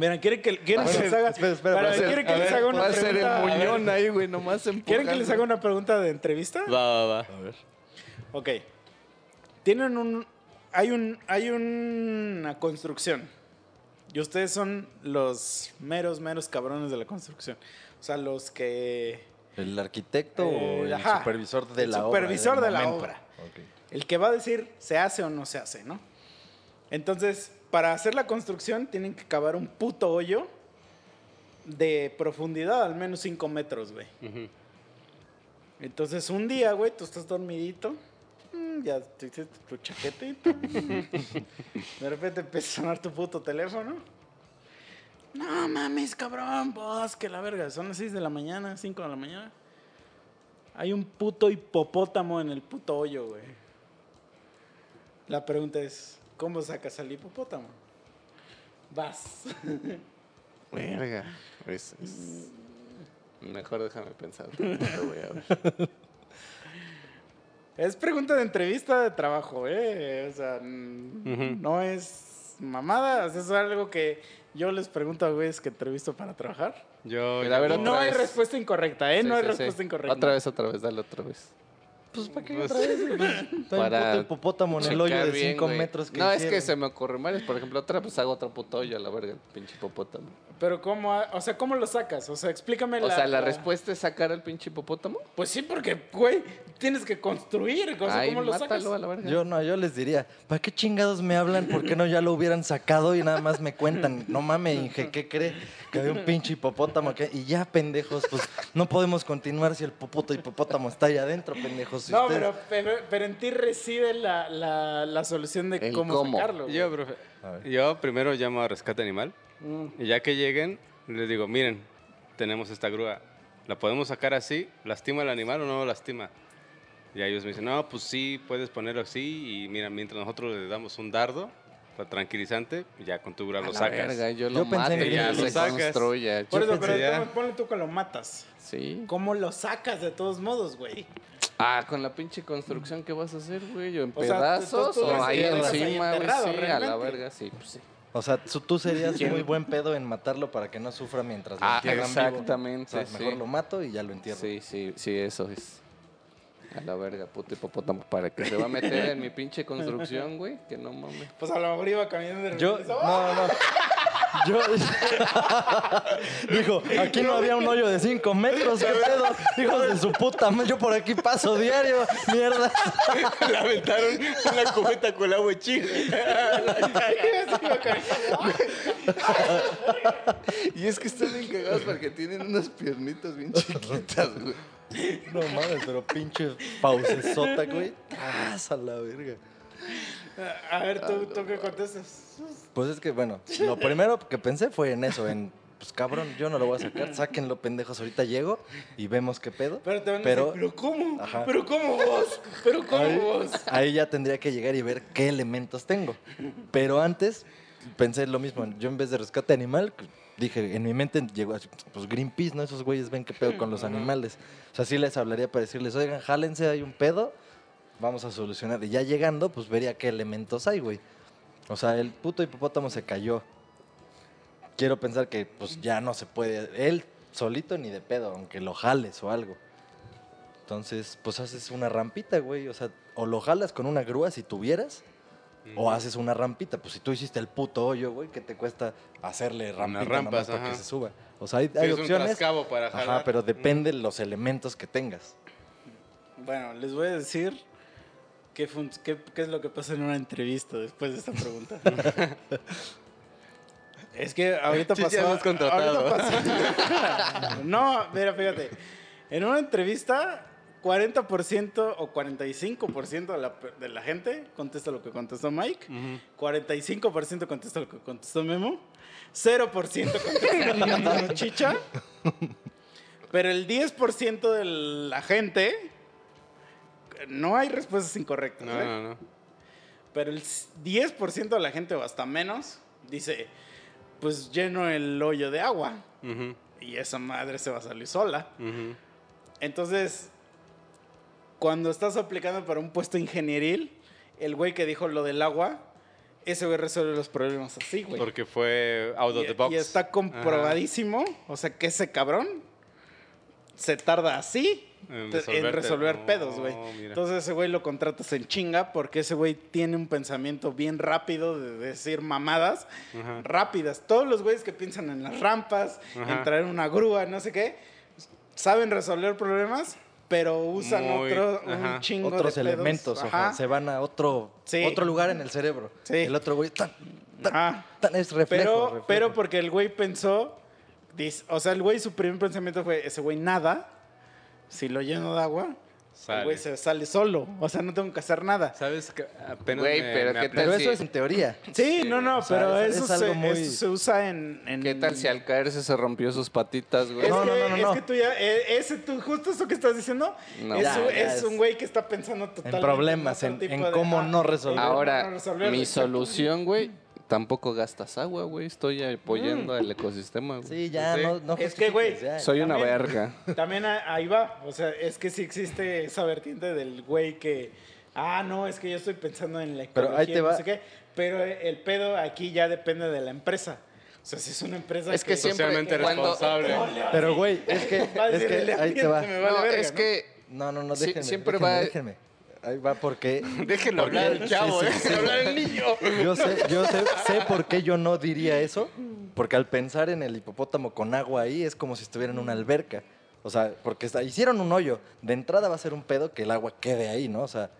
Mira, ¿quieren que, quieren que les haga, espera, espera, para- va a ser- ¿quieren que les ver, haga una va a ser el pregunta? Muñón ahí, güey, nomás ¿Quieren que les empujando. haga una pregunta de entrevista? Va, va, va. A ver. Ok. Tienen un. Hay un. Hay una construcción. Y ustedes son los meros, meros cabrones de la construcción. O sea, los que. ¿El arquitecto Eh, o el ajá, supervisor de el la supervisor obra? de la obra. Ok. El que va a decir se hace o no se hace, ¿no? Entonces, para hacer la construcción tienen que cavar un puto hoyo de profundidad al menos 5 metros, güey. Entonces, un día, güey, tú estás dormidito, mm, ya te hiciste tu chaquetito. de repente empieza a sonar tu puto teléfono. No mames, cabrón, vos, que la verga. Son las 6 de la mañana, 5 de la mañana. Hay un puto hipopótamo en el puto hoyo, güey. La pregunta es, ¿cómo sacas al hipopótamo? Vas. Verga. Es, es- Mejor déjame pensar. Lo voy a ver. Es pregunta de entrevista de trabajo, ¿eh? O sea, mm, no es mamada. o sea, es algo que yo les pregunto a güeyes que entrevisto para trabajar. Yo, Pero a ver, Y no hay respuesta incorrecta, ¿eh? Sí, no hay sí, sí. respuesta incorrecta. Otra vez, otra vez, dale otra vez. Pues, ¿para qué Pues- otra vez? Está Para puto hipopótamo en el hoyo de bien, 5 güey. metros que No, es que se me ocurren varios. Por ejemplo, otra, pues hago otro puto hoyo a la verga, el pinche hipopótamo. Pero ¿cómo? O sea, ¿cómo lo sacas? O sea, explícame O la... sea, la respuesta es sacar al pinche hipopótamo. Pues sí, porque, güey, tienes que construir. O sea, Ay, ¿cómo lo sacas? mátalo a la verga. Yo no, yo les diría, ¿para qué chingados me hablan? ¿Por qué no ya lo hubieran sacado y nada más me cuentan? No mames, Inge, ¿qué cree? Que había un pinche hipopótamo que... Y ya, pendejos, pues no podemos continuar si el puto hipopótamo está allá adentro, pendejos. Si No, ustedes- pero, pero, pero en ti reside la, la, la solución de cómo, cómo. sacarlo. güey. Yo, profe, yo primero llamo a Rescate Animal y ya que lleguen, les digo, miren, tenemos esta grúa, ¿la podemos sacar así? ¿Lastima al animal o no lo lastima? Y ellos me dicen, no, pues sí, puedes ponerlo así y mira, mientras nosotros le damos un dardo pa- tranquilizante, ya con tu grúa A lo sacas. verga, yo Yo lo pensé mato en y que ya lo se sacas. construye. Por Yo eso, pero pensé ya. ponle tú que lo matas. Sí. ¿Cómo lo sacas de todos modos, güey? Ah, con la pinche construcción que vas a hacer, güey. ¿O en O sea, pedazos tú- tú o ahí encima, güey. Sí, a la verga, sí, pues sí. O sea, su- tú serías ¿Quién? muy buen pedo en matarlo para que no sufra mientras lo Ah, entierran vivo. exactamente, O sea, mejor sí. lo mato y ya lo entierro. Sí, sí, sí, eso es. A la verga, puto hipopótamo. ¿Para que se va a meter en mi pinche construcción, güey? Que no mames. Pues a lo mejor iba caminando de Yo, repente, no, no. Yo. Dijo, aquí no había un hoyo de 5 metros, ¿qué pedo? Hijos de su puta madre, yo por aquí paso diario, mierda. Le aventaron una cubeta con agua chile. Y es que están bien cagados porque tienen unas piernitas bien chiquitas, güey. No mames, pero pinche pausesota, güey. ¡Tras a la verga! A ver, tú, tú qué contestas. Pues es que, bueno, lo primero que pensé fue en eso, en, pues cabrón, yo no lo voy a sacar, sáquenlo pendejos, ahorita llego y vemos qué pedo. Pero te van a Pero- decir, ¿pero cómo? Ajá. ¿Pero cómo vos? ¿Pero cómo ahí, vos? ahí ya tendría que llegar y ver qué elementos tengo. Pero antes pensé lo mismo, yo en vez de rescate animal, dije, en mi mente llegó así, pues Greenpeace, ¿no? Esos güeyes ven qué pedo con los animales. O sea, sí les hablaría para decirles, oigan, jálense, hay un pedo, vamos a solucionar. Y ya llegando, pues vería qué elementos hay, güey. O sea, el puto hipopótamo se cayó. Quiero pensar que pues ya no se puede, él solito ni de pedo, aunque lo jales o algo. Entonces, pues haces una rampita, güey. O sea, o lo jalas con una grúa si tuvieras, o haces una rampita. Pues si tú hiciste el puto hoyo, güey, que te cuesta hacerle rampita rampas, nomás para que se suba. O sea, hay, Sí, hay es opciones. para Ajá, pero depende los elementos que tengas. Bueno, les voy a decir qué, fun- qué, qué es lo que pasa en una entrevista después de esta pregunta. es que ahorita Sí, ya pasó... has contratado. pasó- no, mira, fíjate. En una entrevista, 40% o 45% de la, pe- de la gente contesta lo que contestó Mike. 45% contesta lo que contestó Memo. 0% contesta lo que contestó Chicha. Pero el 10% de la gente no hay respuestas incorrectas. No, ¿eh? no, no. Pero el 10% de la gente, o hasta menos, dice: Pues lleno el hoyo de agua. Y esa madre se va a salir sola. Entonces, cuando estás aplicando para un puesto ingenieril, el güey que dijo lo del agua, ese güey resuelve los problemas así, güey. Porque fue out of Y, the box. y está comprobadísimo, o sea, que ese cabrón se tarda así En resolver pedos, güey. Entonces ese güey lo contratas en chinga porque ese güey tiene un pensamiento bien rápido de decir mamadas Ajá. rápidas. Todos los güeyes que piensan en las rampas, Ajá. en traer una grúa, no sé qué, saben resolver problemas, pero usan Muy- otro, ajá. un chingo Otros de elementos, Ajá. se van a otro, Sí. otro lugar en el cerebro. Sí. El otro güey, tan, tan, Ajá. tan, es reflejo. Pero, reflejo. pero porque el güey pensó, o sea, el güey su primer pensamiento fue, ese güey nada, si lo lleno de agua, Sale. el güey se sale solo, o sea, no tengo que hacer nada. ¿Sabes? que Apenas Güey, me- pero me ¿qué Pero tal eso si- es en teoría. Sí, no, no, o sea, pero es- eso, es algo se, muy- eso se usa en, en- ¿Qué tal si al caerse se rompió sus patitas, güey? Es, No, que, no, no, no, es no. que tú ya, eh, ese, tú, justo eso que estás diciendo, No. es, Ya, un, ya es es- un güey que está pensando totalmente problemas, otro en- tipo en cómo ah, no resolver. cómo Ahora, no resolverlo, mi exacto. solución, güey, tampoco gastas agua, güey. Estoy apoyando al ecosistema, güey. Sí, ya, Sí. no, no Es que, güey. Soy una verga. También ahí va. O sea, es que sí existe esa vertiente del güey que. Ah, no, es que yo estoy pensando en la Pero ecología, ahí te no sé qué. Pero el pedo aquí ya depende de la empresa. O sea, si es una empresa. Es que siempre Socialmente cuando- responsable. Pero, güey, es que, es que ahí te va. ambiente me vale No, verga, es ¿no? que No, no, no, Sí, déjenme, siempre déjenme, va- déjenme. Ahí va porque... Déjenlo porque- hablar el chavo, sí, sí, déjenlo sí. hablar el niño. Yo sé, yo sé, sé por qué yo no diría eso, porque al pensar en el hipopótamo con agua ahí es como si estuviera en una alberca. O sea, porque está- hicieron un hoyo. De entrada va a ser un pedo que el agua quede ahí, ¿no? O sea,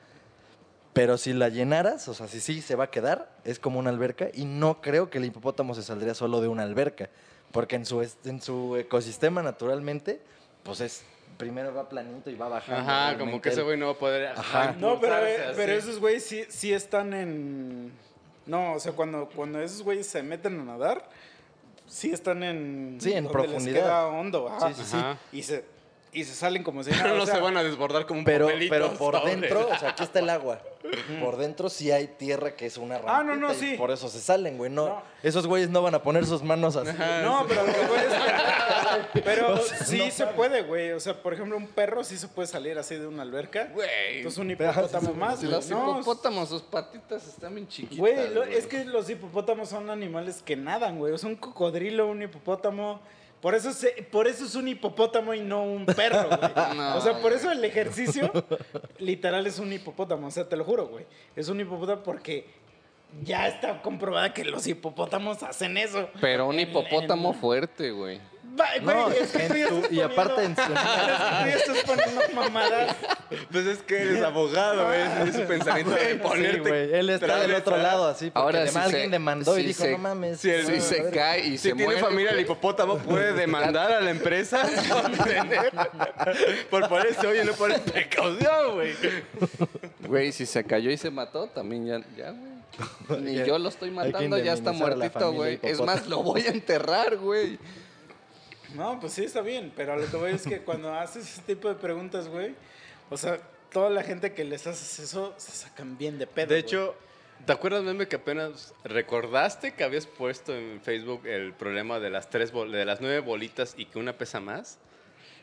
pero si la llenaras, o sea, si sí se va a quedar, es como una alberca y no creo que el hipopótamo se saldría solo de una alberca, porque en su, en su ecosistema naturalmente, pues es, primero va planito y va bajando. Ajá, como que ese güey no va a poder. Ajá. No, pero, eh, pero esos güeyes sí, sí están en. No, o sea, cuando, cuando esos güeyes se meten a nadar, sí están en. Sí, en donde profundidad. Les queda hondo. ajá. Sí, sí, sí. Y se, y se salen como si Pero nada, no o sea, se van a desbordar como un Pero, papelito. pero por sobre. dentro, o sea, aquí está el agua. Por dentro sí hay tierra que es una rampita Ah, no, no, sí. por eso se salen, güey. No, No. Esos güeyes no van a poner sus manos así. No, pero lo que voy es- Pero O sea, sí no se puede, güey. O sea, por ejemplo, un perro sí se puede salir así de una alberca. Güey. Entonces un hipopótamo más. Los No, hipopótamos, sus patitas están bien chiquitas. Güey, lo- güey. es que los hipopótamos son animales que nadan, güey. O sea, un cocodrilo, un hipopótamo. Por eso, se- por eso es un hipopótamo y no un perro, güey. No, o sea, por eso el ejercicio literal es un hipopótamo. O sea, te lo juro, güey. Es un hipopótamo porque ya está comprobada que los hipopótamos hacen eso. Pero un En- hipopótamo en- fuerte, güey. Güey, No, es que en tú ya tu- estás y aparte en su- tú ya estás poniendo mamadas. Pues es que eres abogado, güey. Es su pensamiento de Sí, ponerte. güey. Él está del otro lado así. Porque Ahora, además si alguien se- demandó y si dijo, se- no mames. si el- Si se ver". cae y Si se tiene muere, familia el hipopótamo, puede demandar a la empresa por tener- por ponerse, oye, no pones precaución, güey. Güey, si se cayó y se mató, también ya, ya, güey. Ni yo lo estoy matando, ya está muertito, güey. Es más, lo voy a enterrar, güey. No, pues sí, está bien, pero lo que voy es que cuando haces ese tipo de preguntas, güey, o sea, toda la gente que les haces eso se sacan bien de pedo. De güey. hecho, ¿te acuerdas, meme, que apenas recordaste que habías puesto en Facebook el problema de las tres de las nueve bolitas y que una pesa más?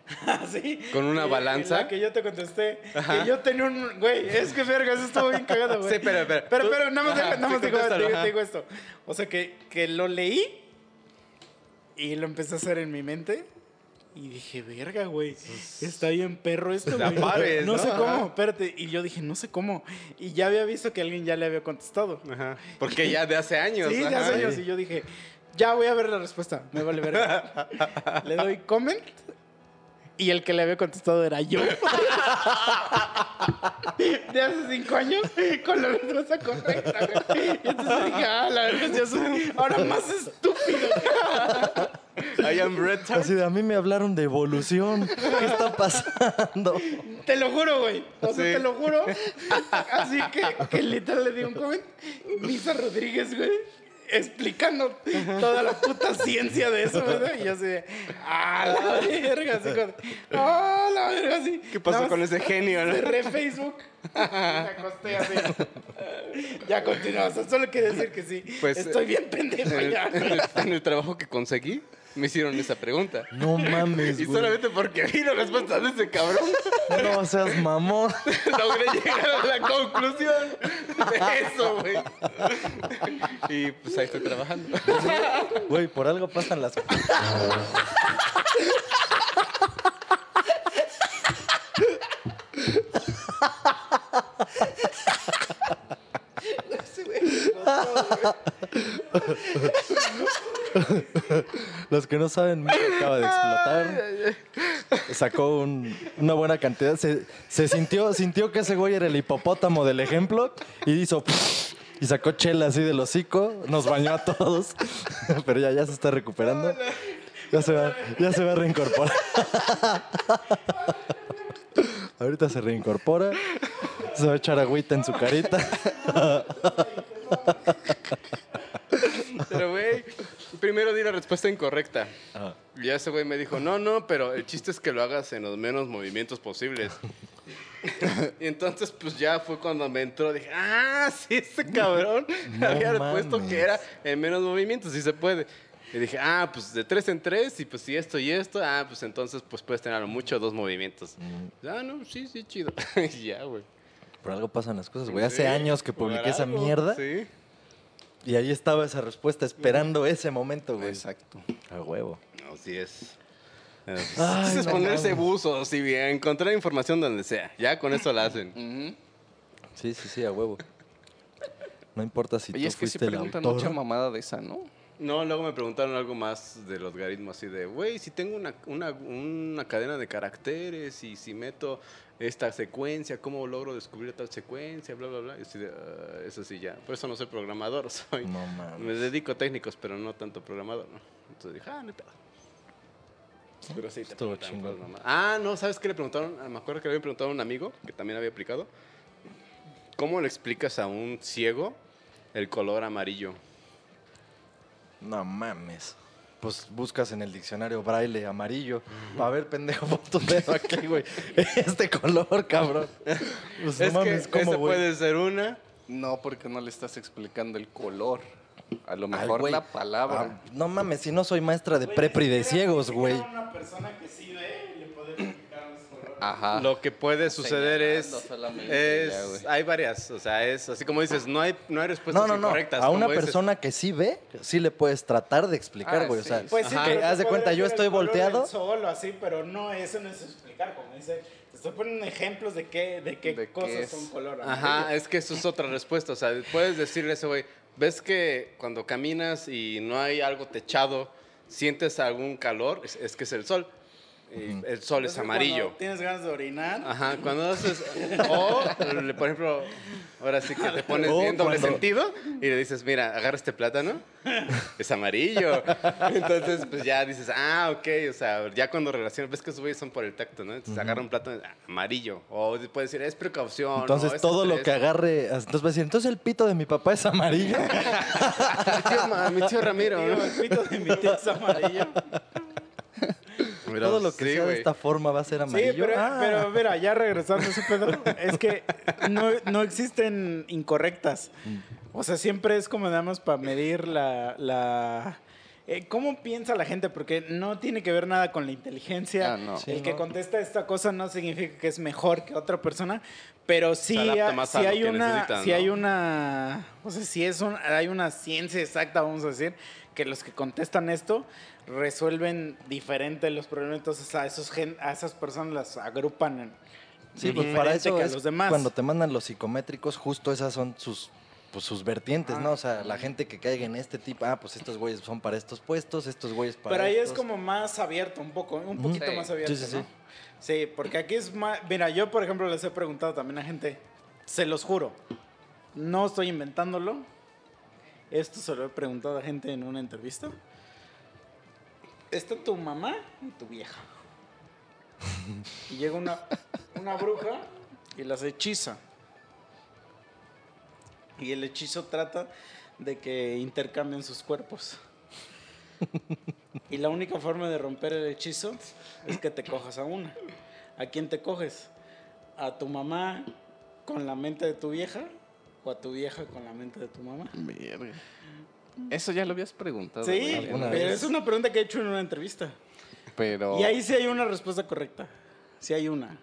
Sí. con una balanza. la que yo te contesté. Ajá. Que yo tenía un. Güey, es que verga, eso estuvo bien cagado, güey. Sí, pero, pero, Pero, pero, nada más, ajá, deja- nada más digo, digo esto. O sea, que, que lo leí y lo empecé a hacer en mi mente. Y dije, verga, güey, está bien perro esto, güey. no ¿no? sé cómo, espérate. Y yo dije, no sé cómo. Y ya había visto que alguien ya le había contestado. Ajá. Porque ya de hace años. Sí, de hace años. Y yo dije, ya voy a ver la respuesta. Me vale ver. le doy comment. Y el que le había contestado era yo. de hace cinco años, con la respuesta correcta. güey. Y entonces dije, ah, la verdad, yo soy ahora más estúpido. I am retard. Así de, a mí me hablaron de evolución. ¿Qué está pasando? Te lo juro, güey. O sea, Sí. te lo juro. Así que, que literal le di un comment. Misa Rodríguez, güey. Explicando toda la puta ciencia de eso, ¿verdad? Y yo así de, ah, la verga, así como, ah, la verga, así. ¿Qué pasó Nada con ese genio, no? Cerré Facebook me acosté así. Ya sea, solo quiere decir que sí. Pues, Estoy bien pendejo En el, ya. en el- en el trabajo que conseguí, me hicieron esa pregunta. No mames, Y güey. solamente porque vi la respuesta de ese cabrón, No seas mamón. logré llegar a la conclusión de eso, güey. Y pues ahí estoy trabajando. Güey, por algo pasan las Los que no saben, acaba de explotar. Sacó un- una buena cantidad. Se, se sintió, sintió que ese güey era el hipopótamo del ejemplo y hizo. Y sacó chela así del hocico. Nos bañó a todos. Pero ya, ya se está recuperando. Ya se va, ya se va a reincorporar. Ahorita se reincorpora. Se va a echar agüita en su carita. Pero, güey, primero di la respuesta incorrecta. Ajá. Y ya ese güey me dijo, no, no, pero el chiste es que lo hagas en los menos movimientos posibles. y entonces, pues ya fue cuando me entró, dije, ah, sí, ese cabrón No había puesto que era en menos movimientos, sí se puede. Y dije, ah, pues de tres en tres, y pues si esto y esto, ah, pues entonces pues puedes tener mucho dos movimientos. Ah, no, sí, sí, chido. ya, güey. Por algo pasan las cosas, güey. Hace Sí, años que publiqué esa mierda. Sí. Y ahí estaba esa respuesta, esperando ese momento, güey. Exacto. A huevo. No, sí es. Ay, es ponerse buzo, si bien, encontrar información donde sea. Ya con eso la hacen. Sí, sí, sí, a huevo. No importa si Y tú es que sí fuiste el preguntan autor. mucha mamada de esa, ¿no? No, luego me preguntaron algo más de logaritmos, así de, güey, si tengo una, una, una cadena de caracteres y si meto esta secuencia, ¿cómo logro descubrir tal secuencia? Bla, bla, bla. Y así de, "Ah, eso sí, ya. Por eso no soy programador, soy. No mames. Me dedico a técnicos, pero no tanto programador, ¿no? Entonces dije, ah, pedo. Pero sí, te Estuvo chingón. Ah, no, ¿sabes qué le preguntaron? Ah, Me acuerdo que le había preguntado a un amigo que también había aplicado. ¿Cómo le explicas a un ciego el color amarillo? No mames. Pues buscas en el diccionario braille amarillo. A ver, pendejo, pon tu dedo aquí, güey. Este color, cabrón. Pues es no mames, que ¿cómo, esa güey? puede ser una. No, porque no le estás explicando el color. A lo mejor la palabra. Ah, no mames, si no soy maestra de prepri de ciegos, güey. una persona que sí ve, le puede explicar los colores. Ajá. Lo que puede suceder es, ya, hay varias, o sea, es así como dices, no hay no hay respuestas No, no, no. incorrectas. A una dices, persona que sí ve, sí le puedes tratar de explicar, Ah, güey. O sí, sea. Pues sí, que haz de cuenta, yo estoy volteado. del sol o así, pero no, eso no es explicar, como dice, te Se ponen ejemplos de qué, de qué De cosas son color Ajá, es que eso es otra respuesta. O sea, puedes decirle a ese güey, ves que cuando caminas y no hay algo techado, sientes algún calor, es, es que es el sol. Y el sol es amarillo. cuando Tienes ganas de orinar. Ajá, cuando haces. O, por ejemplo, ahora sí que te pones O bien doble cuando- sentido y le dices, mira, agarra este plátano, es amarillo. Entonces, pues ya dices, ah, ok, o sea, ya cuando relacionas, ves que esos güeyes son por el tacto, ¿no? Entonces agarra un plátano ah, amarillo. O puedes decir, es precaución. Entonces todo lo que agarre, entonces va a decir, entonces el pito de mi papá es amarillo. Mi tío, mi tío Ramiro, Tío, ¿no? el pito de mi tío es amarillo. Todo lo que sí, sea de esta forma va a ser Sí, amarillo. pero, Ah. pero mira, ya regresando a ese pedo, es que no, no existen incorrectas. O sea, siempre es como nada más para medir la... la eh, ¿Cómo piensa la gente? Porque no tiene que ver nada con la inteligencia. Ah, no. Sí, el que ¿no? contesta esta cosa no significa que es mejor que otra persona, pero sí, ha- sí hay una, necesitan, sí ¿no? hay una, o sea, sí es un, hay una ciencia exacta, vamos a decir, que los que contestan esto resuelven diferente los problemas, entonces a esos gen- a esas personas las agrupan en Sí, pues para eso es los demás. cuando te mandan los psicométricos, justo esas son sus pues sus vertientes, ¿no? O sea, la gente que caiga en este tipo, ah, pues estos güeyes son para estos puestos, estos güeyes para Pero ahí es como más abierto, un poco, un poquito Sí. más abierto, Sí, sí, ¿no? Sí. Porque aquí es más... Mira, yo, por ejemplo, les he preguntado también a gente, se los juro, no estoy inventándolo, esto se lo he preguntado a gente en una entrevista. Está tu mamá y tu vieja. Y llega una, una bruja y las hechiza. Y el hechizo trata de que intercambien sus cuerpos. Y la única forma de romper el hechizo es que te cojas a una. ¿A quién te coges? ¿A tu mamá con la mente de tu vieja o a tu vieja con la mente de tu mamá? Verga. Eso ya lo habías preguntado. Sí, alguna pero vez. es una pregunta que he hecho en una entrevista. Pero. Y ahí sí hay una respuesta correcta. Sí hay una.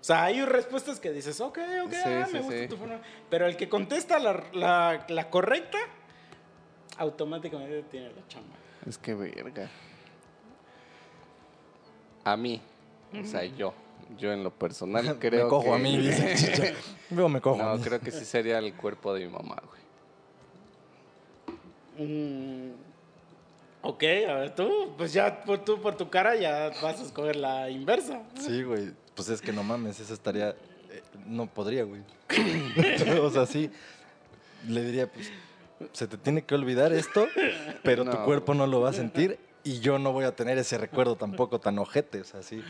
O sea, hay respuestas que dices, ok, ok, Sí, ah, sí, me gusta sí. tu forma. Pero el que contesta la, la- la correcta, automáticamente tiene la chamba. Es que verga. A mí, o sea, yo, yo en lo personal creo me cojo que... a mí, dice. Luego me cojo a No, mí. creo que sí sería el cuerpo de mi mamá, güey. Mm, ok, a ver, tú, pues ya por, tú por tu cara ya vas a escoger la inversa. Sí, güey. Pues es que no mames, eso estaría. eh, no podría, güey. o sea, sí. Le diría, pues. Se te tiene que olvidar esto, pero tu cuerpo no lo va a sentir y yo no voy a tener ese recuerdo tampoco tan ojete. O sea, sí.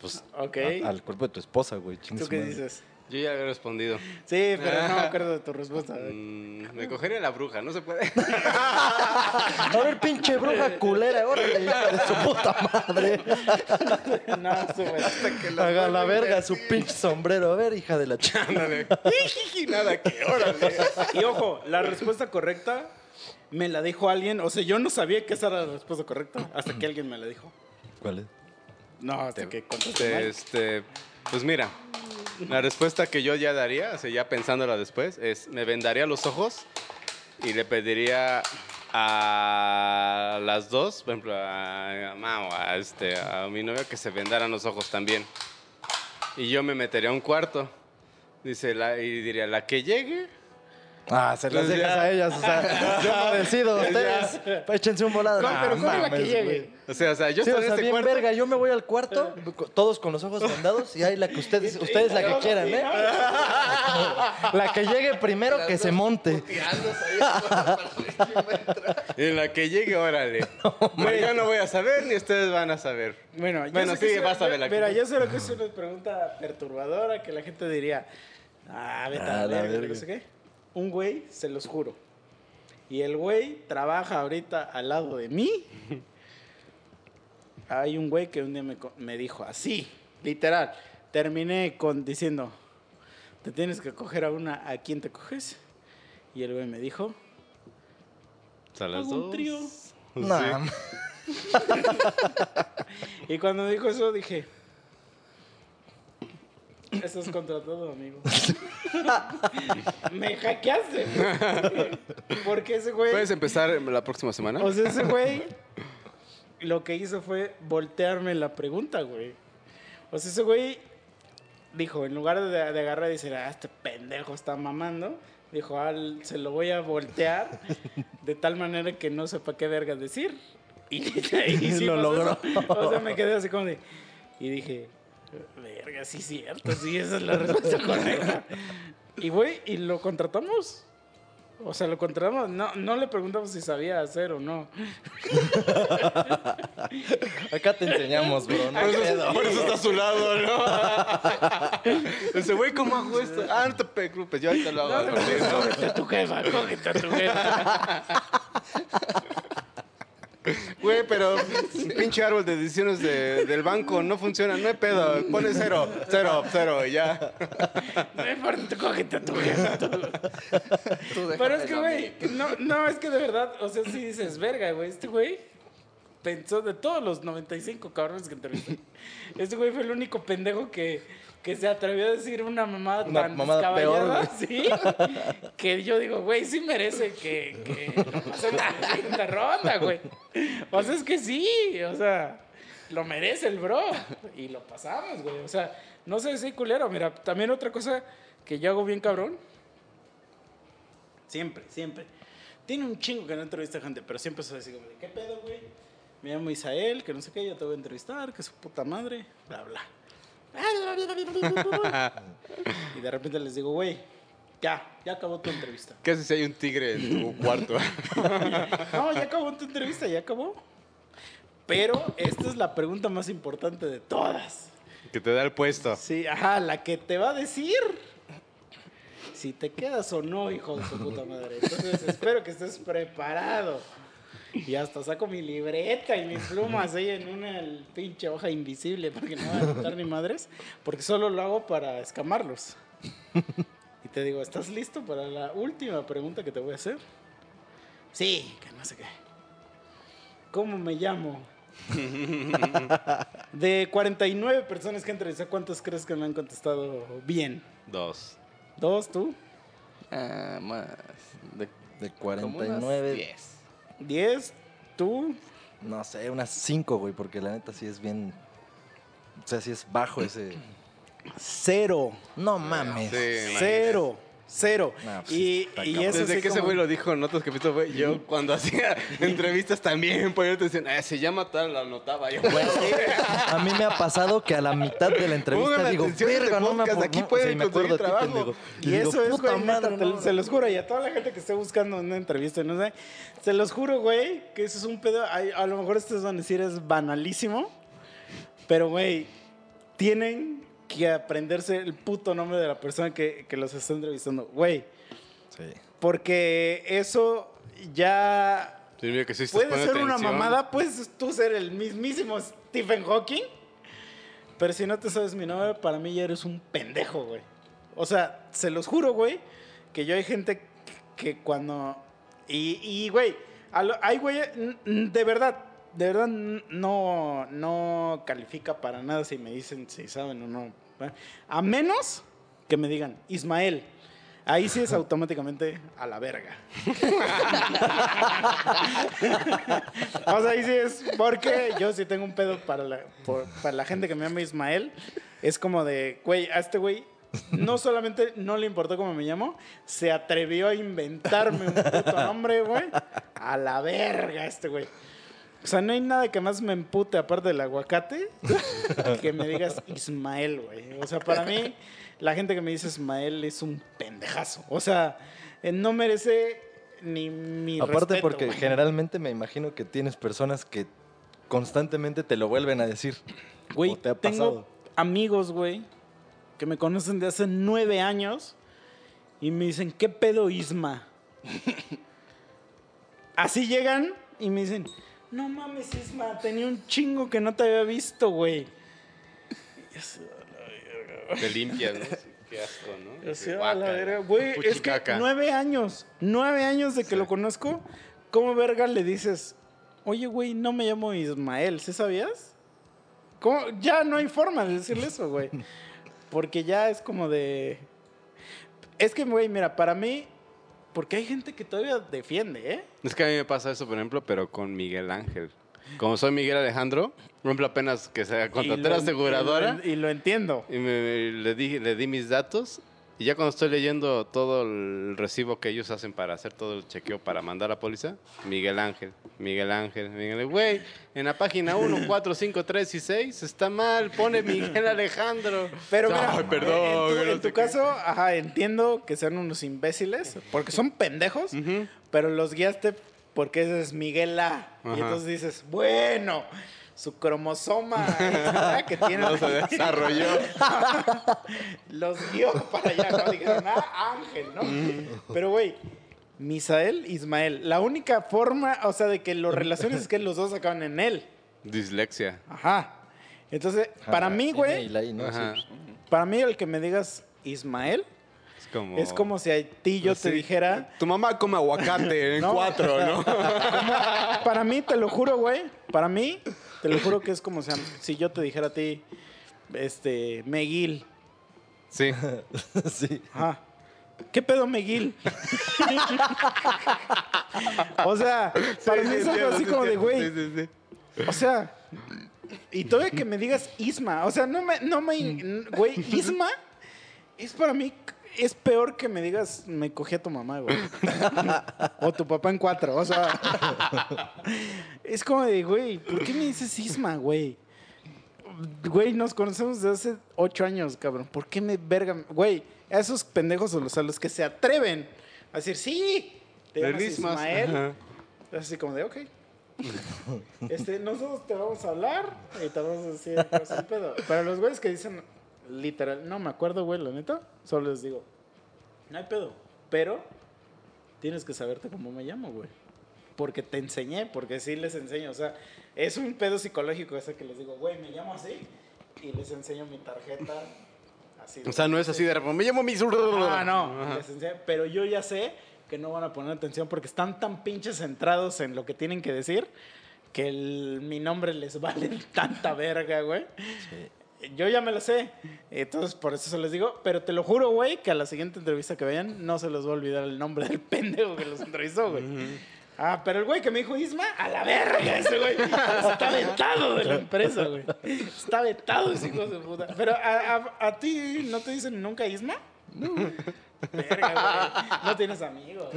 Pues. A- al cuerpo de tu esposa, güey. ¿Tú qué madre. dices? Yo ya había respondido. Sí, pero no me acuerdo de tu respuesta. Mm, me cogería la bruja, no se puede. A ver, pinche bruja culera, órale, hija de su puta madre. no, sube. Haga la verga su pinche sombrero. A ver, hija de la ch... Ándale. Jijiji, Nada que, órale. Y ojo, la respuesta correcta me la dijo alguien. O sea, yo no sabía que esa era la respuesta correcta hasta que alguien me la dijo. ¿Cuál es? No, hasta que contaste mal. este, pues mira, la respuesta que yo ya daría, ya pensándola después, es me vendaría los ojos y le pediría a las dos, por ejemplo, a este, a mi novia que se vendaran los ojos también. Y yo me metería a un cuarto. Dice, y diría, la que llegue, Ah, se las Pues dejas ya. a ellas, o sea, yo no decido, ustedes échense un volado. No, Nah, pero ¿cómo la que llegue? güey. o sea, o sea, yo Sí, estoy o en sea, este bien cuarto. verga, yo me voy al cuarto, todos con los ojos vendados, y ahí la que ustedes, ustedes la que quieran, ¿eh? La que llegue primero que se monte. Y la que llegue, órale. Pero yo no voy a saber ni ustedes van a saber. Bueno, yo Bueno, que sí, es- vas a ver la que- Mira, yo sé lo que es una pregunta perturbadora que la gente diría. Ah, vete a Ah, la verga. no sé qué. Un güey, se los juro. Y el güey trabaja ahorita al lado de mí. Hay un güey que un día me, me dijo así, literal. Terminé con diciendo, te tienes que coger a una, ¿a quién te coges? Y el güey me dijo, las hago un trío. Nah, Y cuando dijo eso dije, estás contratado, amigo. Me hackeaste. güey. Porque ese güey, ¿Puedes empezar la próxima semana? o sea, ese güey lo que hizo fue voltearme la pregunta, güey. O sea, ese güey dijo, en lugar de, de agarrar y decir, ah, este pendejo está mamando, dijo, ah, se lo voy a voltear de tal manera que no sepa qué verga decir. Y, y sí Lo logró. eso. O sea, me quedé así como de... Y dije, verga, sí cierto, sí, esa es la respuesta correcta. Y güey, y lo contratamos. O sea, lo contratamos. No, no le preguntamos si sabía hacer o no. Acá te enseñamos, bro. no. Por eso está a su lado, ¿no? Dice, güey, ¿cómo hago esto? Ah, no te preocupes, yo ahorita lo hago. Cógete a tu jefa, cógete a tu jefa. Güey, pero pinche árbol de decisiones de- del banco no funciona, no hay pedo. Pone cero, cero, cero, y ya. No importa, cógete a tu. Pero es que, güey, no, no, es que de verdad, o sea, si dices, verga, güey, este güey pensó de todos los 95 cabrones que entrevisté. Este güey fue el único pendejo que, que se atrevió a decir una mamada Una tan mamada peor, sí, que yo digo, güey, sí merece que, que lo pasen a la siguiente ronda, güey. O sea, es que sí, o sea, lo merece el bro. Y lo pasamos, güey. O sea, no sé si culero. Mira, también otra cosa que yo hago bien cabrón. Siempre, siempre. Tiene un chingo que no entrevista gente, pero siempre soy así como de, ¿qué pedo, güey? Me llamo Isael, que no sé qué, yo te voy a entrevistar, que su puta madre, bla, bla. Y de repente les digo, güey, ya, ya acabó tu entrevista. ¿Qué haces si hay un tigre en tu cuarto? No, ya acabó tu entrevista, ya acabó. Pero esta es la pregunta más importante de todas. Que te da el puesto. Sí, ajá, la que te va a decir si te quedas o no, hijo de su puta madre. Entonces, espero que estés preparado. Y hasta saco mi libreta y mis plumas ahí en una el pinche hoja invisible porque no van a notar ni madres, porque solo lo hago para escamarlos. Y te digo, ¿estás listo para la última pregunta que te voy a hacer? Sí, que no sé qué. ¿Cómo me llamo? De 49 personas que entrevisté, ¿cuántas crees que me han contestado bien? Dos. ¿Dos, tú? Ah, más. De, De como unas 49, 10. ¿Diez? ¿Tú? no sé, unas 5, güey, porque la neta sí es bien. O sea, sí es bajo ese. Cero. No mames. Sí, imagínate. Cero. Cero. No, pues, y y eso Desde sí que ese como- güey lo dijo en otros capítulos, güey, yo cuando hacía entrevistas también ponía atención, eh, se llama tal, la anotaba yo. A mí me ha pasado que a la mitad de la entrevista Pongan digo, verga, no me acuerdo. aquí no", pueden o sea, y me acuerdo de ti, conseguir pendejo. Y digo, eso es, "Puta güey, te- no". se los juro, y a toda la gente que esté buscando una entrevista, no sé, se los juro, güey, que eso es un pedo, a lo mejor ustedes van a decir es banalísimo, pero, güey, tienen que aprenderse el puto nombre de la persona que, que los está entrevistando, güey, Sí. porque eso ya Sí, mira que sí estás puede ser una mamada, puedes tú ser el mismísimo Stephen Hawking, pero si no te sabes mi nombre, para mí ya eres un pendejo, güey. O sea, se los juro, güey, que yo hay gente que cuando... Y, y güey, hay güey, de verdad, de verdad no, no califica para nada si me dicen si saben o no. A menos que me digan, Ismael. Ahí sí es automáticamente a la verga. o sea, ahí sí es porque yo sí tengo un pedo para la, para la gente que me llama Ismael. Es como de, güey, a este güey no solamente no le importó cómo me llamo, se atrevió a inventarme un puto nombre, güey. A la verga este güey. O sea, no hay nada que más me empute aparte del aguacate que me digas Ismael, güey. O sea, para mí, la gente que me dice Ismael es un pendejazo. O sea, eh, no merece ni mi Aparte respeto, porque generalmente me imagino que tienes personas que constantemente te lo vuelven a decir. Güey, ¿O te ha tengo pasado? amigos, güey, que me conocen de hace nueve años y me dicen, ¿qué pedo Isma? Así llegan y me dicen, no mames Isma, tenía un chingo que no te había visto, güey. Te limpias, ¿no? Qué asco, ¿no? yo así, Qué a la verga, Güey, es que nueve años, nueve años de que lo conozco, ¿cómo verga le dices, oye, güey, no me llamo Ismael, ¿sí sabías? ¿Cómo? Ya no hay forma de decirle eso, güey. Porque ya es como de... Es que, güey, mira, para mí, porque hay gente que todavía defiende, ¿eh? Es que a mí me pasa eso, por ejemplo, pero con Miguel Ángel. como soy Miguel Alejandro, por ejemplo, apenas que se contraté la aseguradora Y lo, y lo entiendo. y me, le, di, le di mis datos. Y ya cuando estoy leyendo todo el recibo que ellos hacen para hacer todo el chequeo para mandar la póliza, Miguel Ángel, Miguel Ángel, Miguel Ángel, güey, en la página 1, 4, 5, 3 y 6 está mal, pone Miguel Alejandro. Pero mira, Ay, perdón. en tu, en caso, ajá, entiendo que sean unos imbéciles, porque son pendejos, pero los guiaste porque ese es Miguel A. Y entonces dices, bueno, su cromosoma extra que tiene No se desarrolló. los guió para allá, ¿no? Dijeron, ah, Ángel, ¿no? Pero, güey, Misael, Ismael, la única forma, o sea, de que lo relaciones es que los dos acaban en él. Dislexia. Ajá. Entonces, para mí, güey, para mí el que me digas Ismael Es como... es como si a ti yo te Sí. dijera, Tu mamá come aguacate en No. cuatro, ¿no? para mí, te lo juro, güey, para mí, te lo juro que es como si, yo te dijera a ti, este, Meguil. Sí. sí. Ajá. ¿Qué pedo, Meguil? o sea, para mí es algo así como de, güey, Sí, sí, sí. o sea, y todavía que me digas Isma, o sea, no me, no me, güey, Isma es para mí, es peor que me digas, me cogí a tu mamá, güey. o tu papá en cuatro, o sea, es como de, güey, ¿por qué me dices Isma, güey? Güey, nos conocemos desde hace ocho años, cabrón. ¿Por qué me verga? Güey, a esos pendejos a los que se atreven a decir, sí, te llamas. Ismael. Ajá. Así como de, ok. Este, nosotros te vamos a hablar y te vamos a decir qué es el pedo. Pero los güeyes que dicen, literal, no me acuerdo, güey, la neta, solo les digo, no hay pedo, pero tienes que saberte cómo me llamo, güey. Porque te enseñé, porque sí les enseño. O sea, es un pedo psicológico ese que les digo, güey, me llamo así y les enseño mi tarjeta. Así O sea, no es así de repente. Me llamo mi... Ah, no. Les enseño, pero yo ya sé que no van a poner atención porque están tan pinches centrados en lo que tienen que decir que el- mi nombre les vale tanta verga, güey. Yo ya me lo sé. Entonces, por eso se les digo. Pero te lo juro, güey, que a la siguiente entrevista que vayan, no se les va a olvidar el nombre del pendejo que los entrevistó, güey. Ah, pero el güey que me dijo Isma, a la verga ese güey. Está vetado de la empresa, güey. Está vetado ese hijo de puta. Pero a, a- a ti no te dicen nunca Isma. No. Verga, güey. No tienes amigos.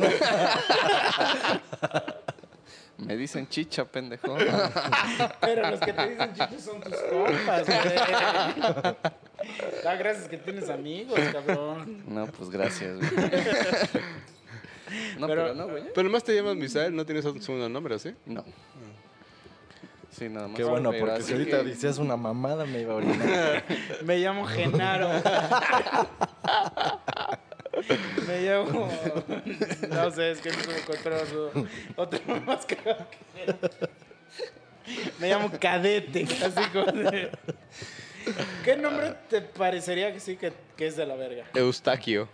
Me dicen chicha, pendejo. Pero los que te dicen chichos son tus compas, güey. Da gracias que tienes amigos, cabrón. No, pues gracias, güey. No, Pero- pero, no, güey. Pero nomás te llamas Misael, no tienes un segundo nombre, ¿sí? No. Sí, nada más. Qué bueno, porque así si ahorita que- decías una mamada me iba a orinar. Me llamo Genaro. Me llamo. No sé, es que no se me encontró otro, otro más cagado que Genaro. Me llamo Cadete, así como de- ¿Qué nombre te parecería que sí que, que es de la verga? Eustaquio.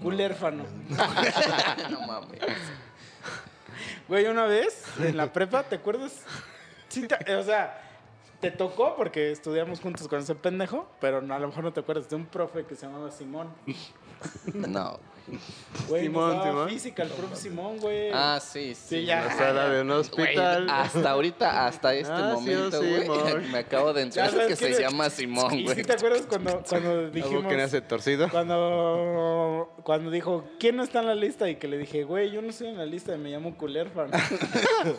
Culérfano. No mames. Güey, una vez en la prepa, ¿te acuerdas? Sí, te- o sea, te tocó porque estudiamos juntos con ese pendejo, pero no, a lo mejor no te acuerdas de un profe que se llamaba Simón. No. Güey, Simón, Simón. física, el profe Simón, güey. Ah, sí, sí. Sí, ya. La sala de un Güey, hospital. hasta ahorita, hasta este Ah, sí, momento, güey, me acabo de enterar que se llama Simón, ¿Y güey. sí te acuerdas cuando, cuando ¿Algo dijimos... que nace torcido? Cuando, cuando dijo, ¿quién no está en la lista? Y que le dije, güey, yo no estoy en la lista y me llamo Culerfan.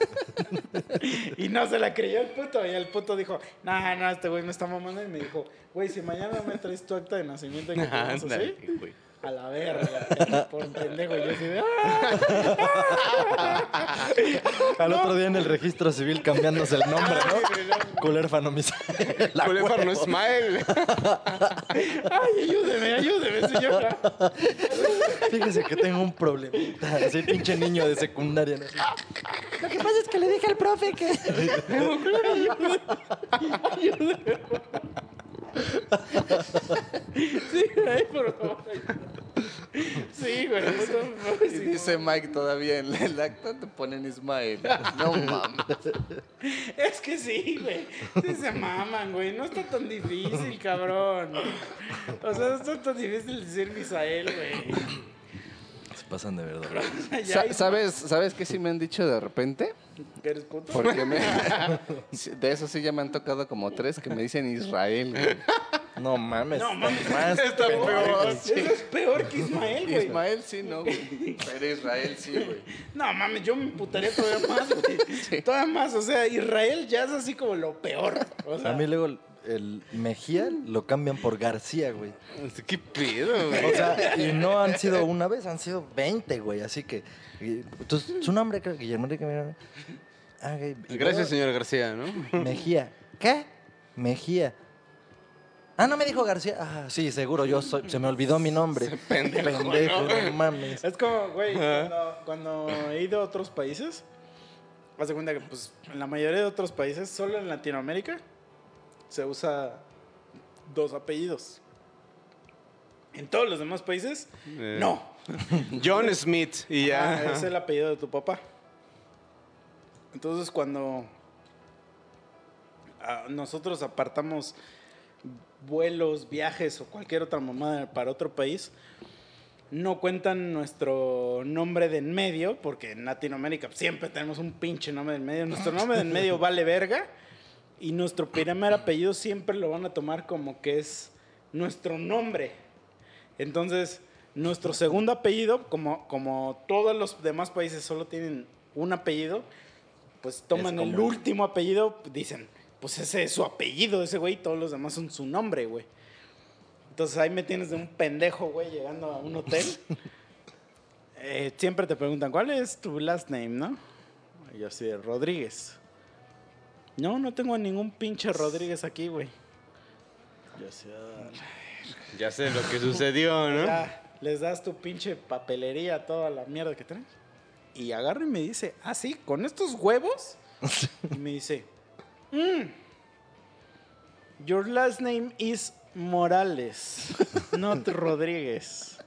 y no se la creyó el puto. Y el puto dijo, no, no, este güey me está mamando. Y me dijo, güey, si mañana me traes tu acta de nacimiento y que te güey. A la verga. Por un pendejo. Y yo así de, ¡ah! Al otro día en el registro civil cambiándose el nombre, ¿no? Culérfano Misael. La Culéfaro no huevo. Ismael. ¡Ay, ayúdeme, ayúdeme, señora! Fíjese que tengo un problemita. Así pinche niño de secundaria. ¿no? Lo que pasa es que le dije al profe que... Sí, güey, por favor. Sí, güey. puto, Y dice Mike todavía en el acta te ponen Ismael. No mames. Es que sí, güey. Sí se maman, güey. No está tan difícil, cabrón. O sea, no está tan difícil decir Misael, güey. Pasan de verdad. Sa- ¿Sabes, ¿Sabes qué sí me han dicho de repente? ¿Que eres puto? Porque me- de eso sí ya me han tocado como tres que me dicen Israel. güey. No mames. No mames. Más Está peor. Eso es peor que Ismael, güey. Ismael sí, no, güey. Pero Israel sí, güey. No mames, yo me emputaría todavía más, güey. Todavía más, o sea, Israel ya es así como lo peor. O sea, A mí luego el Mejía lo cambian por García, güey. ¿Qué pedo, güey? O sea, y no han sido una vez, han sido 20, güey. Así que. y- Entonces, su nombre, creo, Guillermo Enrique. Mira. Ah, ok, y Gracias, luego, señor García, ¿no? Mejía. ¿Qué? Mejía. Ah, no me dijo García. Ah, sí, seguro, yo soy, se me olvidó mi nombre. Pendejo, no mames. Es como, güey, cuando, cuando he ido a otros países, haz de cuenta que, pues, en la mayoría de otros países, solo en Latinoamérica, se usa dos apellidos. En todos los demás países, Eh, no. John Smith y ya. Ah, es el apellido de tu papá. Entonces, cuando ah, nosotros apartamos vuelos, viajes o cualquier otra mamada para otro país, no cuentan nuestro nombre de en medio, porque en Latinoamérica siempre tenemos un pinche nombre de en medio. Nuestro nombre de en medio vale verga y nuestro primer apellido siempre lo van a tomar como que es nuestro nombre. Entonces, nuestro segundo apellido, como, como todos los demás países solo tienen un apellido, pues toman el último apellido, dicen, pues ese es su apellido, ese güey, todos los demás son su nombre, güey. Entonces ahí me tienes de un pendejo, güey, llegando a un hotel. Eh, siempre te preguntan, ¿cuál es tu last name, no? Y yo de, Rodríguez. No, no tengo ningún pinche Rodríguez aquí, güey. "Ah, Ya sé lo que sucedió, ¿no? ya, les das tu pinche papelería, toda la mierda que traen. Y agarra y me dice, ah, sí, con estos huevos. y me dice, "Mm, your last name is Morales, not Rodríguez.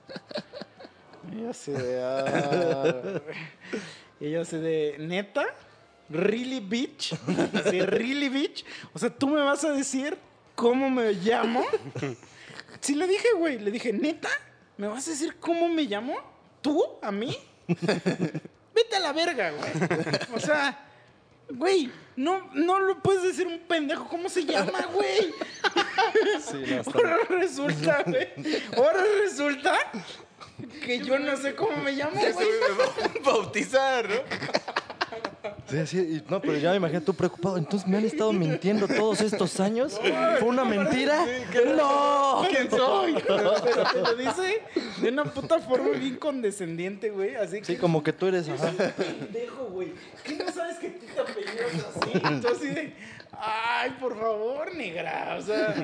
Y yo así de, "Ah". y yo así de, ¿neta? ¿Really, bitch? ¿really, bitch? O sea, ¿tú me vas a decir cómo me llamo? Sí le dije, güey. Le dije, ¿neta? ¿Me vas a decir cómo me llamo? ¿Tú? ¿A mí? Vete a la verga, güey. O sea, güey, no, no lo puedes decir un pendejo. ¿Cómo se llama, güey? Sí, no, está- Ahora resulta, güey. Ahora resulta que yo no sé cómo me llamo, güey. Bautizar, ¿no? Sí, sí, y no, pero ya me imagino tú preocupado. Entonces me han estado mintiendo todos estos años. ¿Fue una mentira? ¡No! ¿Quién soy? Pero te lo dice de una puta forma bien condescendiente, güey. Así que Sí, como que tú eres. Ajá. pendejo, güey. ¿Qué no sabes que tú te apellidas así? Entonces así de, ay, por favor, negra. O sea,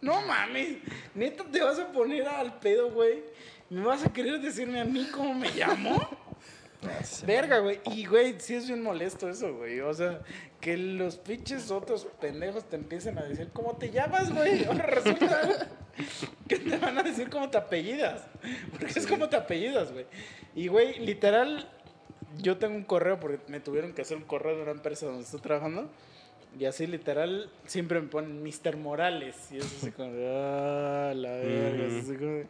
no mames. Neta, te vas a poner al pedo, güey. ¿Me vas a querer decirme a mí cómo me llamo? Verga, güey. Y, güey, sí es bien molesto eso, güey. O sea, que los pinches otros pendejos te empiecen a decir cómo te llamas, güey. Ahora resulta que te van a decir cómo te apellidas. Porque es como te apellidas, güey. Y, güey, literal, yo tengo un correo porque me tuvieron que hacer un correo de una empresa donde estoy trabajando. Y así, literal, siempre me ponen Mr. Morales. Y es así como, ah, la verga. es así como,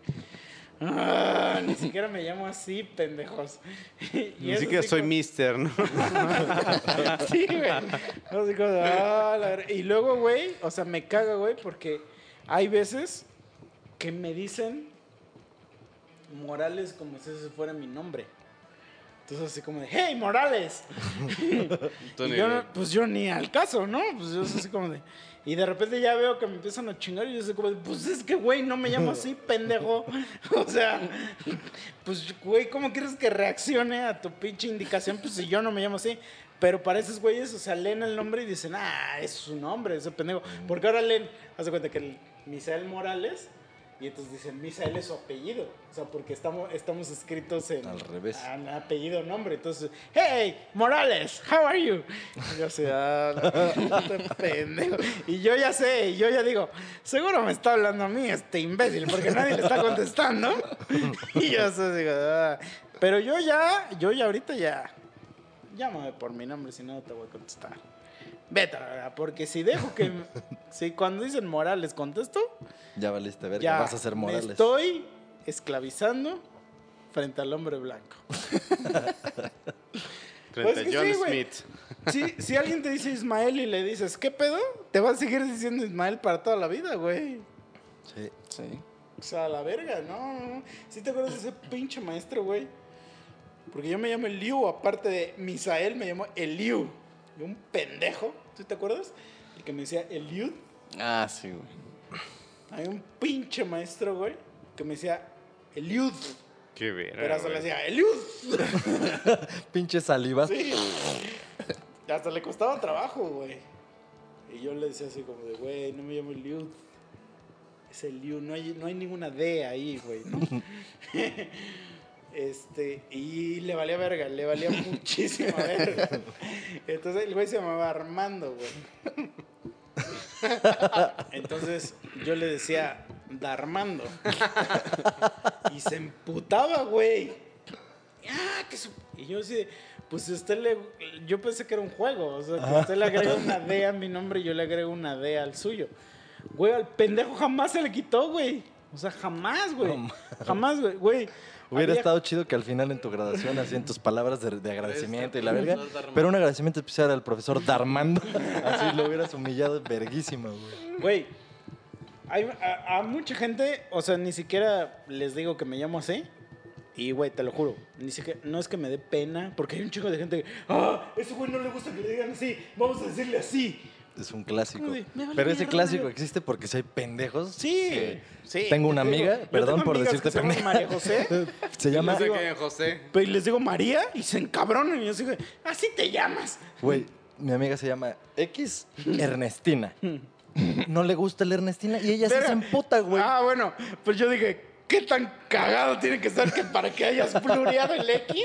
ah, ni siquiera me llamo así, pendejos. Y Ni siquiera soy como- mister, ¿no? Sí, güey. Así como, ah, la Y luego, güey, o sea, me caga, güey, porque hay veces que me dicen Morales como si ese fuera mi nombre. Entonces así como de, hey, Morales. Y yo, pues yo ni al caso, ¿no? Pues yo soy así como de... Y de repente ya veo que me empiezan a chingar y yo soy como pues es que, güey, no me llamo así, pendejo. O sea, pues, güey, ¿cómo quieres que reaccione a tu pinche indicación? Pues si yo no me llamo así. Pero para esos güeyes, o sea, leen el nombre y dicen, ah, es su nombre, ese pendejo. Porque ahora leen, haz de cuenta que el Misael Morales, y entonces dicen, Misael es su apellido. O sea, porque estamos, estamos escritos en... Al revés. en apellido, nombre. Entonces, hey, Morales, how are you? Y yo así, ah, este pendejo. Y yo ya sé, y yo ya digo, seguro me está hablando a mí este imbécil, porque nadie le está contestando. Y yo así digo, ah. pero yo ya, yo ya ahorita ya, llámame por mi nombre, si no te voy a contestar. Vete, a la verga, porque si dejo que, si cuando dicen Morales contesto, Ya valiste ver, ya vas a ser me Morales. estoy esclavizando frente al hombre blanco. Frente Pues a que John sí. Smith. Si, si alguien te dice Ismael y le dices, ¿qué pedo? Te va a seguir diciendo Ismael para toda la vida, güey. Sí. Sí. O sea, a la verga, no, no, no. ¿Sí te acuerdas de ese pinche maestro, güey? Porque yo me llamo Eliu, aparte de Misael, me llamo Eliu. Y un pendejo, ¿tú te acuerdas? El que me decía Eliud. Ah, sí, güey. Hay un pinche maestro, güey, que me decía Eliud. Qué verga. Pero hasta le decía Eliud. Pinche saliva. Sí. Hasta le costaba trabajo, güey. Y yo le decía así como de, güey, no me llamo Eliud. Es Eliud, no hay, no hay ninguna D ahí, güey. ¿no? este, y le valía verga, le valía muchísima verga. Entonces el güey se llamaba Armando, güey. Entonces yo le decía, Darmando. Y se emputaba, güey. Ah, que su- Y yo así, de, pues usted le... Yo pensé que era un juego, o sea, que usted le agrega una D a mi nombre y yo le agrego una D al suyo. Güey, al pendejo jamás se le quitó, güey. O sea, jamás, güey. jamás, güey. Güey. Hubiera estado chido que al final en tu graduación, así en tus palabras de, de agradecimiento y la verga, pero un agradecimiento especial al profesor Darmando. Así lo hubieras humillado verguísima, güey. Güey, hay, a, a mucha gente, o sea, ni siquiera les digo que me llamo así. Y, güey, te lo juro, ni siquiera, no es que me dé pena, porque hay un chico de gente que, ah, ese güey no le gusta que le digan así, vamos a decirle así. Es un clásico. De, Pero ese mierda, clásico existe porque si hay pendejos. Sí, sí. Tengo una digo, amiga, perdón por decirte que se llaman pendeja. María José, Se llama, No sé José. pero les digo María y se encabronan y yo digo, así te llamas. güey, mi amiga se llama X Ernestina. No le gusta el Ernestina y ella Verga. se emputa, güey. Ah, bueno, pues yo dije, ¿qué tan cagado tiene que ser que para que hayas plureado el X?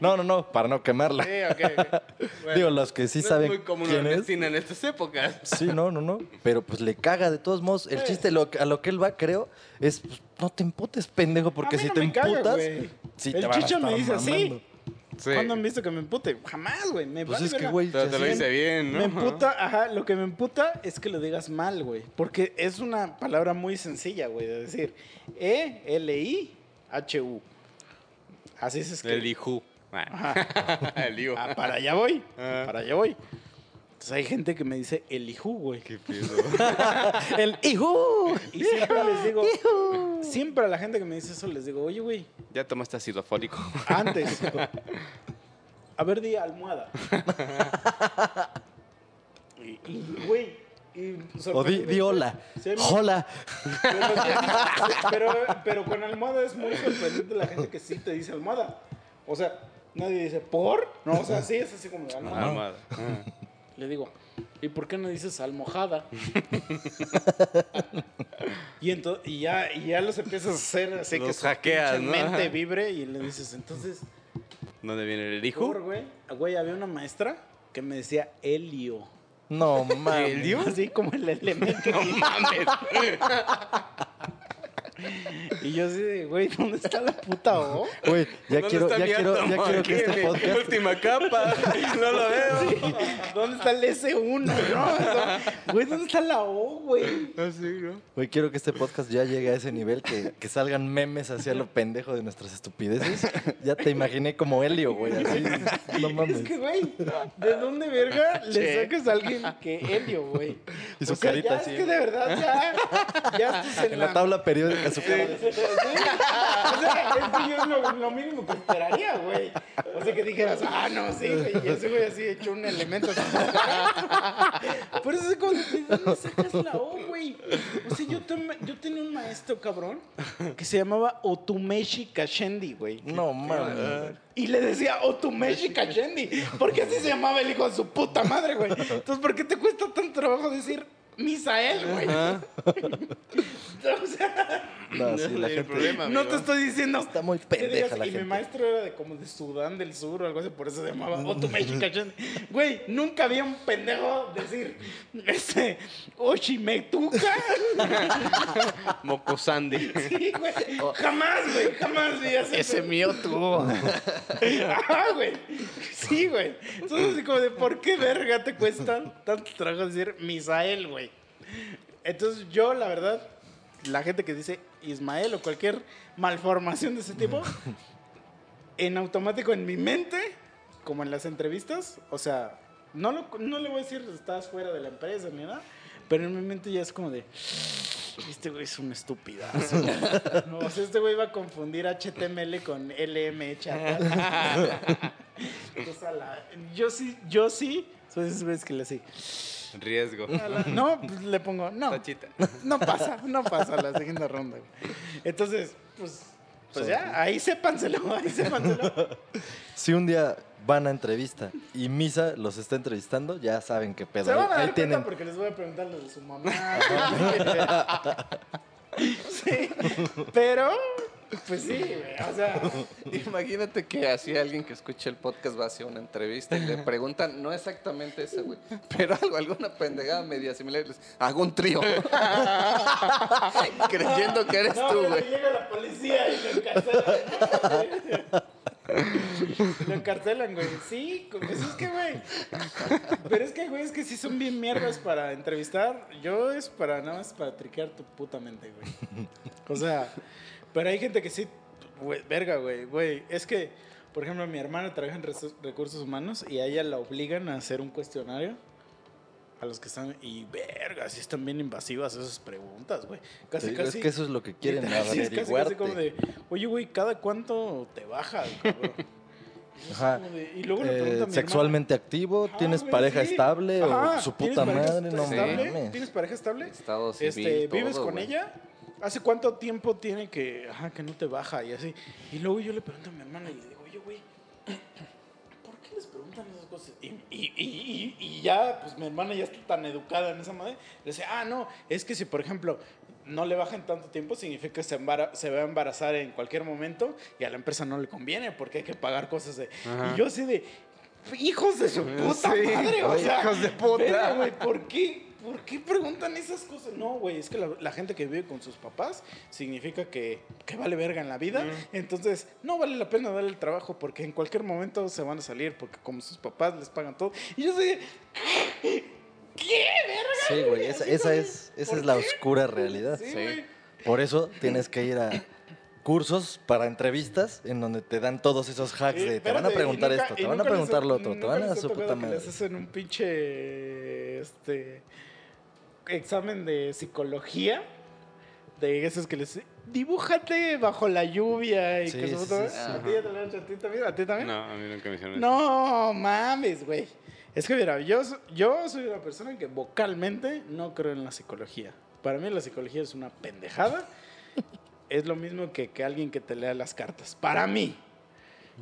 No, no, no, para no quemarla. Sí, ok, ok. Bueno. Digo, los que sí no saben es muy común quién es. En estas épocas. Sí, no, no, no. Pero pues le caga de todos modos. El chiste lo, a lo que él va, creo, es pues, no te emputes, pendejo, porque A mí si te me emputas, sí El te Chicha me dice así. mamando. Sí. ¿Cuándo han visto que me empute? Jamás, güey. Me Pues vale es que, güey, te lo si dice bien, ¿no? Me emputa, ajá, lo que me emputa es que lo digas mal, güey. Porque es una palabra muy sencilla, güey, de decir E-L-I-H-U. Así se escribe. El Ihu. Ah, para allá voy. Ah. Para allá voy. Entonces hay gente que me dice el hijo, güey. Qué pedo. El hijo. Y siempre les digo, siempre a la gente que me dice eso les digo, oye, güey, Ya tomaste ácido fólico. antes. A ver, di almohada. Y, y, güey. y O di, hola. Sí, Hola. Pero, pero, pero con almohada es muy sorprendente la gente que sí te dice almohada. O sea, nadie dice, ¿por? No, o sea, sí es así como de almohada. Almohada. Ah. Le digo, ¿y por qué no dices almohada? y, ento- y, ya, y ya los empiezas a hacer así que Los su hackeas, ¿no? mente vibre y le dices, entonces, ¿Dónde viene el por, Ihu? güey, güey, había una maestra que me decía helio. No mames. ¿Helio? Así como el elemento. No mames. y yo así de, güey, ¿dónde está la puta O? Güey, ya ¿Dónde quiero, ya quiero, ya quiero que este podcast. Última capa. No lo veo. ¿Dónde está el S1? No, Eso- güey, ¿dónde está la O, güey? Así, ¿no? Güey, quiero que este podcast ya llegue a ese nivel que, que salgan memes hacia lo pendejo de nuestras estupideces. Ya te imaginé como Helio, güey. Así. No mames. Es que, güey, ¿de dónde verga le Che. sacas a alguien que Helio, güey? Y su o sea, carita ya así. Es que de verdad ya, ya estás en, En la tabla periódica su cara. Sí, O sea, es que yo es lo, lo mínimo que esperaría, güey. O sea, que dijeras, ah, no, sí, güey. Y ese güey así hecho un elemento. Por eso es como, ¿de dónde sacas la O, güey? O sea, yo, tome- yo tenía un maestro, cabrón, que se llamaba Otumeshi Kashendi, güey. No mames. Y le decía Otumeshi Kashendi, porque así se llamaba el hijo de su puta madre, güey. Entonces, ¿por qué te cuesta tanto trabajo decir Misael, güey? O sea, No, sí, la gente. problema, no te estoy diciendo. Está muy pendeja la y mi gente. maestro era de como de Sudán del Sur o algo así, por eso se llamaba Otumeshi Kashendi. Güey, nunca había un pendejo decir, este, Oshimetuka. Mocosandi. Sí, güey. Jamás, güey, jamás vi ese. Ese mío tú. Ajá, güey. Sí, güey. Entonces, así como de, ¿por qué verga te cuesta tanto trabajo decir Misael, güey? Entonces, yo, la verdad, la gente que dice Ismael o cualquier malformación de ese tipo, en automático en mi mente, como en las entrevistas, o sea, no, lo- no le voy a decir estás fuera de la empresa ni nada, pero en mi mente ya es como de, este güey es un estupidazo. no, o sea, este güey va a confundir HTML con LM sea, la- yo sí, yo sí, soy de esos güeyes que le así. Riesgo. la- No, pues le pongo, no. Tachita. No pasa, no pasa la siguiente ronda. güey. Entonces, pues, pues ya, ahí sépanselo, ahí sépanselo. Si un día van a entrevista y Misa los está entrevistando, ya saben qué pedo. Se van a dar Ahí tienen. porque les voy a preguntar lo de su mamá. sí, pero, pues sí, güey, o sea, Imagínate que así alguien que escuche el podcast va hacia una entrevista y le preguntan, no exactamente ese, güey, pero algo, alguna pendejada media similar. y les, Hago un trío. Creyendo que eres no, tú, güey. llega la policía y lo encarcelan. lo encarcelan, güey. Sí, pues es que, güey. Pero es que, güey, es que sí son bien mierdas para entrevistar. Yo es para nada más para triquear tu puta mente, güey. O sea, pero hay gente que sí, verga, güey, güey. Es que, por ejemplo, mi hermana trabaja en recursos humanos y a ella la obligan a hacer un cuestionario. A los que están, y verga, sí están bien invasivas esas preguntas, güey. Casi, casi. Es que eso es lo que quieren sí, es casi, casi como de, oye, güey, ¿cada cuánto te bajas, cabrón? Ajá. de- y luego le Eh, hermana, sexualmente activo, "Ajá, ¿tienes güey, pareja sí. estable Ajá, o su ¿tienes puta pareja madre? No estable? mames. ¿Tienes pareja estable? Estado civil, Este, ¿Vives todo, con güey. ella? ¿Hace cuánto tiempo tiene que, ajá, que no te baja y así? Y luego yo le pregunto a mi hermana y le digo, oye, güey, ¿por qué les preguntan esas cosas? Y, y- y- ya, pues mi hermana ya está tan educada en esa madre, le dice, ah, no, es que si, por ejemplo, no le baja en tanto tiempo, significa que se, embara- se va a embarazar en cualquier momento y a la empresa no le conviene porque hay que pagar cosas de... Y yo así de, hijos de su puta madre, o sea, hijos de puta. güey, ¿por qué? ¿Por qué preguntan esas cosas? No, güey, es que la, la gente que vive con sus papás significa que, que vale verga en la vida. Entonces, no vale la pena darle el trabajo porque en cualquier momento se van a salir porque como sus papás les pagan todo. Y yo sé, ¿qué verga? Sí, güey, esa, esa es, esa ¿por es la oscura realidad. Sí. Por eso tienes que ir a cursos para entrevistas en donde te dan todos esos hacks Eh, de te van a preguntar nunca- esto, te van a les preguntar lo otro, te van a su puta que madre. Les hacen un pinche este examen de psicología de esos que les dibújate bajo la lluvia y Sí, que sí, puta- sí, ¿A sí. ti ya te lo han hecho? ¿A ti también? ¿A ti también? No, a mí nunca me hicieron eso. No mames, güey. Es que mira, yo, yo soy una persona que vocalmente no creo en la psicología. Para mí la psicología es una pendejada. es lo mismo que, que alguien que te lea las cartas. Para mí.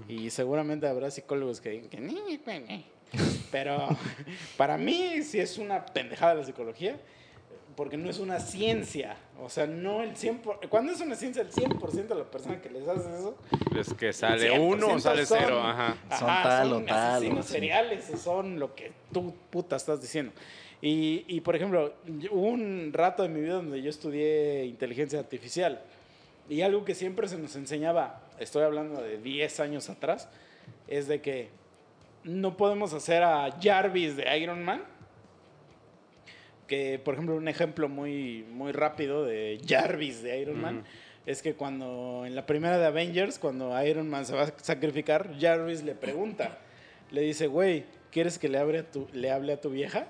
Y seguramente habrá psicólogos que digan que ni, ni, ni, ni. Pero para mí sí es una pendejada la psicología. Porque no es una ciencia. O sea, no el 100%. Cuando es una ciencia, el 100% de la persona que les hace eso Es que sale 100% uno o sale son- cero, ajá. Son tal o son tal, o asesinos así. seriales son lo que tú puta estás diciendo. Y, y, por ejemplo, hubo un rato de mi vida donde yo estudié inteligencia artificial. Y algo que siempre se nos enseñaba, estoy hablando de 10 años atrás, es de que no podemos hacer a Jarvis de Iron Man. Que, por ejemplo, un ejemplo muy, muy rápido de Jarvis de Iron Man es que cuando en la primera de Avengers, cuando Iron Man se va a sacrificar, Jarvis le pregunta, le dice, güey, ¿quieres que le hable, a tu, le hable a tu vieja?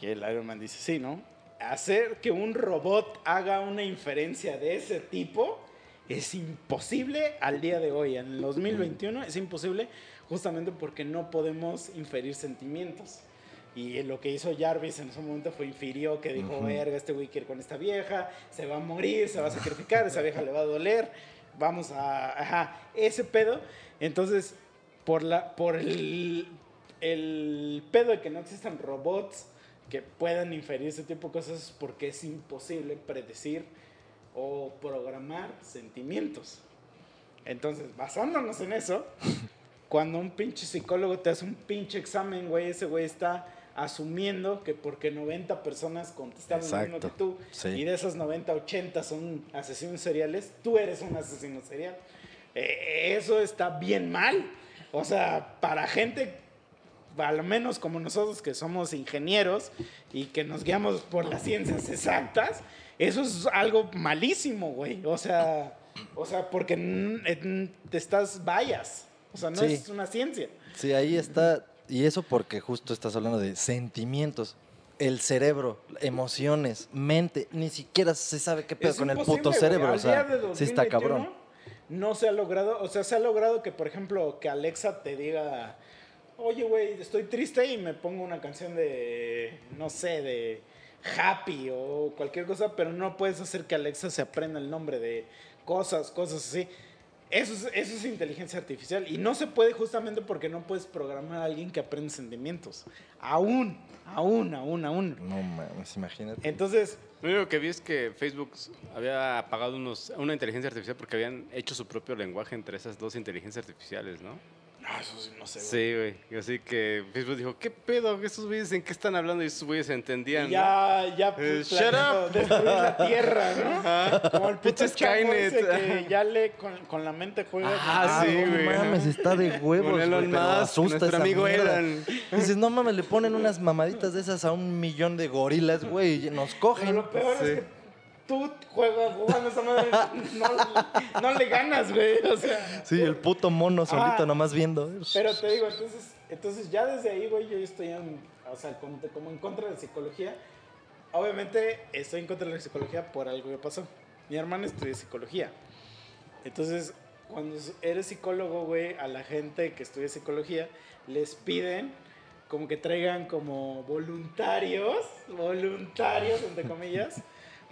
Y el Iron Man dice, sí, ¿no? Hacer que un robot haga una inferencia de ese tipo es imposible al día de hoy. En el 2021 es imposible justamente porque no podemos inferir sentimientos. Y lo que hizo Jarvis en ese momento fue infirió que dijo, verga, este güey quiere con esta vieja, se va a morir, se va a sacrificar, esa vieja le va a doler, vamos a... Ajá, ese pedo. Entonces, por, la, por el, el pedo de que no existan robots que puedan inferir ese tipo de cosas es porque es imposible predecir o programar sentimientos. Entonces, basándonos en eso, cuando un pinche psicólogo te hace un pinche examen, güey, ese güey está asumiendo que porque 90 personas contestaron lo mismo que tú sí. y de esas 90, 80 son asesinos seriales, tú eres un asesino serial. Eh, eso está bien mal. O sea, para gente, a lo menos como nosotros que somos ingenieros y que nos guiamos por las ciencias exactas, eso es algo malísimo, güey. O sea, o sea, porque te estás vayas. O sea, no Sí. es una ciencia. Sí, ahí está. Y eso porque justo estás hablando de sentimientos. El cerebro, emociones, mente, ni siquiera se sabe qué pedo Es con el puto cerebro. Al O sea, día de sí está 2021, cabrón. No se ha logrado, o sea, se ha logrado que, por ejemplo, que Alexa te diga, oye, güey, estoy triste y me pongo una canción de, no sé, de happy o cualquier cosa, pero no puedes hacer que Alexa se aprenda el nombre de cosas, cosas así. Eso es, eso es inteligencia artificial y no se puede justamente porque no puedes programar a alguien que aprende sentimientos. Aún, aún, aún, aún. No mames, imagínate. Entonces, Lo único que vi es que Facebook había apagado unos, una inteligencia artificial porque habían hecho su propio lenguaje entre esas dos inteligencias artificiales, ¿no? No, eso sí, no sé. güey. Sí, güey. Así que Facebook dijo, ¿qué pedo? ¿Estos güeyes en qué están hablando? Y estos güeyes se entendían, Y ya, ya Eh, pues, shut up. destruir la tierra, ¿no? Como el puto Skynet. que ya lee con, con la mente juega. Ah, sí, no güey. mames, está de huevos, güey, nuestro amigo. Dices, no mames, le ponen unas mamaditas de esas a un millón de gorilas, güey, y nos Pero cogen. lo peor Sí. es que tú juegas jugando esa madre, no, no le ganas, güey. O sea, Sí, el puto mono solito Ah. nomás viendo. pero te digo, entonces, entonces ya desde ahí, güey, yo estoy en, o sea, como, como en contra de psicología. Obviamente estoy en contra de la psicología por algo que pasó. Mi hermana estudia psicología. Entonces, cuando eres psicólogo, güey, a la gente que estudia psicología les piden como que traigan como voluntarios, voluntarios, entre comillas.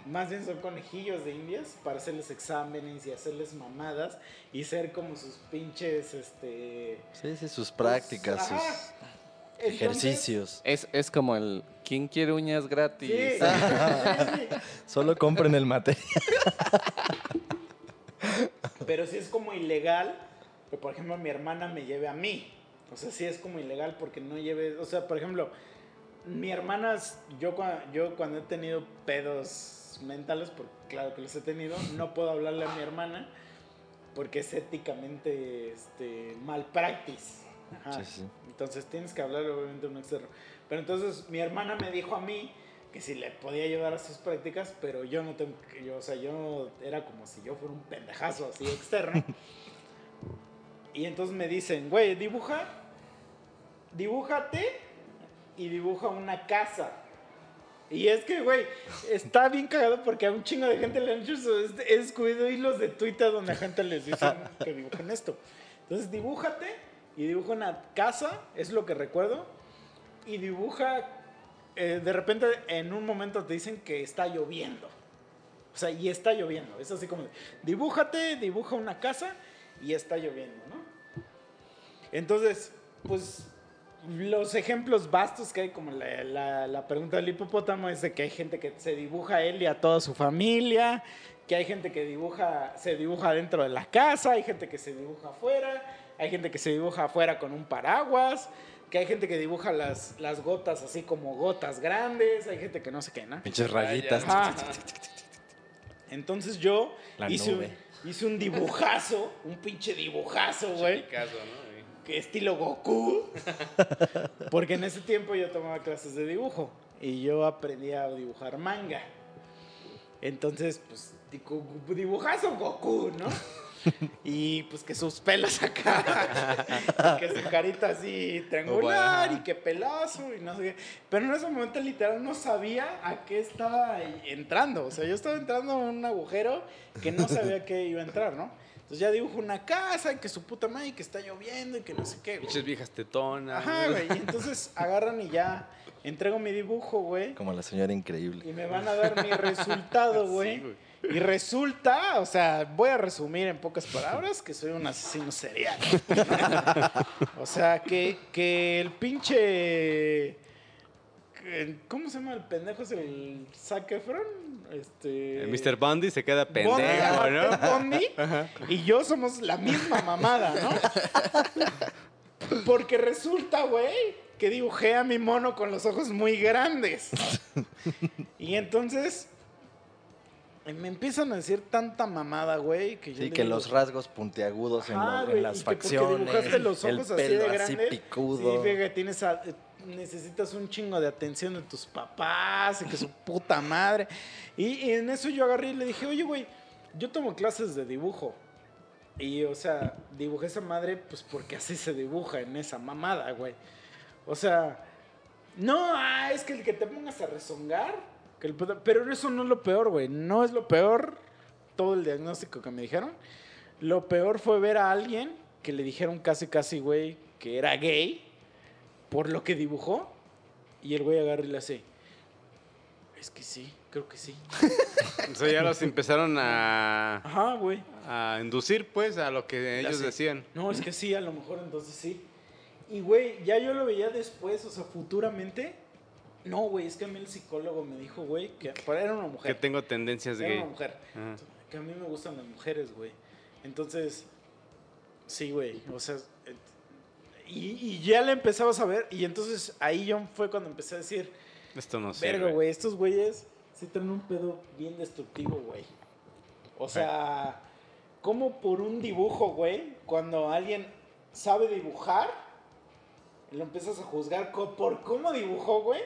Más bien son conejillos de indias para hacerles exámenes y hacerles mamadas y ser como sus pinches, este... Sí, sí, sus prácticas, Ajá. sus ejercicios. Es, es como el ¿Quién quiere uñas gratis? Sí, sí, sí, sí. Solo compren el material. Pero sí es como ilegal que, por ejemplo, mi hermana me lleve a mí. O sea, sí es como ilegal porque no lleve... O sea, por ejemplo, mi hermana, yo, yo cuando he tenido pedos mentales, porque claro que los he tenido, no puedo hablarle a mi hermana porque es éticamente este, mal practice. Ajá. Sí, sí. Entonces tienes que hablarle obviamente a un externo. Pero entonces mi hermana me dijo a mí que si le podía ayudar a sus prácticas, pero yo no tengo que, yo, o sea, yo era como si yo fuera un pendejazo así externo. y entonces me dicen, güey, dibuja, dibújate y dibuja una casa. Y es que, güey, está bien cagado porque a un chingo de gente le han hecho. Es- He descubierto hilos de Twitter donde a gente les dicen que dibujen esto. Entonces, dibújate y dibuja una casa, es lo que recuerdo. Y dibuja, eh, de repente en un momento te dicen que está lloviendo. O sea, y está lloviendo. Es así como, dibújate, dibuja una casa y está lloviendo, ¿no? Entonces, pues los ejemplos vastos que hay, como la, la- la pregunta del hipopótamo, es de que hay gente que se dibuja a él y a toda su familia, que hay gente que dibuja, se dibuja dentro de la casa, hay gente que se dibuja afuera, hay gente que se dibuja afuera con un paraguas, que hay gente que dibuja las, las gotas así como gotas grandes, hay gente que no sé qué, ¿no? Pinches rayitas. Ajá. Entonces yo La hice un, hice un dibujazo, un pinche dibujazo, güey ¿no? Estilo Goku. Porque en ese tiempo yo tomaba clases de dibujo y yo aprendí a dibujar manga. Entonces, pues, dicu- dibujazo Goku, ¿no? Y pues que sus pelos acá, y que su carita así triangular y que pelazo y no sé qué. Pero en ese momento literal no sabía a qué estaba entrando. O sea, yo estaba entrando a un agujero que no sabía que iba a entrar, ¿no? Entonces ya dibujo una casa y que su puta madre y que está lloviendo y que no sé qué. güey. Pinches viejas tetonas. Ajá, güey. Y entonces agarran y ya entrego mi dibujo, güey. Como la señora increíble. Y me van a dar mi resultado, güey. güey. y resulta, o sea, voy a resumir en pocas palabras que soy un asesino serial. o sea, que, que el pinche... que- ¿Cómo se llama el pendejo? ¿Es el Zac Efron? Este... El Mr. Bundy se queda Bondi, pendejo, ajá, ¿no? Bundy, y yo somos la misma mamada, ¿no? Porque resulta, güey, que dibujé a mi mono con los ojos muy grandes. Y entonces me empiezan a decir tanta mamada, güey, que yo Sí, que digo, los rasgos puntiagudos en, "Ajá, lo- en güey, las y que porque facciones. dibujaste los el ojos así pelo de así picudo. significa que tienes a- necesitas un chingo de atención de tus papás y que su puta madre. Y, y en eso yo agarré y le dije, oye, güey, yo tomo clases de dibujo. Y, o sea, dibujé esa madre, pues porque así se dibuja en esa mamada, güey. O sea, no, ah, es que el que te pongas a rezongar. que el pero eso no es lo peor, güey. No es lo peor todo el diagnóstico que me dijeron. Lo peor fue ver a alguien que le dijeron casi, casi, güey, que era gay por lo que dibujó. Y el güey agarra y le hace. Es que sí, creo que sí. O sea, ya los empezaron a, Ajá, güey. a inducir, pues, a lo que ellos decían. No, es que sí, a lo mejor entonces sí. Y, güey, ya yo lo veía después, o sea, futuramente. No, güey, es que a mí el psicólogo me dijo, güey, que era una Que mujer. tengo tendencias Era gay. una mujer. Ajá. Que a mí me gustan las mujeres, güey. Entonces, sí, güey. O sea, y, y ya le empezabas a ver. Y entonces ahí yo fue cuando empecé a decir, Esto no sé. verga, güey, estos güeyes sí traen un pedo bien destructivo, güey. O sea, como por un dibujo, güey, cuando alguien sabe dibujar, lo empiezas a juzgar por cómo dibujó, güey.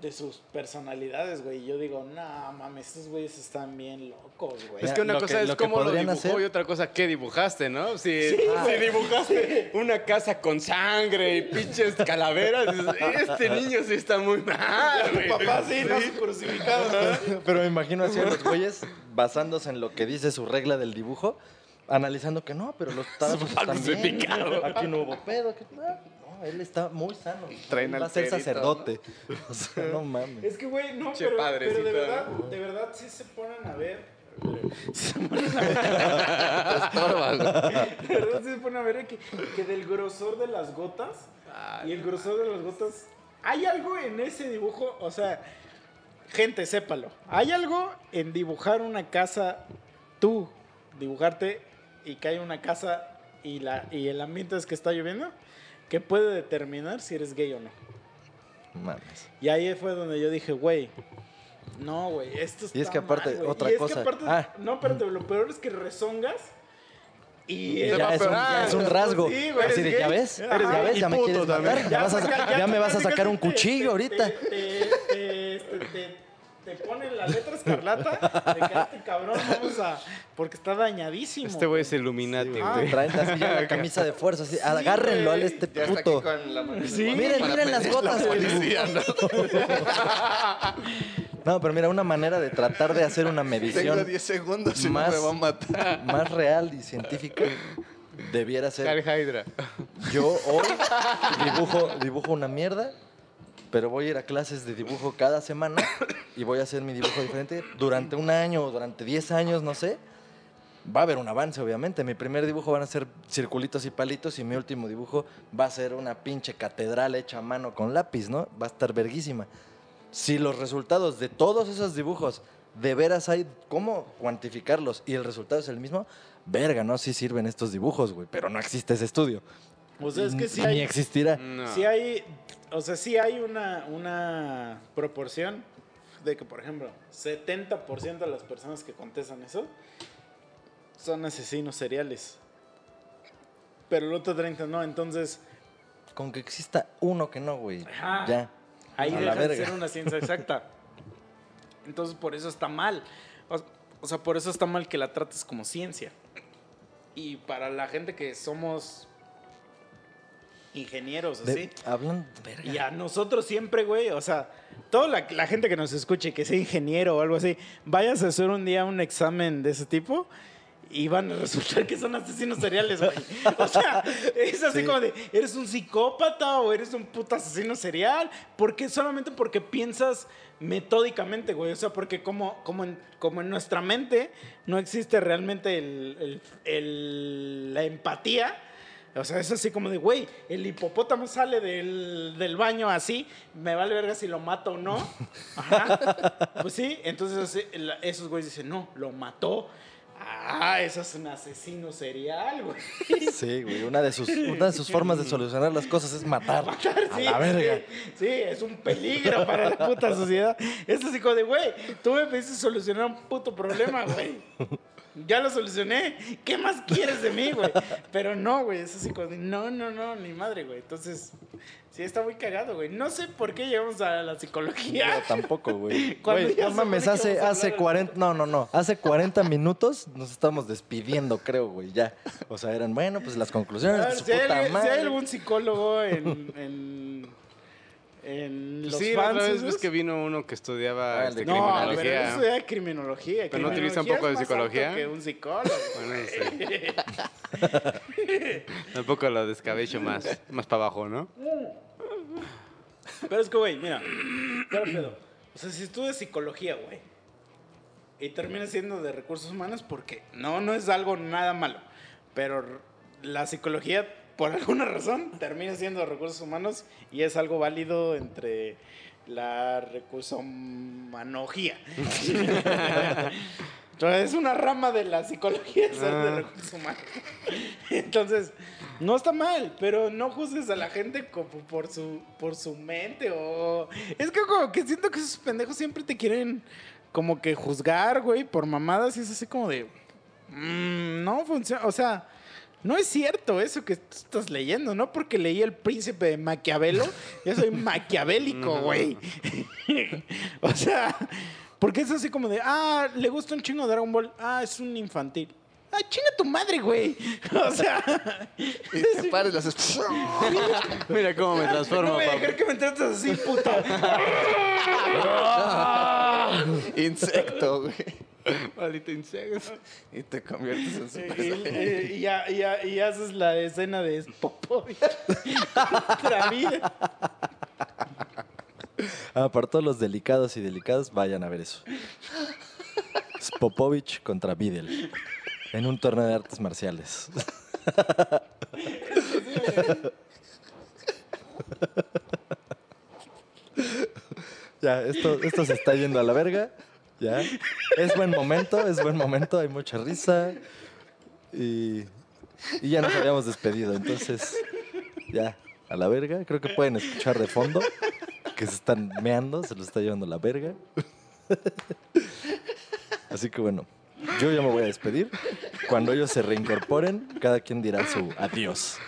De sus personalidades, güey. Y Yo digo, no mames, estos güeyes están bien locos, güey. Es que una Lo que- cosa es lo cómo lo dibujó hacer- y otra cosa qué dibujaste, ¿no? Si, Sí, dibujaste una casa con sangre y pinches calaveras, dices, este niño sí está muy mal, güey. Papá, sí, no se crucificado. Pero me imagino así a los güeyes basándose en lo que dice su regla del dibujo, analizando que no, pero los tazos están bien. Aquí no hubo pedo. que- no, no, él está muy sano. Traen Él al va a ser perito, sacerdote. O sea, no mames. Es que, güey, no, Che pero, padrecito, pero de ¿no? verdad, de verdad sí se ponen a ver. Se ponen a ver. de verdad sí se ponen a ver que, que del grosor de las gotas y el grosor de las gotas. Hay algo en ese dibujo, o sea, gente, sépalo. Hay algo en dibujar una casa, tú, dibujarte y que hay una casa y, la, y el ambiente es que está lloviendo, que puede determinar si eres gay o no. Mames. Y ahí fue donde yo dije, güey, no, güey, esto está Y es que aparte, mal, otra Y es cosa, Que aparte, ah. No, espérate, lo peor es que rezongas y... Ya es, un, ya es un rasgo. Sí, güey, Así de, ¿ya gay. ves? Eres ¿Ya ves? Ya me puto quieres matar. Ya, vas a, ya me vas a sacar un te- cuchillo te- ahorita. Te, te, te, este, te- te pone la letra escarlata de que este cabrón vamos a... Porque está dañadísimo. Este güey es Illuminati, Ah. güey. Traen así ya la camisa de fuerza. Así, agárrenlo al este Ya está aquí puto. con la mano. Sí. Miren, miren las gotas la policía, ¿no? No, pero mira, una manera de tratar de hacer una Tengo medición 10 segundos y Más- no me va a matar. más real y científica debiera ser Hal Hydra. Yo hoy dibujo, dibujo una mierda, pero voy a ir a clases de dibujo cada semana y voy a hacer mi dibujo diferente durante un año o durante 10 años, no sé. Va a haber un avance, obviamente. Mi primer dibujo van a ser circulitos y palitos y mi último dibujo va a ser una pinche catedral hecha a mano con lápiz, ¿no? Va a estar verguísima. Si los resultados de todos esos dibujos de veras hay cómo cuantificarlos y el resultado es el mismo, verga, ¿no? Sí sirven estos dibujos, güey, pero no existe ese estudio. O sea, es que sí Ni hay... existirá. No. Sí hay, o sea, sí hay una, una proporción de que, por ejemplo, 70% de las personas que contestan eso son asesinos seriales. Pero el otro 30 no, entonces Con que exista uno que no, güey. Ajá. Ya. ahí deja de ser una ciencia exacta. Entonces por eso está mal. O, o sea, por eso está mal que la trates como ciencia. Y para la gente que somos ingenieros, De- así. hablan. verga. Y a nosotros siempre, güey, o sea, toda la, la gente que nos escuche, que sea ingeniero o algo así, vayas a hacer un día un examen de ese tipo y van a resultar que son asesinos seriales, güey. O sea, es así Sí. como de, ¿eres un psicópata o eres un puto asesino serial? porque Solamente porque piensas metódicamente, güey. O sea, porque como, como, en, como en nuestra mente no existe realmente el- el- el- la empatía. O sea, es así como de, güey, el hipopótamo sale del, del baño así, me vale verga si lo mato o no. Ajá. Pues sí, entonces esos güeyes dicen, no, lo mató. Ah, eso es un asesino serial, güey. Sí, güey. Una de, sus, una de sus formas de solucionar las cosas es matar. A Sí, la verga. Sí, sí, es un peligro para la puta sociedad. Es así como de, güey, tú me pediste solucionar un puto problema, güey. Ya lo solucioné. ¿Qué más quieres de mí, güey? Pero no, güey, es así como, de, no, no, no, ni madre, güey. Entonces, sí está muy cagado, güey. No sé por qué llegamos a la Yo psicología. tampoco, güey. No mames, hace, hace hablar de- 40, no, no, no, hace 40 minutos nos estamos despidiendo, creo, güey, ya. O sea, eran, bueno, pues las conclusiones de ver, su si, hay, puta si hay algún psicólogo en, en, en los sí, la fans, otra vez ves que vino uno que estudiaba Ah, el este, No, pero criminología. eso era criminología. ¿Pero no utiliza un poco de psicología? que un psicólogo. Bueno, sí. Tampoco lo descabecho más, más para abajo, ¿no? Pero es que, güey, mira, claro pedo. O sea, si estudias psicología, güey, y terminas siendo de recursos humanos, porque no, no es algo nada malo. Pero la psicología, por alguna razón, termina siendo recursos humanos y es algo válido entre la recursomanología. Entonces, es una rama de la psicología de Ah. recursos humanos. Entonces, no está mal, pero no juzgues a la gente como por su, por su mente o... Es que como que siento que esos pendejos siempre te quieren como que juzgar, güey, por mamadas y es así como de... "Mm, no funciona, o sea... No es cierto eso que tú estás leyendo, ¿no? Porque leí El Príncipe de Maquiavelo, yo soy maquiavélico, güey. o sea, porque es así como de, ah, le gusta un chingo Dragon Ball, ah, es un infantil. Ah, chinga tu madre, güey. O sea, Y te pares las haces. Mira cómo me no transformo, voy a dejar que me trates así, puta. Insecto, güey. Maldito insecto. Y te conviertes en Y, super. y- y ya, y ya- y haces la escena de Popovich contra vida. Ah, para todos los delicados y delicadas, vayan a ver eso. Es Popovich contra Videl. En un torneo de artes marciales. ya, esto, esto se está yendo a la verga. Ya. Es buen momento, es buen momento, hay mucha risa. Y, y ya nos habíamos despedido. Entonces, ya, a la verga. Creo que pueden escuchar de fondo que se están meando, se los está llevando la verga. Así que bueno, yo ya me voy a despedir. Cuando ellos se reincorporen, cada quien dirá su adiós.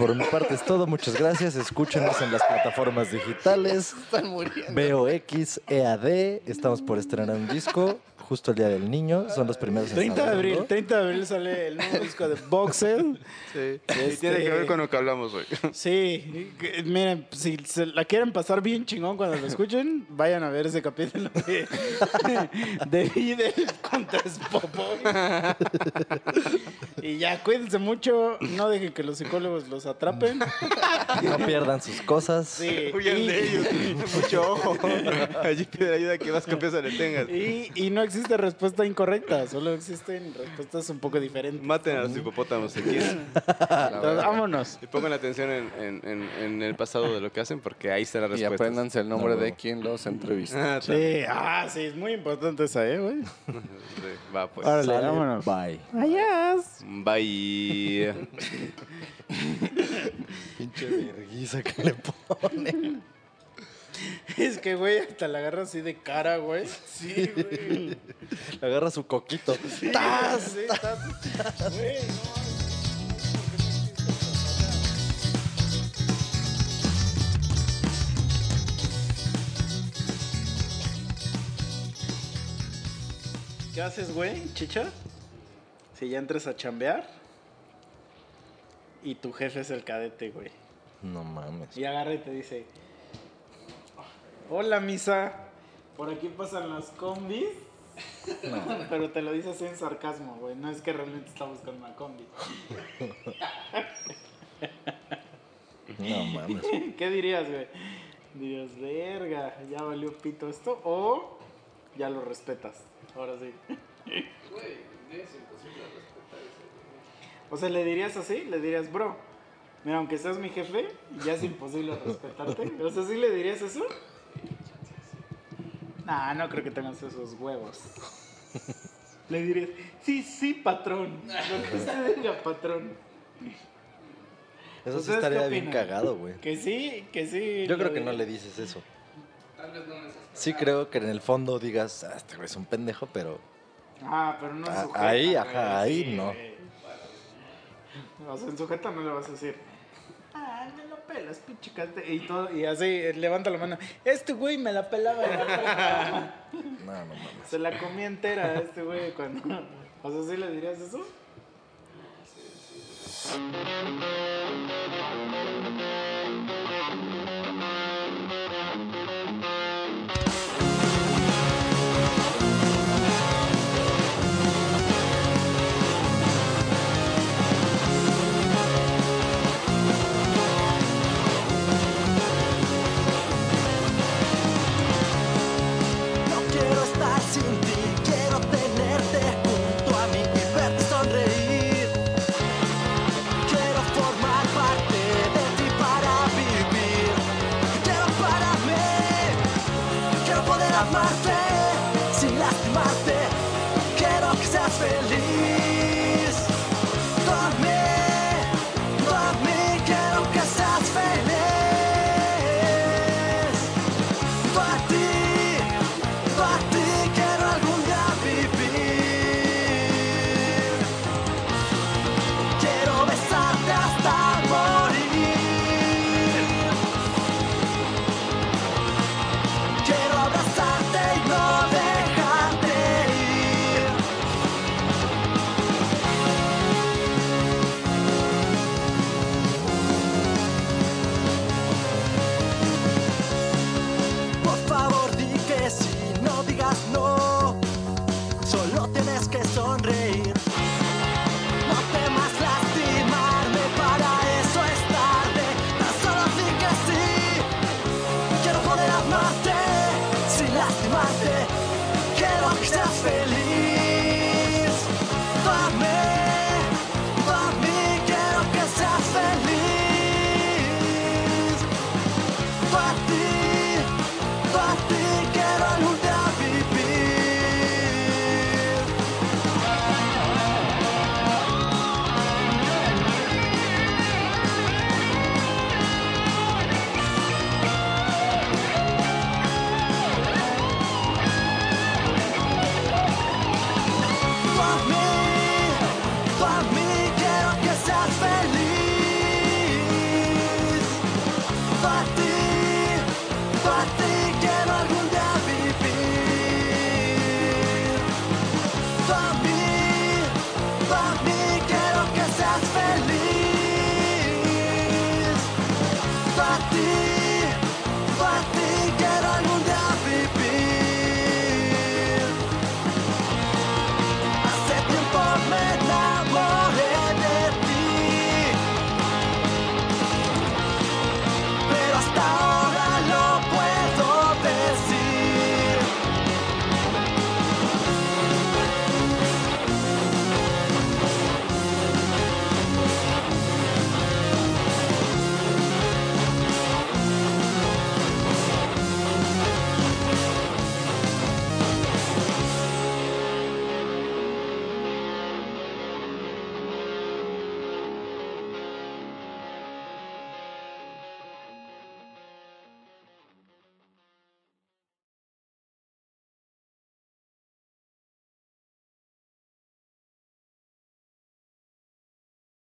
Por mi parte es todo, muchas gracias. Escúchenos en las plataformas digitales. Están muriendo. VOX, EAD, estamos por estrenar un disco justo el Día del Niño, son los primeros en 30 de abril, 30 de abril sale el nuevo disco de Boxer. Sí. Este- Y tiene que ver con lo que hablamos hoy. Sí, miren, si se la quieren pasar bien chingón cuando lo escuchen, vayan a ver ese capítulo de, de Videl contra Spopovic. Y ya, cuídense mucho, no dejen que los psicólogos los atrapen. No pierdan sus cosas. Sí, Huyan y- de ellos. Mucho ojo. Allí pide ayuda que más confianza le tengas. Y, y no existe respuesta incorrecta, solo existen respuestas un poco diferentes. Maten a los hipopótamos si quieren. Entonces, vámonos. Y pongan atención en, en- en- en el pasado de lo que hacen porque ahí está la Y respuesta. apréndanse el nombre No, de quien los entrevista. Ah, Sí, ah, sí, es muy importante esa, ¿eh, güey? sí, Va pues. Órale, Sale, vámonos. Bye. Adiós. Bye. Pinche verguiza que le pone. Es que, güey, hasta la agarra así de cara, güey. Sí, güey. Agarra su coquito. ¡Tas! Sí, tas. Güey, no. ¿Qué haces, güey, chicha? Si ya entras a chambear y tu jefe es el cadete, güey. No mames. Y agarra y te dice: Hola, misa. Por aquí pasan las combis. Pero te lo dice así en sarcasmo, güey. No es que realmente está buscando una combi. No mames. ¿Qué dirías, güey? Dirías, verga, ya valió pito esto. O ya lo respetas. Ahora sí. O sea, le dirías así, le dirías, bro, mira, aunque seas mi jefe, ya es imposible respetarte. O sea, ¿sí le dirías eso? No, no creo que tengas esos huevos. Le dirías, sí, sí, patrón. Lo que usted diga, patrón. Eso sí estaría bien cagado, güey. Que sí, que sí. Yo creo que no le dices eso. Tal vez no Sí creo que en el fondo digas, ah, este güey es un pendejo, pero... Ah, pero no es ah, sujeta. Ahí, ajá, ahí no. O sea, en sujeta no le vas a decir, ay, me la pelas, pinche Y todo, y así levanta la mano. Este güey me la pelaba. No, no mames. Se la comía entera a este güey cuando. O sea, ¿sí le dirías eso? Sí.